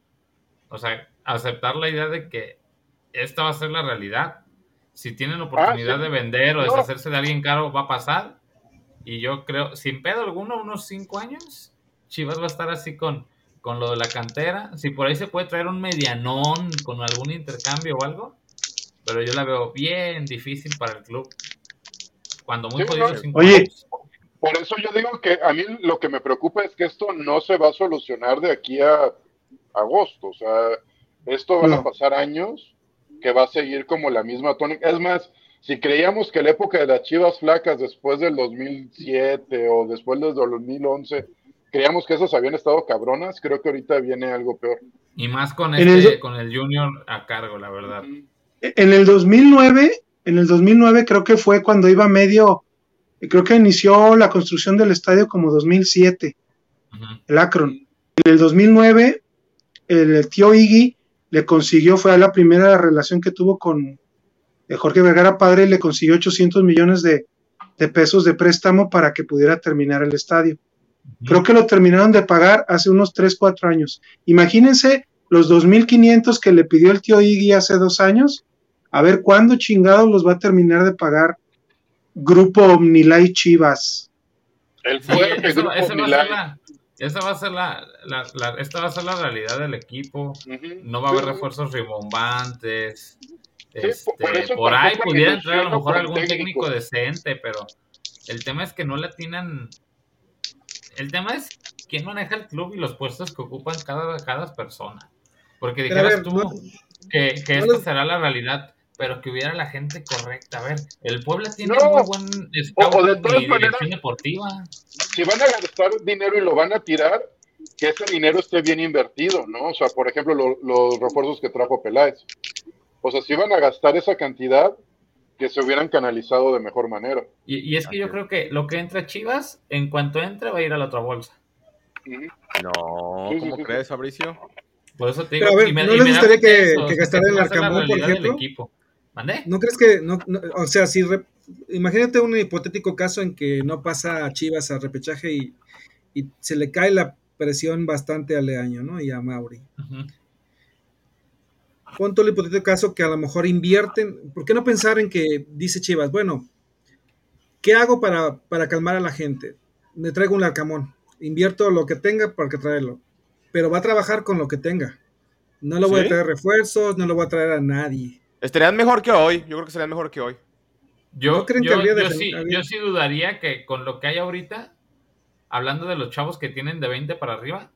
B: o sea, aceptar la idea de que esta va a ser la realidad. Si tienen oportunidad
G: Ah, sí.
B: de vender o
G: No.
B: deshacerse de alguien caro, va a pasar. Y yo creo, sin pedo alguno, unos cinco años, Chivas va a estar así con, con lo de la cantera. Si por ahí se puede traer un medianón con algún intercambio o algo, pero yo la veo bien difícil para el club. Cuando muy
G: Sí,
B: jodido
G: no.
B: cinco
H: Oye.
B: años.
G: Por eso yo digo que a mí lo que me preocupa es que esto no se va a solucionar de aquí a agosto. O sea, esto van a pasar años que va a seguir como la misma tónica. Es más, si creíamos que la época de las chivas flacas después del 2007 o después del 2011, creíamos que esas habían estado cabronas, creo que ahorita viene algo peor.
B: Y más con este,
H: el-
B: con el Junior a cargo, la verdad.
H: En el 2009, en el 2009 creo que fue cuando iba medio, creo que inició la construcción del estadio como 2007,
B: Ujú.
H: el Akron. En el 2009, el tío Iggy le consiguió, fue la primera relación que tuvo con eh, Jorge Vergara Padre, y le consiguió 800 millones de, de pesos de préstamo para que pudiera terminar el estadio. Creo que lo terminaron de pagar hace unos 3, 4 años. Imagínense los 2.500 que le pidió el tío Iggy hace dos años. A ver cuándo chingados los va a terminar de pagar Grupo Omnilay Chivas.
G: El
B: Sí,
G: fuerte
B: eso-
G: grupo
B: esa va a ser la- esa va a ser la, la- la- esta va a ser la realidad del equipo. No va a haber
G: Sí,
B: refuerzos rimbombantes.
G: por-
B: Este,
G: por eso
B: por ahí pudiera entrar a lo mejor algún
G: técnico.
B: técnico decente, pero el tema es que no le atinan. El tema es quién maneja el club y los puestos que ocupan cada, cada persona. Porque dijeras
F: ver,
B: tú
F: no-
B: que, que
F: no
B: esta
F: les-
B: será la realidad, pero que hubiera la gente correcta. A ver, el Puebla tiene
G: No.
B: muy buen
G: O- o de
B: scouting
G: todas
B: y
G: maneras-
B: dirección deportiva.
G: si van a gastar dinero y lo van a tirar, que ese dinero esté bien invertido, ¿no? O sea, por ejemplo, lo- los refuerzos que trajo Peláez. O sea, si van a gastar esa cantidad, que se hubieran canalizado de mejor manera.
B: Y, y es que yo creo que lo que entra a Chivas, en cuanto entre, va a ir a la otra bolsa.
C: No,
G: Sí, sí,
C: ¿cómo
G: sí,
C: crees, Fabricio?
B: Por eso te digo.
F: Pero a ver,
B: y me-
F: ¿no
B: y
F: les gustaría que- que gastaran
B: la
F: Arcamón, por ejemplo? ¿No crees que, no, no- o sea, si re- imagínate un hipotético caso en que no pasa a Chivas a repechaje y, y se le cae la presión bastante a Leaño, ¿no? Y a Mauri.
B: Ujú.
F: Pon todo el hipotético caso que a lo mejor invierten. ¿Por qué no pensar en que dice Chivas, bueno, ¿qué hago para, para calmar a la gente? Me traigo un arcamón. Invierto lo que tenga para que traerlo. Pero va a trabajar con lo que tenga. No le voy
C: ¿Sí?
F: a traer refuerzos, no le voy a traer a nadie.
C: Estarían mejor que hoy. Yo creo que serían mejor que hoy.
B: Yo,
F: ¿No creen que
B: yo,
F: habría
B: yo
F: defen-
B: sí,
F: habría-
B: yo sí dudaría que con lo que hay ahorita, hablando de los chavos que tienen de 20 para arriba,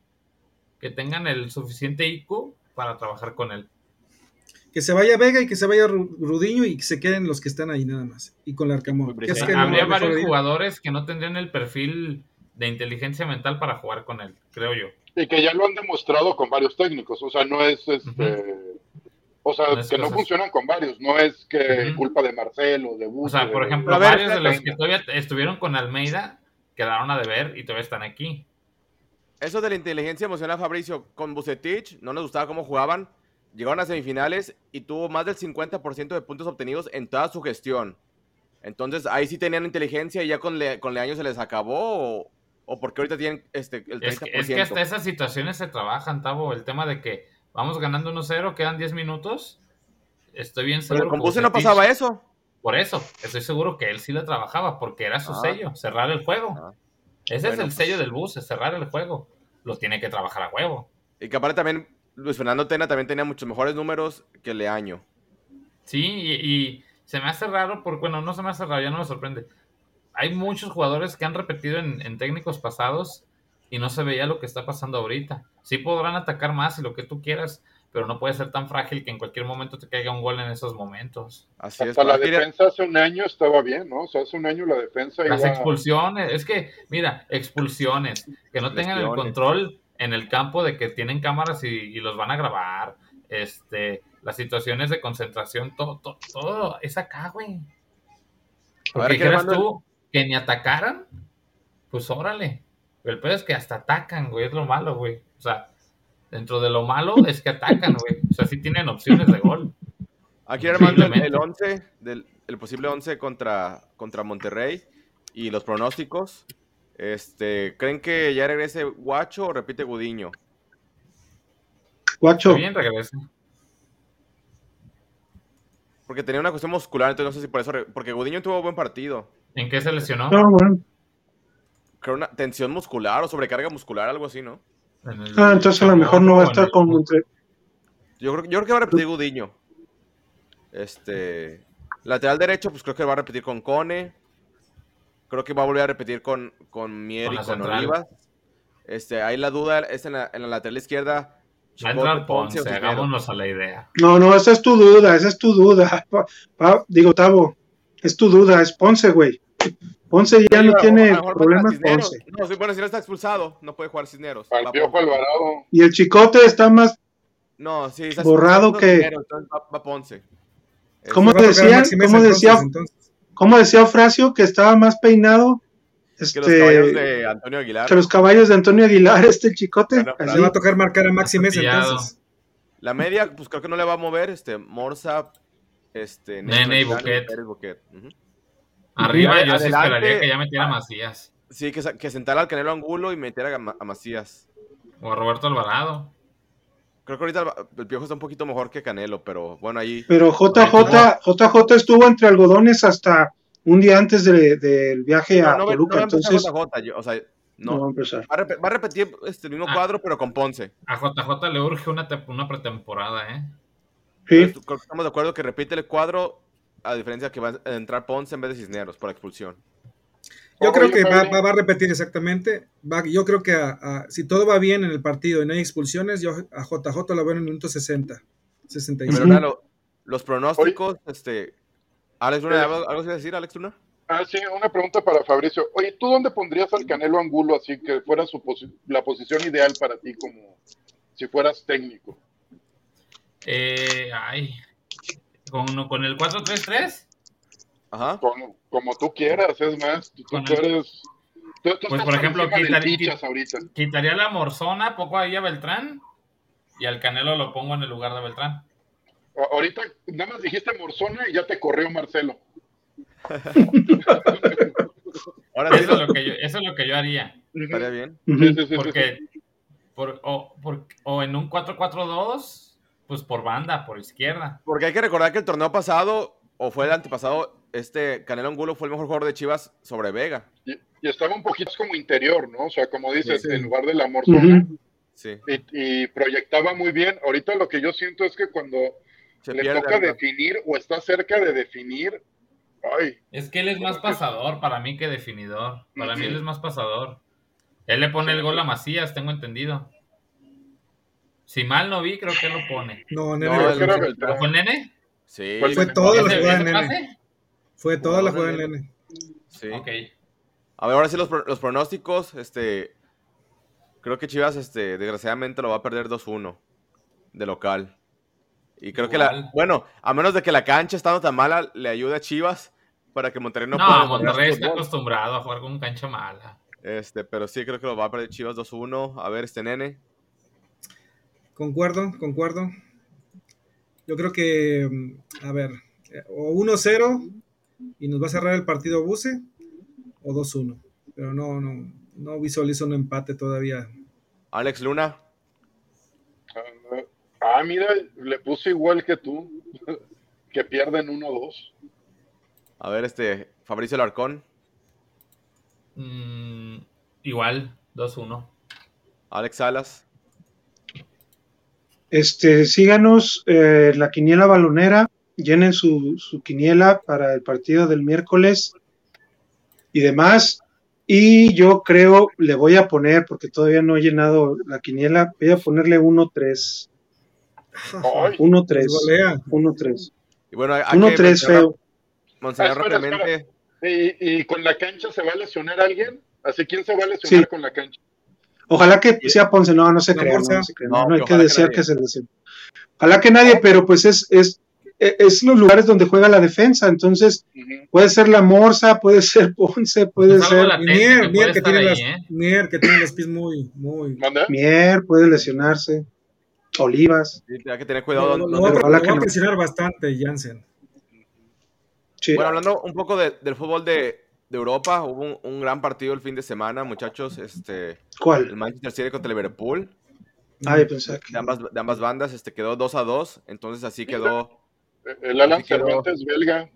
B: que tengan el suficiente IQ para trabajar con él.
F: Que se vaya Vega y que se vaya Ru- Rudiño y que se queden los que están ahí nada más. Y con el Arcamón.
C: Muy
F: Que es que
B: Habría varios jugadores que no tendrían el perfil de inteligencia mental para jugar con él, creo yo.
G: Y que ya lo han demostrado con varios técnicos. O sea, no es este. O sea, que no
B: cosas.
G: funcionan con varios. No es que culpa de Marcelo, de
B: O
G: Bucio.
B: sea, por ejemplo,
C: ver,
B: varios de los que todavía estuvieron con Almeida quedaron a deber y todavía están aquí.
C: Eso de la inteligencia emocional, Fabricio, con Bucetich, no nos gustaba cómo jugaban. Llegaron a semifinales y tuvo más del 50% de puntos obtenidos en toda su gestión. Entonces, ahí sí tenían inteligencia y ya con, Le- con Leaño se les acabó. ¿O, o porque ahorita tienen este, el 30%?
B: Es que, es que hasta esas situaciones se trabajan, Tavo. El tema de que vamos ganando 1-0, quedan 10 minutos. Estoy bien seguro.
C: Pero con
B: que
C: Buce no pasaba eso.
B: Por eso, estoy seguro que él sí lo trabajaba, porque era su
C: Ah.
B: sello, cerrar el juego.
C: Ah.
B: Ese es el
C: pues.
B: sello del bus, es cerrar el juego. Lo tiene que trabajar a huevo.
C: Y que aparte también, Luis Fernando Tena también tenía muchos mejores números que Leaño.
B: Sí, y, y se me hace raro, porque, bueno, no se me hace raro, ya no me sorprende. Hay muchos jugadores que han repetido en, en técnicos pasados y no se veía lo que está pasando ahorita. Sí podrán atacar más y lo que tú quieras, pero no puede ser tan frágil que en cualquier momento te caiga un gol en esos momentos.
C: Así es.
G: Hasta la defensa hace un año estaba bien, ¿no? O sea, hace un año la defensa
B: Las
G: iba...
B: expulsiones, es que, mira, expulsiones, que no tengan el control en el campo de que tienen cámaras y, y los van a grabar, este, las situaciones de concentración, todo, todo, todo es acá, güey.
C: A ver,
B: Porque
C: ¿qué
B: dijeras tú que ni atacaran, pues órale. Pero el peor es que hasta atacan, güey, es lo malo, güey. O sea, dentro de lo malo es que atacan, güey. O sea, sí tienen opciones de gol.
C: Aquí armando el,
B: Posiblemente.
C: el 11, del, el posible 11 contra, contra Monterrey y los pronósticos. Este, ¿Creen que ya regrese Guacho o repite Gudiño?
H: Guacho.
B: Está bien, regresa.
C: Porque tenía una cuestión muscular, entonces no sé si por eso. Porque Gudiño tuvo buen partido.
B: ¿En qué se lesionó?
H: No, bueno.
C: Creo una tensión muscular o sobrecarga muscular, algo así, ¿no?
H: Ah, entonces a lo mejor no va a estar con.
C: Yo creo, yo creo que va a repetir Gudiño. Este. Lateral derecho, pues creo que va a repetir con Cone. Creo que va a volver a repetir con, con Mier
B: Con
C: y con
B: central.
C: Olivas. Este, ahí la duda es en la, en la lateral izquierda.
B: Va a entrar
C: Ponce
B: Ponce, hagámonos a la idea.
H: No, no, esa es tu duda, esa es tu duda. Pa- pa- digo, Tavo, es tu duda, es Ponce, güey. Ponce ya
C: Sí,
H: no tiene problemas. Ponce.
C: No, sí, bueno, si no está expulsado, no puede jugar Cisneros.
G: Al Piojo. Alvarado.
H: Y el chicote está más.
C: No, sí, está
H: Borrado que-
C: Cisneros, va, va Ponce. Este,
H: ¿Cómo decía? ¿Cómo decía?
F: entonces, entonces.
H: ¿Cómo decía Ofracio que estaba más peinado?
C: que
H: Este,
C: los caballos de Antonio Aguilar.
H: que los caballos de Antonio Aguilar, este chicote.
C: Bueno,
H: así.
F: Va a tocar marcar a Maxi Mesa entonces.
C: La media, pues creo que no le va a mover. Este, Morsa, este,
B: Nene y
C: Gaitán
B: Buquet.
C: Buquet.
B: Arriba yo sí esperaría que ya metiera a Macías
C: Sí, que, que sentara al Canelo Angulo y metiera a, a Macías.
B: o a Roberto Alvarado.
C: Creo que ahorita el, el Piojo está un poquito mejor que Canelo, pero bueno, ahí.
H: Pero JJ, JJ estuvo entre algodones hasta un día antes de- del viaje a
C: No, no, va- no
H: Toluca,
C: va a empezar
H: entonces
C: JJ, yo- o sea,
H: no
C: no.
H: va a empezar.
C: Va, a rep- va a repetir este, el mismo
B: Ah.
C: cuadro, pero con Ponce.
B: A JJ le urge una, una pretemporada, ¿eh?
H: Sí,
C: Entonces, creo que estamos de acuerdo que repite el cuadro, a diferencia que va a entrar Ponce en vez de Cisneros por expulsión.
F: Yo creo
G: Oye,
F: que va, va- va a repetir exactamente. Va- yo creo que a- a- si todo va bien en el partido y no hay expulsiones, yo a JJ lo veo en el minuto 60. 65.
C: Pero lo- los pronósticos, este. Alex Luna, ¿algo, algo que decir, Alex Luna?
G: Ah, sí, una pregunta para Fabricio. Oye, ¿tú dónde pondrías al Canelo Angulo así que fuera su posi- la posición ideal para ti como si fueras técnico?
B: Eh, ay. ¿Con, con el 4-3-3?
C: Ajá.
G: Como, como tú quieras, es más, tú, tú
B: el-
G: eres... Tú, tú
B: Pues, por ejemplo,
G: encima del
B: quitar-
G: Tichas ahorita.
B: Quitaría la Morzona, poco ahí a Beltrán. Y al Canelo lo pongo en el lugar de Beltrán.
G: Ahorita nada más dijiste Morzona y ya te corrió Marcelo.
C: Ahora sí,
B: Eso es lo que yo, eso es lo que yo haría.
C: estaría bien.
H: ujú.
G: Sí, sí, sí, sí, sí.
B: Porque, por, o, por- o en un 4-4-2, pues por banda, por izquierda.
C: Porque hay que recordar que el torneo pasado, o fue el antepasado, este Canelo Angulo fue el mejor jugador de Chivas sobre Vega.
G: Y, y estaba un poquito como interior, ¿no? O sea, como dices,
F: Sí, sí.
G: en lugar de la Morzona.
H: Ujú.
C: Sí.
G: y, y proyectaba muy bien. Ahorita lo que yo siento es que cuando
C: Se
G: le
C: pierde
G: toca definir o está cerca de definir, ay,
B: Es que él es más pasador para mí que definidor. Para mí él es más pasador. Él le pone el gol a Macías, tengo entendido. Si mal no vi, creo que él lo pone.
F: No, Nene,
C: No,
F: lo
G: creo que
B: ¿Pero
G: Beltrán.
B: fue el nene?
C: Sí.
G: Fue-
F: Fue toda la
B: ¿Ese-
F: jugada de Nene. Fue toda la jugada de Nene.
C: sí.
B: Ok.
C: A ver, ahora sí los, pro- los pronósticos, este... Creo que Chivas, este, desgraciadamente lo va a perder 2-1 de local. Y creo que la, bueno, a menos de que la cancha estando tan mala le ayude a Chivas para que Monterrey no,
B: No,
C: pueda jugar
B: Monterrey está
C: fútbol.
B: acostumbrado a jugar con cancha mala.
C: Este, pero sí creo que lo va a perder Chivas 2-1. A ver, este nene.
F: Concuerdo, concuerdo. Yo creo que, mm, a ver, eh, o 1-0 y nos va a cerrar el partido Buse, o 2-1. Pero no, no, no visualizo un empate todavía.
C: Alex Luna.
G: Ah, mira, le puse igual que tú. que pierden 1-2.
C: A ver, este, Fabricio Larcón.
B: Mm, igual, 2-1.
C: Alex Salas.
H: Este, síganos eh, la quiniela balonera, llenen su, su quiniela para el partido del miércoles y demás. Y yo creo, le voy a poner, porque todavía no he llenado la quiniela, voy a ponerle 1-3.
G: Ay,
H: 1-3.
F: Nos golea.
H: 1-3.
C: Y bueno, hay que
H: 1-3
C: mencionar-
H: feo.
C: mencionar
G: Ah, espera,
C: rápidamente.
G: ¿Y, y con la cancha se va a lesionar alguien? ¿Así quién se va a lesionar
H: Sí.
G: con la cancha?
H: Ojalá que sea Ponce, no, no se
F: La
H: crea, no,
F: Morsa.
H: no se crea,
C: No,
H: no, no hay
C: que
H: que
C: que
H: desear
C: nadie.
H: que se lesione. Ojalá que nadie, pero pues es, es, es los lugares donde juega la defensa, entonces
G: Ujú.
H: puede ser la Morsa, puede ser Ponce, puede
B: Es algo
H: ser
F: Mier,
B: que
F: Mier que tiene
B: ahí,
F: las,
B: ¿eh?
F: Mier que tiene los pies muy, muy.
G: ¿Manda?
H: Mier, puede lesionarse, Olivas,
C: Sí, hay que tener cuidado.
F: va, a-
H: ojalá que no.
F: presionar bastante Jansen.
H: sí.
C: Bueno, hablando un poco de- del fútbol de, de Europa, hubo un, un gran partido el fin de semana, muchachos. Este, el
H: ¿cuál?
C: Manchester City contra el Liverpool.
H: Ay, pensaba que
C: De ambas, de ambas bandas este, quedó 2 a 2. Entonces así quedó
G: El Alan. Cervantes belga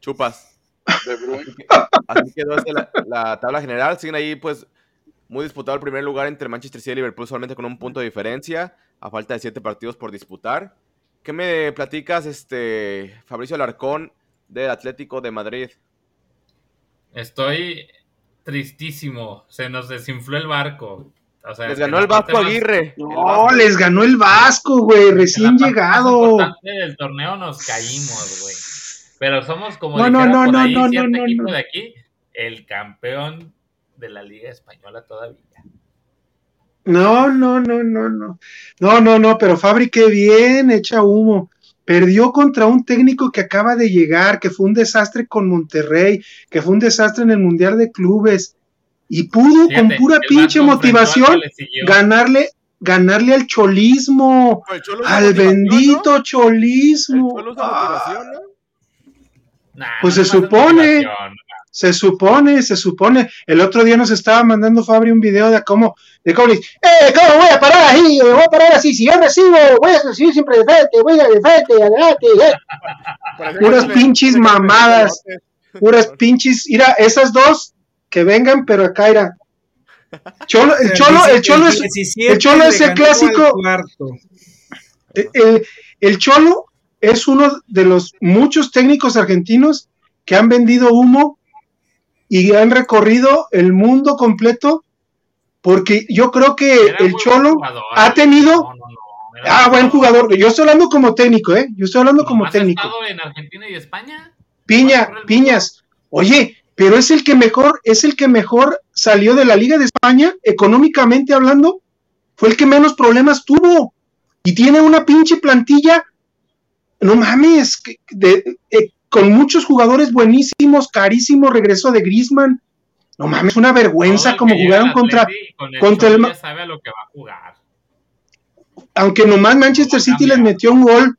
C: chupas.
G: de Bruin.
C: Así quedó este, la, la tabla general. Siguen ahí, pues, muy disputado el primer lugar entre Manchester City y Liverpool, solamente con un punto de diferencia, a falta de siete partidos por disputar. ¿Qué me platicas, este, Fabricio Alarcón, del Atlético de Madrid?
B: Estoy tristísimo. Se nos desinfló el barco. O sea,
C: Les ganó el Vasco
B: más-
C: Aguirre.
H: No,
C: Vasco.
H: les ganó el Vasco, güey,
B: en la
H: recién
B: más
H: llegado.
B: importante del torneo nos caímos, güey. Pero somos como
H: No, no,
B: dijera
H: no,
B: por
H: no,
B: ahí
H: no,
B: cierto
H: no, no,
B: equipo
H: no.
B: de aquí, el campeón de la Liga Española todavía.
H: No, no, no, no, no. No, no, no, pero Fabri, qué bien, echa humo. Perdió contra un técnico que acaba de llegar, que fue un desastre con Monterrey, que fue un desastre en el Mundial de Clubes. Y pudo
B: Fíjate,
H: con pura pinche motivación ganarle, ganarle al cholismo, al bendito cholismo. Ah,
C: motivación, ¿no?
B: Nah,
H: Pues se supone. Se supone, se supone. El otro día nos estaba mandando Fabri un video de cómo, de cómo le dice, ¡eh, cómo voy a parar ahí! Voy a parar así, si yo recibo, voy a recibir siempre de frente, voy a de frente, adelante. eh". Puras pinches mamadas. Puras pinches, mira, esas dos que vengan, pero acá era. Cholo, el cholo, el cholo es,
F: 17
H: el Cholo es el clásico. el Cholo es uno de los muchos técnicos argentinos que han vendido humo y han recorrido el mundo completo, porque yo creo que
B: Era
H: el Cholo
B: jugador.
H: ha tenido,
B: No, no, no. Era
H: ah, buen jugador, yo estoy hablando como técnico, ¿eh? Yo estoy hablando como
B: ¿Has
H: técnico.
B: estado en Argentina y España?
H: Piña, Piñas, oye, pero es el que mejor, es el que mejor salió de la Liga de España, económicamente hablando, fue el que menos problemas tuvo. Y tiene una pinche plantilla, no mames, que- de- eh, con muchos jugadores buenísimos, carísimo regreso de Griezmann. No mames, una vergüenza como jugaron contra,
B: con el
H: contra el
B: ya sabe a lo que va a jugar.
H: aunque nomás Manchester City les metió un gol,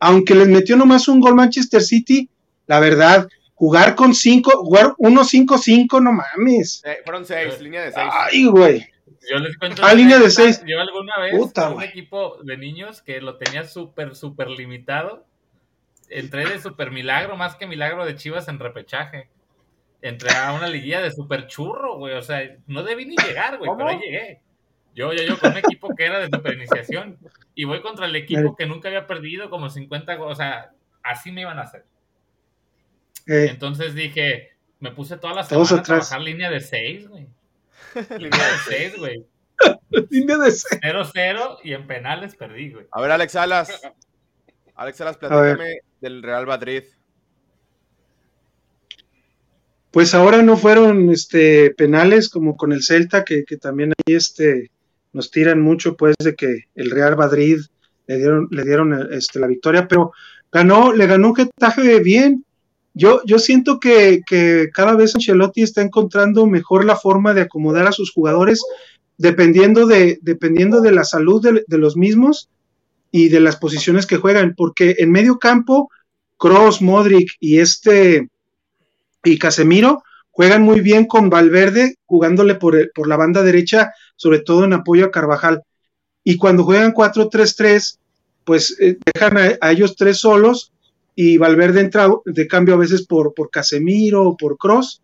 H: aunque les metió nomás un gol Manchester City, la verdad, jugar con cinco, jugar 1-5-5, no mames.
C: Eh, fueron seis, línea de seis.
H: Ay, güey.
B: Yo les cuento.
H: Ah, línea de seis.
B: Yo alguna vez
H: Puta,
B: un equipo de niños que lo tenía súper, súper limitado. Entré de super milagro, más que milagro de Chivas en repechaje. Entré a una liguilla de super churro, güey. O sea, no debí ni llegar, güey, pero ahí llegué. Yo, yo, yo con un equipo que era de super iniciación. Y voy contra el equipo que nunca había perdido como 50, go- o sea, así me iban a hacer.
H: Eh,
B: Entonces dije, me puse toda la
H: Todos
B: semana a trabajar línea de 6, güey. Línea de 6, güey.
H: línea de seis.
B: 0-0 y en penales perdí, güey.
C: A ver, Alex Salas. Alex Salas,
H: ver.
C: platícame del Real Madrid.
H: Pues ahora no fueron este penales como con el Celta, que, que también ahí este nos tiran mucho, pues, de que el Real Madrid le dieron, le dieron este, la victoria, pero ganó, le ganó un Getafe bien. Yo, yo siento que, que cada vez Ancelotti está encontrando mejor la forma de acomodar a sus jugadores dependiendo de, dependiendo de la salud de, de los mismos y de las posiciones que juegan, porque en medio campo, Cross, Modric y este y Casemiro juegan muy bien con Valverde jugándole por, por la banda derecha, sobre todo en apoyo a Carvajal. Y cuando juegan 4-3-3, pues eh, dejan a, a ellos tres solos y Valverde entra de cambio a veces por, por Casemiro o por Cross.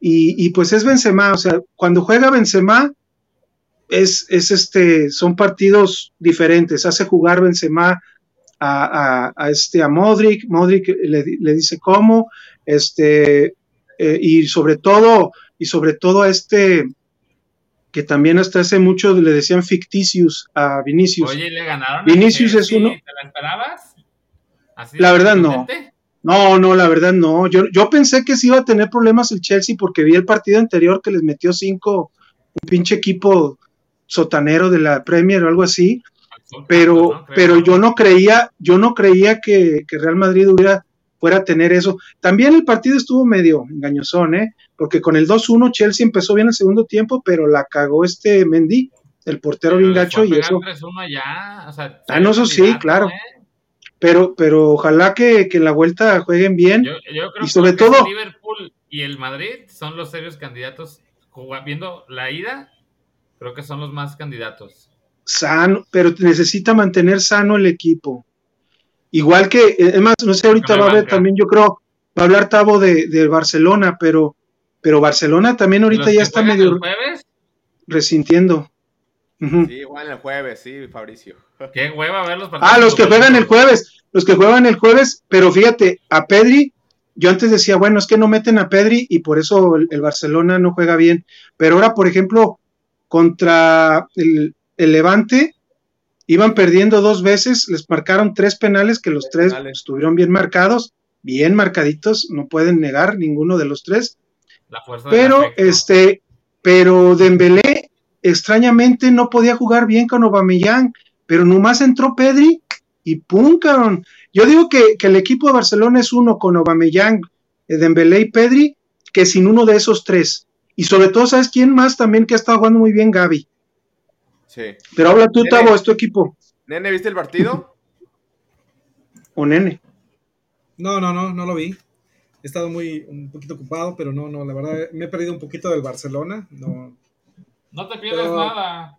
H: Y, y pues es Benzema, o sea, cuando juega Benzema, es, es este, son partidos diferentes. Hace jugar Benzema a, a, a este, a Modric, Modric le, le dice cómo, este, eh, y sobre todo, y sobre todo a este, que también hasta hace mucho le decían ficticius a Vinicius.
B: Oye, le ganaron.
H: Vinicius es uno-
B: ¿Te la esperabas? ¿Así
H: La verdad, no. No, no, la verdad no. Yo, yo pensé que sí iba a tener problemas el Chelsea porque vi el partido anterior que les metió cinco, un pinche equipo sotanero de la Premier o algo así, pero, pero yo no creía, yo no creía que, que Real Madrid hubiera, fuera a tener eso. También el partido estuvo medio engañosón, ¿eh? Porque con el 2-1 Chelsea empezó bien el segundo tiempo, pero la cagó este Mendy, el portero
B: Pero
H: gacho, y eso.
B: 3-1 allá, o sea,
H: Ah, no, eso sí, claro.
B: ¿eh?
H: Pero, pero ojalá que, que en la vuelta jueguen bien.
B: Yo, yo creo
H: Y sobre
B: que
H: todo-
B: el Liverpool y el Madrid son los serios candidatos. Juga- Viendo la ida, creo que son los más candidatos.
H: sano, pero necesita mantener sano el equipo. Igual que, es más, no sé, ahorita va a haber también, yo creo, va a hablar Tavo de, de Barcelona, pero, pero Barcelona también ahorita ya está
B: juegan
H: medio
B: el jueves,
H: resintiendo. Ujú.
C: Sí, igual el jueves, sí, Fabricio.
B: qué hueva ver los partidos.
H: Ah, los que juegan el jueves, los que juegan el jueves, pero fíjate, a Pedri, yo antes decía, bueno, es que no meten a Pedri y por eso el, el Barcelona no juega bien, pero ahora, por ejemplo, contra el, el Levante, iban perdiendo dos veces, les marcaron tres penales, que los tres
C: penales.
H: estuvieron bien marcados, bien marcaditos, no pueden negar ninguno de los tres,
B: La fuerza
H: pero este, pero Dembélé extrañamente no podía jugar bien con Aubameyang, pero nomás entró Pedri y pum, cabrón. Yo digo que, que el equipo de Barcelona es uno con Aubameyang, eh, Dembélé y Pedri, que sin uno de esos tres. Y sobre todo, ¿sabes quién más también que ha estado jugando muy bien? Gaby.
C: Sí.
H: Pero habla tú,
C: Nene.
H: Tavo, es tu equipo.
C: Nene, ¿viste el partido?
H: O nene.
F: No, no, no, no lo vi. He estado muy un poquito ocupado, pero no, no, la verdad me he perdido un poquito del Barcelona. No,
B: No te pierdes
F: pero-
B: nada.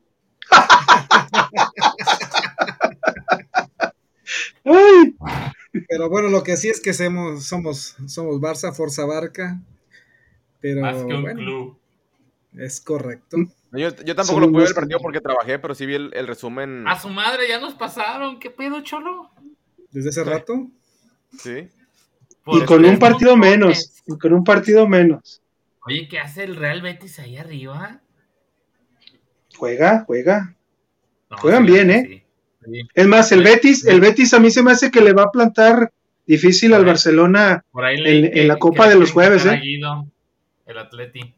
H: Ay,
F: pero bueno, lo que sí es que somos, somos, somos Barça, Forza Barca. Pero
B: Más que un
F: bueno,
B: club.
F: es correcto.
C: Yo, yo tampoco
H: Son
C: lo pude ver el partido porque trabajé, pero sí vi el, el resumen.
B: A su madre ya nos pasaron. ¿Qué pedo, cholo?
F: Desde hace rato.
C: Sí.
B: Por
H: y con un partido menos. Y con un partido menos.
B: Oye, ¿qué hace el Real Betis ahí arriba?
H: Juega, juega.
B: No,
H: Juegan
B: sí,
H: bien, ¿eh?
B: sí. Sí.
H: Es más, el
B: Sí.
H: Betis, el Betis a mí se me hace que le va a plantar difícil al. Barcelona.
B: Por ahí leí
H: En-
B: que-
H: en la Copa de los jueves, ¿eh?
B: Guido, el Atleti.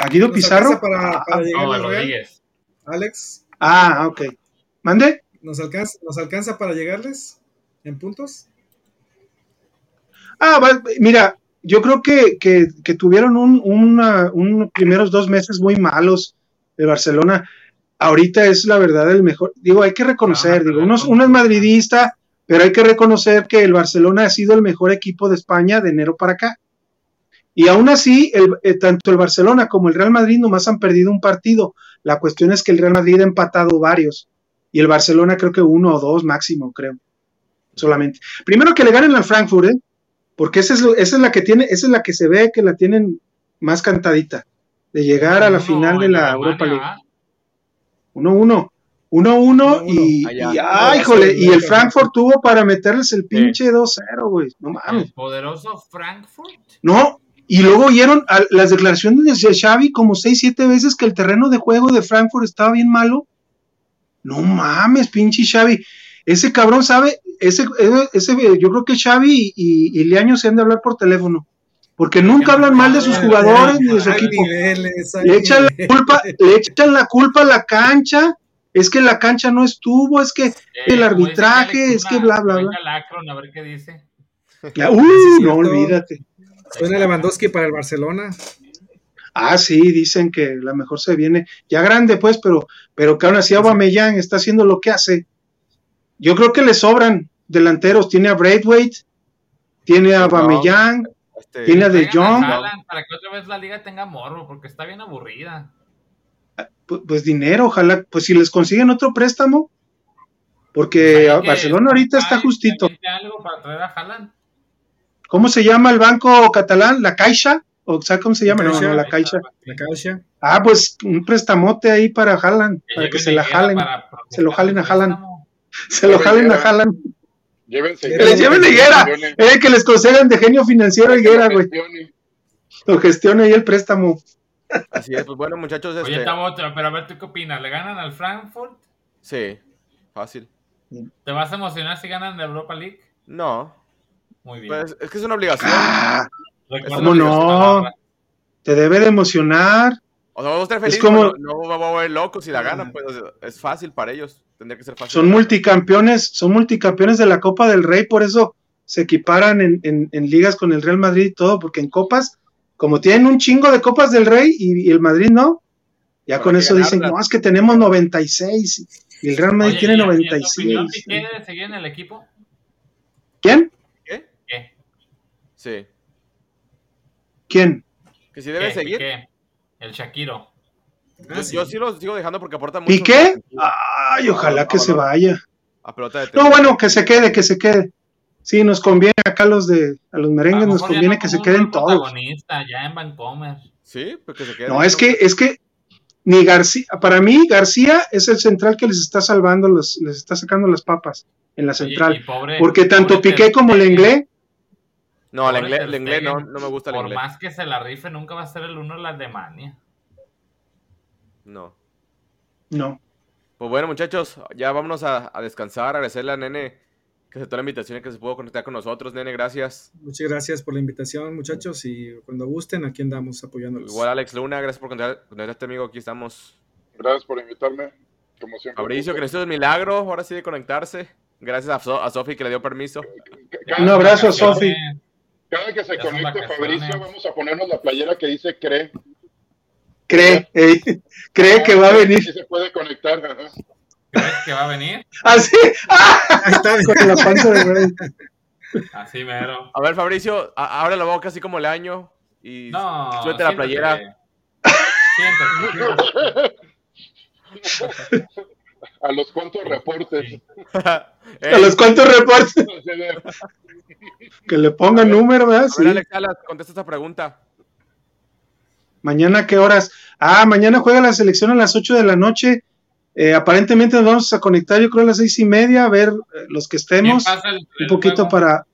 H: ¿A Guido
F: ¿Nos
H: Pizarro?
F: para, para llegar
B: No, a
F: al Real?
B: Rodríguez.
F: Alex,
H: Ah, ok. ¿Mande?
F: ¿nos alcanza, ¿nos alcanza para llegarles en puntos?
H: Ah, va- mira, yo creo que, que, que tuvieron un, una- un primeros dos meses muy malos de Barcelona. Ahorita es la verdad el mejor. Digo, hay que reconocer,
B: Ah,
H: digo, uno, uno es madridista, pero hay que reconocer que el Barcelona ha sido el mejor equipo de España de enero para acá. Y aún así, el- eh, tanto el Barcelona como el Real Madrid nomás han perdido un partido. La cuestión es que el Real Madrid ha empatado varios y el Barcelona creo que uno o dos máximo, creo. Solamente. Primero que le ganen al Frankfurt, ¿eh? Porque esa es, lo- esa es la que tiene, esa es la que se ve que la tienen más cantadita de llegar a la
B: Uno
H: final de la
B: Alemania,
H: Europa League.
B: ¿ah?
H: 1-1. 1-1 y,
C: Allá.
H: y- ay, híjole, y el Frankfurt tuvo para meterles el pinche 2-0, güey. No mames.
B: El poderoso Frankfurt.
H: No, y luego oyeron a las declaraciones de Xavi como 6-7 veces que el terreno de juego de Frankfurt estaba bien malo. No mames, pinche Xavi. Ese cabrón sabe, ese, ese, ese- yo creo que Xavi y, y Leaño se han de hablar por teléfono. Porque nunca hablan mal de sus jugadores ni de su equipo.
F: niveles,
H: Le echan la culpa, le echan la culpa a la cancha es que la cancha no estuvo, es que
B: Eh,
H: el arbitraje, es que bla, bla, bla.
B: Akron, a ver qué dice.
H: Uy, no olvídate.
F: Suena Lewandowski para el Barcelona.
H: Ah, sí, dicen que la mejor se viene ya grande, pues, pero, pero que aún así Aubameyang está haciendo lo que hace. Yo creo que le sobran delanteros. Tiene a Braithwaite, tiene a
C: No.
H: Aubameyang,
C: Este,
H: tiene a De
B: a
H: Jong.
B: Haaland Para que otra vez la liga tenga morbo, porque está bien aburrida.
H: Pues, pues dinero, ojalá, pues si les consiguen otro préstamo, porque Barcelona ahorita está justito.
B: algo para traer a Haaland.
H: ¿Cómo se llama el banco catalán? ¿La Caixa? ¿O sabes cómo se llama? No,
F: Caixa.
H: no, la Caixa.
F: La Caixa.
H: Ah, pues un prestamote ahí para Haaland, para que se la jalen,
B: para
H: se lo jalen a Haaland. se lo jalen a Haaland.
G: Llévense.
F: Que
H: Que les lleven Higuera, eh, que les concedan de genio financiero a Higuera, güey. Lo gestione ahí el préstamo.
C: Así es, pues bueno, muchachos,
B: Oye,
C: este,
B: Tabo, pero a ver, ¿tú qué opinas? ¿Le ganan al Frankfurt?
C: sí, fácil.
B: ¿Te vas a emocionar si ganan la Europa League?
C: No,
B: Muy bien.
C: pues es que es una obligación.
H: Ah, ¿cómo no? te debe de emocionar.
C: O sea, vamos a estar felices,
H: Es como-
C: no voy a volver loco si la ganan, pues es fácil para ellos, tendría que ser fácil.
H: Son multicampeones, son multicampeones de la Copa del Rey, por eso se equiparan en, en- en ligas con el Real Madrid y todo, porque en copas, como tienen un chingo de Copas del Rey y, y el Madrid no, ya
C: Pero
H: con eso dicen,
C: ganarlas.
H: no, es que tenemos 96 y el Real Madrid
B: Oye,
H: tiene
B: ¿y- y en tu
H: 96.
B: opinión, Piqué debe seguir en el equipo?
H: ¿Quién?
C: ¿Qué?
B: ¿Qué?
C: Sí.
H: ¿Quién?
C: Que si debe
B: ¿Qué?
C: seguir.
B: Piqué. El Shakiro.
F: Ah,
C: Yo,
F: sí.
C: yo sí lo sigo dejando porque aporta mucho.
H: ¿Piqué? Ay, ojalá que se vaya.
C: A pelota de
H: No, bueno, que se quede, que se quede. Sí, nos conviene acá a los de a los
B: A
H: merengues,
B: lo
H: nos conviene
B: no
H: que se queden todos.
B: protagonista ya en Vancomer.
C: Sí, pues que se quede.
H: No, es que, es que ni García, para mí García es el central que les está salvando, los, les está sacando las papas en la central.
B: y pobre-
H: porque tanto
B: pobre
H: Piqué como
B: Stegen,
H: Lenglet,
C: No, el inglés, el inglés no, no me gusta el
B: Por
C: inglés.
B: más que se la rife, nunca va a ser el uno de la Alemania.
C: No.
H: no.
C: Pues bueno, muchachos, ya vámonos a, a descansar, agradecerle a Nene que aceptó la invitación y que se pudo conectar con nosotros. Nene, gracias.
F: Muchas gracias por la invitación, muchachos. Y cuando gusten, aquí andamos apoyándolos.
C: Igual Alex Luna, gracias por conectar- conectarte, amigo. Aquí estamos.
G: Gracias por invitarme. Como siempre.
C: Fabricio, que necesito el milagro, ahora sí de conectarse. Gracias a, So- a Sofi que le dio permiso.
H: Un abrazo. Sofi.
G: Cada que se conecte. Fabricio, vamos a ponernos la playera que dice cree.
H: Cree, ey, cree que va a venir.
G: Sí se puede conectar. ajá.
B: ¿Crees que va a venir?
H: Así,
F: Ahí está.
H: con la panza de rey.
B: Así mero.
C: A ver, Fabricio, a- abre la boca así como el año y
B: No.
C: suelta la
B: siéntate.
C: playera.
B: Siéntate.
G: A los cuantos reportes.
H: A los cuantos reportes
G: de-
H: que le pongan número, ¿verdad?
C: a
H: Sí.
C: ver, Alex contesta esta pregunta.
H: Mañana, ¿qué horas? Ah, mañana juega la selección a las 8 de la noche. Eh, aparentemente nos vamos a conectar, yo creo, a las seis y media, a ver eh, los que
B: ¿Quién
H: estemos.
B: el-
H: Un
B: el
H: poquito
B: juego?
H: para.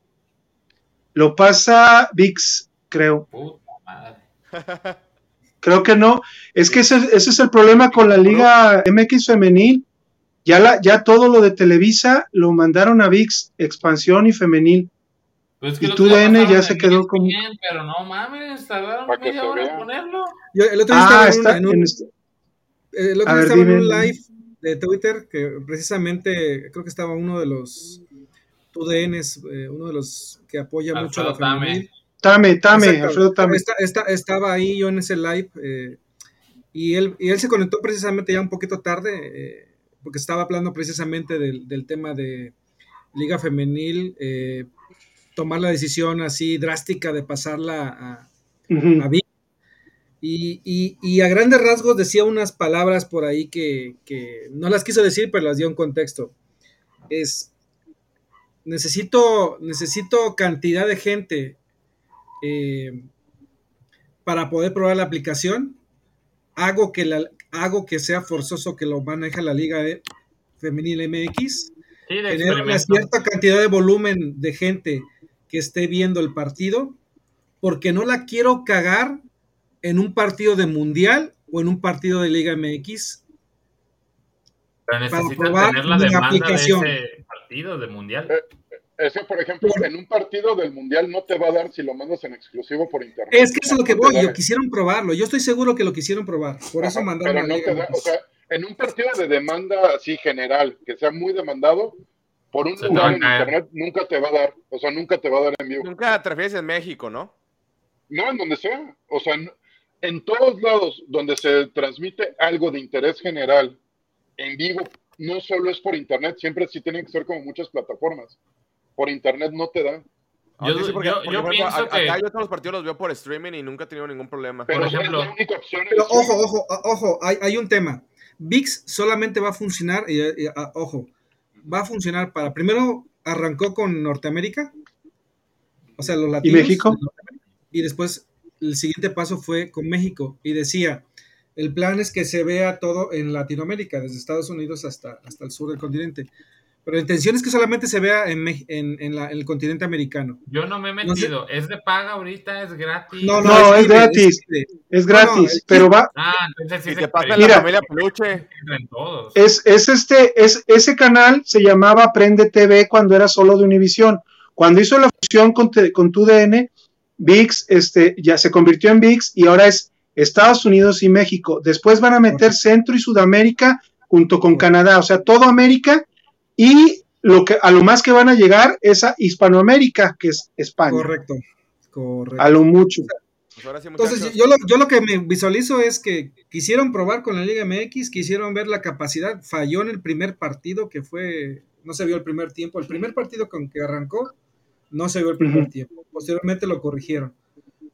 H: Lo pasa VIX, creo.
B: Puta madre.
H: Creo que no. Es que ese, ese es el problema con la Liga MX femenil. Ya, la, ya todo lo de Televisa lo mandaron a VIX, expansión y femenil.
B: Pues es que
H: Y tu DN ya se quedó como-
B: ESPN, Pero no mames, tardaron media hora en ponerlo.
F: Yo el otro día
H: Ah,
F: estaba en un- en
H: este-
F: Eh, El otro día
H: ver,
F: estaba en un
H: dime.
F: live de Twitter que precisamente creo que estaba uno de los TUDNs, eh, uno de los que apoya mucho a la
B: Alfredo Tame.
F: femenil.
H: Tame, Tame,
F: Exacto.
H: Alfredo Tame.
F: Esta- esta- estaba ahí yo en ese live eh, y, él, y él se conectó precisamente ya un poquito tarde eh, porque estaba hablando precisamente del, del tema de Liga Femenil, eh, tomar la decisión así drástica de pasarla a,
H: Ujú.
F: a Vic. Y, y- y a grandes rasgos decía unas palabras por ahí que, que no las quiso decir, pero las dio en contexto. Es, necesito, necesito cantidad de gente eh, para poder probar la aplicación. Hago que, la, hago que sea forzoso que lo maneje la Liga de- Femenil MX
B: Sí, de
F: tener una cierta cantidad de volumen de gente que esté viendo el partido, porque no la quiero cagar en un partido de mundial o en un partido de Liga MX.
B: Pero
F: para probar
B: tener la demanda
F: aplicación.
B: de ese partido de mundial.
G: Ese, por ejemplo, en un partido del Mundial no te va a dar si lo mandas en exclusivo por internet.
F: Es que eso es lo que voy, yo quisieron probarlo, yo estoy seguro que lo quisieron probar, por eso mandaron
G: Pero
F: a
G: no te da, o sea, en un partido de demanda así general, que sea muy demandado, por un
B: Se
G: lugar en
B: caer.
G: internet nunca te va a dar. O sea, nunca te va a dar en vivo.
C: Nunca te refieres en México, ¿no?
G: No, en donde sea. O sea, en, en todos lados donde se transmite algo de interés general en vivo, no solo es por internet, siempre sí tienen que ser como muchas plataformas. Por internet no te da.
C: Ah,
B: Yo-
C: sí, porque,
B: yo-
C: porque,
B: yo
C: por ejemplo,
B: pienso
C: a-
B: que-
C: Acá yo todos los partidos los veo por streaming y nunca he tenido ningún problema.
G: Pero
B: ejemplo-
G: es la única opción. en
F: Pero ojo, ojo, ojo, hay, hay un tema. VIX solamente va a funcionar, y, y, ah, ojo, va a funcionar para, primero arrancó con Norteamérica, o sea, los latinos.
H: México?
F: de Norteamérica, Y después el siguiente paso fue con México y decía, el plan es que se vea todo en Latinoamérica, desde Estados Unidos hasta, hasta el sur del continente. Pero la intención es que solamente se vea en, en, en la- en el continente americano.
B: Yo no me he
F: No sé-
B: metido. ¿Es de paga ahorita? ¿Es gratis?
F: No,
H: No, es
F: libre,
H: gratis. Es
F: No, no,
H: gratis,
F: es-
H: pero va,
B: Ah, entonces sí
C: Y
B: se
C: te pasa la
H: Mira.
C: familia peluche.
B: todos.
H: es, es este, es, ese canal se llamaba Prende TV cuando era solo de Univisión. Cuando hizo la fusión con, con TUDN, VIX este, ya se convirtió en VIX y ahora es Estados Unidos y México. Después van a meter Centro y Sudamérica junto con Canadá, o sea, todo América y lo que, a lo más que van a llegar es a Hispanoamérica, que es España,
F: Correcto, correcto.
H: a lo mucho.
C: Pues ahora sí,
F: Entonces, yo lo, yo lo que me visualizo es que quisieron probar con la Liga MX, quisieron ver la capacidad, falló en el primer partido que fue, no se vio el primer tiempo, el primer partido con que arrancó, no se vio el primer tiempo, posteriormente lo corrigieron.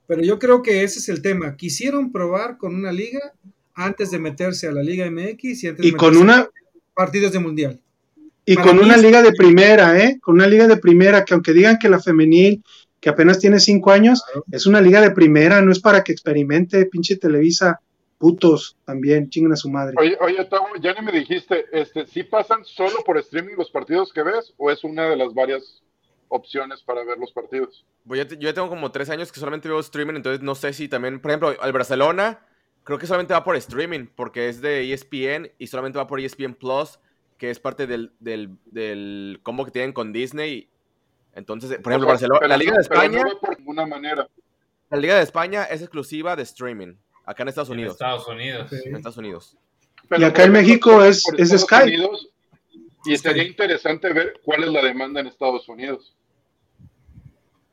F: Pero yo creo que ese es el tema, quisieron probar con una liga antes de meterse a la Liga MX y antes
H: Y
F: de
H: con
F: meterse
H: una,
F: a partidos de mundial.
H: Y
F: Para
H: con una
F: es-
H: liga de primera, ¿eh? Con una liga de primera, que aunque digan que la femenil, que apenas tiene cinco años, es una liga de primera, no es para que experimente, pinche Televisa, putos, también, chinguen a su madre.
G: Oye, oye, Tavo, ya ni me dijiste, este, ¿sí pasan solo por streaming los partidos que ves o es una de las varias opciones para ver los partidos?
C: Pues yo, te- yo ya tengo como tres años que solamente veo streaming, entonces no sé si también, por ejemplo, al Barcelona, creo que solamente va por streaming, porque es de ESPN y solamente va por ESPN Plus, que es parte del, del, del combo que tienen con Disney. Entonces, por ejemplo, Barcelona,
G: pero
C: la Liga
G: no-
C: de
G: no
C: España,
G: va por ninguna manera.
C: la Liga de España es exclusiva de streaming, acá en Estados
B: En
C: Unidos.
B: Estados Unidos.
F: Sí.
C: En Estados Unidos.
G: Pero,
H: acá en México
G: por-
H: es-
G: por
H: es Sky.
G: Unidos, y
F: Sky.
G: sería interesante ver cuál es la demanda en Estados Unidos.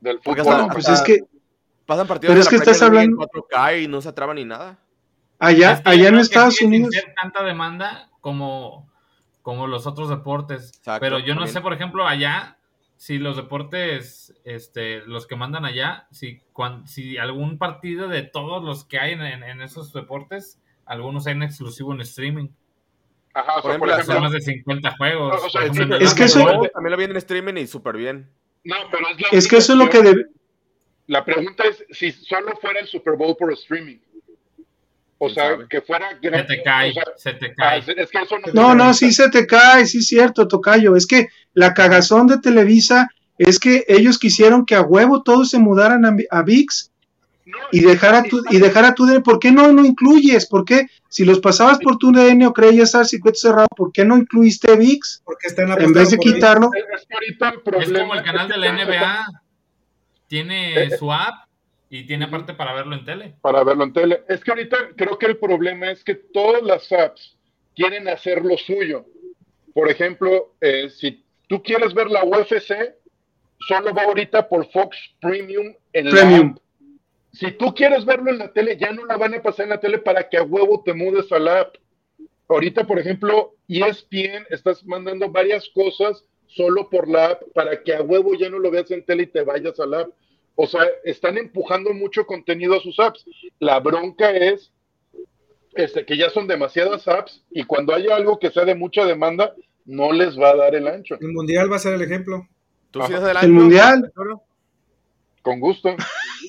G: Del fútbol.
C: hasta-
H: Pues es que
C: Pasan partidos
H: Pero
C: de
H: es
C: la
H: que estás
C: en
H: hablando-
C: 4K y no se atraba ni nada.
H: allá,
B: Es que yo
H: allá en Estados Unidos,
B: tanta demanda como, como los otros deportes.
C: Exacto,
B: Pero yo no sé, por ejemplo, allá, si los deportes, este, los que mandan allá, si, cuan- si algún partido de todos los que hay en, en- en esos deportes, algunos hay en exclusivo en streaming.
G: Ajá, o
C: Por
G: sea, por
C: ejemplo,
G: ejemplo,
B: Son más de 50 juegos.
G: O sea,
B: ejemplo,
H: es que
B: Super
H: eso-
B: Bowl.
C: También lo vienen en streaming y súper bien.
G: no, pero es la
H: es que eso es lo que debe,
G: La pregunta es si solo fuera el Super Bowl por streaming. O
C: ¿Quién
G: sea,
C: sabe?
G: que fuera
B: Se te cae,
G: o sea,
B: se te
G: ah,
B: cae.
G: es es que eso no
H: No, no, sí se te cae, sí es cierto, Tocayo. Es que la cagazón de Televisa es que ellos quisieron que a huevo todos se mudaran a, a VIX
G: No,
H: y dejar a tu, y dejar a tu DN. ¿Por qué no lo incluyes? ¿Por qué? Si los pasabas por tu DN o creías estar circuito cerrado, ¿por qué no incluiste VIX?
F: Porque están
H: En vez de quitarlo.
G: Es que ahorita el
B: Es
G: problema
B: como el canal de la NBA. Tiene su app y tiene aparte para verlo en tele.
G: para verlo en tele. Es que ahorita creo que el problema es que todas las apps quieren hacer lo suyo. Por ejemplo, eh, si tú quieres ver la UFC, solo va ahorita por Fox Premium en
H: Premium.
G: la app. Si tú quieres verlo en la tele, ya no la van a pasar en la tele para que a huevo te mudes a la app. Ahorita, por ejemplo, ESPN estás mandando varias cosas solo por la app para que a huevo ya no lo veas en tele y te vayas a la app. O sea, están empujando mucho contenido a sus apps. La bronca es este, que ya son demasiadas apps y cuando haya algo que sea de mucha demanda, no les va a dar el ancho.
F: El mundial va a ser el ejemplo.
C: ¿Tú adelante?
H: El mundial.
G: Con gusto.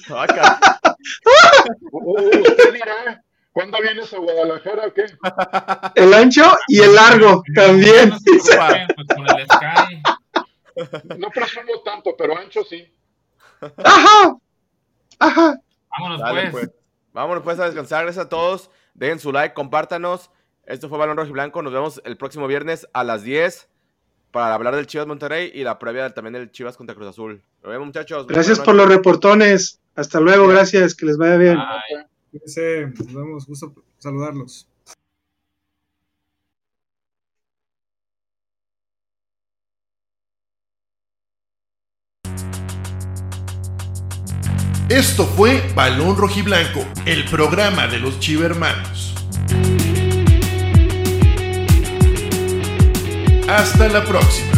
C: Ah, caray.
G: U- u- usted dirá, ¿cuándo vienes a Guadalajara o qué?
H: El ancho y el largo también.
B: No
G: presumo tanto, pero ancho sí.
H: Ajá. Ajá.
B: Vámonos
C: Dale,
B: pues.
C: pues. Vámonos pues a descansar. Gracias a todos. Dejen su like, compártanos. Esto fue Balón Rojo y Blanco. Nos vemos el próximo viernes a las 10 para hablar del Chivas Monterrey y la previa también del Chivas contra Cruz Azul. Nos vemos, muchachos.
H: Gracias por los reportones. Hasta luego, gracias. Que les vaya bien.
B: Bye.
F: Nos vemos, gusto saludarlos.
A: Esto fue Balón Rojiblanco, el programa de los Chivermanos. Hasta la próxima.